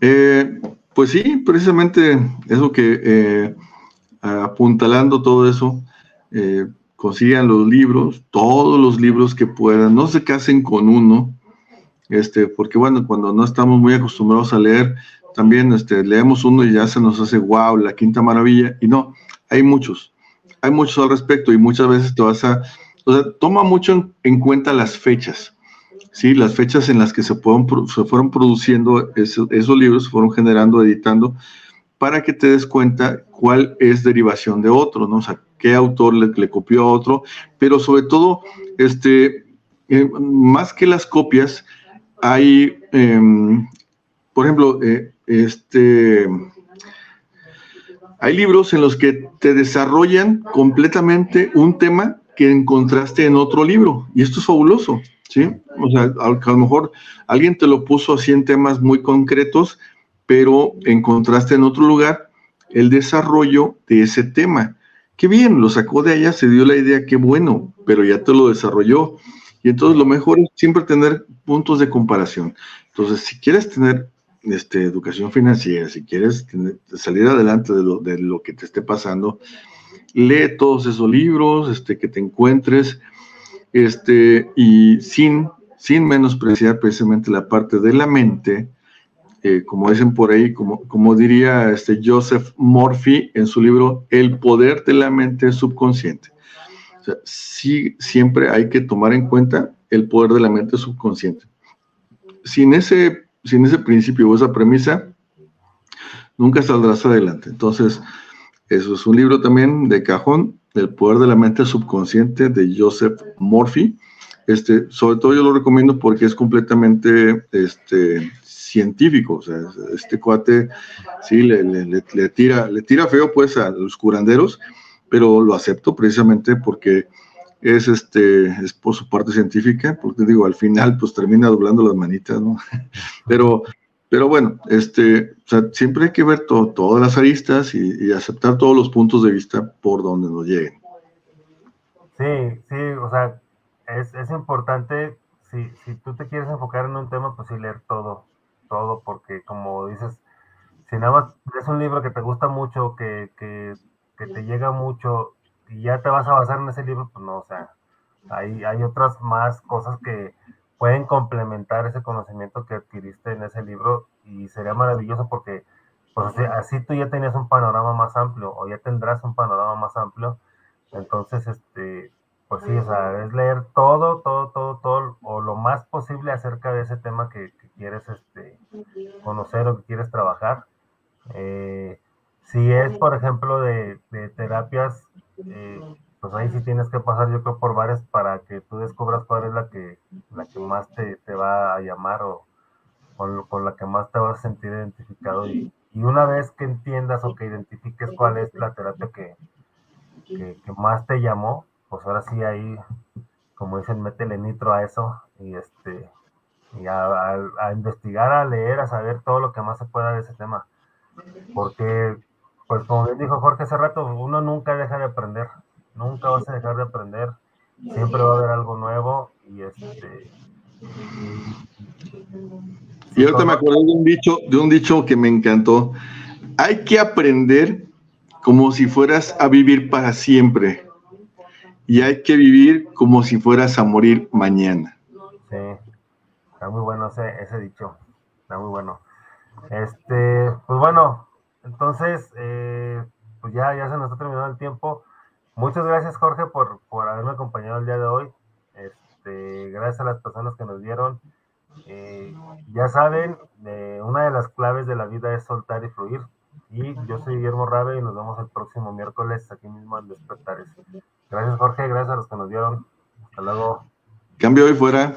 Eh, pues sí, precisamente eso que eh, apuntalando todo eso, eh, consigan los libros, todos los libros que puedan, no se casen con uno, este, porque bueno, cuando no estamos muy acostumbrados a leer, también este, leemos uno y ya se nos hace wow, la quinta maravilla, y no, hay muchos, hay muchos al respecto y muchas veces te vas a, o sea, toma mucho en, cuenta las fechas, ¿sí? Las fechas en las que se, fueron, se fueron produciendo esos, esos libros, se fueron generando, editando, para que te des cuenta cuál es derivación de otro, ¿no? O sea, qué autor le, copió a otro, pero sobre todo, este, eh, más que las copias, hay, em, por ejemplo, eh, este, hay libros en los que te desarrollan completamente un tema que encontraste en otro libro, y esto es fabuloso, ¿sí? O sea, a, lo mejor alguien te lo puso así en temas muy concretos, pero encontraste en otro lugar el desarrollo de ese tema. Qué bien, lo sacó de allá, se dio la idea, qué bueno, pero ya te lo desarrolló. Y entonces lo mejor es siempre tener puntos de comparación. Entonces, si quieres tener este, educación financiera, si quieres salir adelante de lo, de lo, que te esté pasando, lee todos esos libros este, que te encuentres este, y sin, sin menospreciar precisamente la parte de la mente, eh, como dicen por ahí, como, como diría este Joseph Murphy en su libro El poder de la mente subconsciente. O sea, sí, siempre hay que tomar en cuenta el poder de la mente subconsciente. Sin ese, sin ese principio o esa premisa, nunca saldrás adelante. Entonces, eso es un libro también de cajón, El poder de la mente subconsciente de Joseph Murphy. Este, sobre todo yo lo recomiendo porque es completamente este, científico. Este cuate sí le, le, tira, le tira feo pues a los curanderos, pero lo acepto precisamente porque es este es por su parte científica, porque digo, al final pues termina doblando las manitas, ¿no? Pero, pero bueno, este, siempre hay que ver todas las aristas y, aceptar todos los puntos de vista por donde nos lleguen. Sí, sí, o sea, es, es importante, si, si tú te quieres enfocar en un tema, pues sí leer todo, todo, porque como dices, si nada más es un libro que te gusta mucho, que, que te llega mucho y ya te vas a basar en ese libro, pues no, o sea, hay, hay otras más cosas que pueden complementar ese conocimiento que adquiriste en ese libro y sería maravilloso porque pues así, tú ya tenías un panorama más amplio o ya tendrás un panorama más amplio. Entonces, este, pues sí, o sea, es leer todo, todo, todo, todo, o lo más posible acerca de ese tema que, quieres este, conocer o que quieres trabajar. Eh, si es, por ejemplo, de terapias eh, pues ahí sí tienes que pasar yo creo por varias para que tú descubras cuál es la que, la que más te, te va a llamar o con, la que más te vas a sentir identificado y, y, una vez que entiendas o que identifiques cuál es la terapia que, que, más te llamó, pues ahora sí ahí, como dicen, métele nitro a eso y este y a, a investigar, a leer, a saber todo lo que más se pueda de ese tema. Porque pues como bien dijo Jorge hace rato, uno nunca deja de aprender, nunca vas a dejar de aprender, siempre va a haber algo nuevo y este... Y ahorita me acuerdo de un dicho, de un dicho que me encantó. Hay que aprender como si fueras a vivir para siempre. Y hay que vivir como si fueras a morir mañana. Sí, está muy bueno ese, ese dicho. Está muy bueno. Este, pues bueno, entonces, eh, pues ya, ya se nos está terminando el tiempo. Muchas gracias, Jorge, por, por haberme acompañado el día de hoy. Este, gracias a las personas que nos dieron. Eh, ya saben, eh, una de las claves de la vida es soltar y fluir. Y yo soy Guillermo Rabe y nos vemos el próximo miércoles aquí mismo en Despertares. Gracias, Jorge. Gracias a los que nos dieron. Hasta luego. Cambio hoy fuera.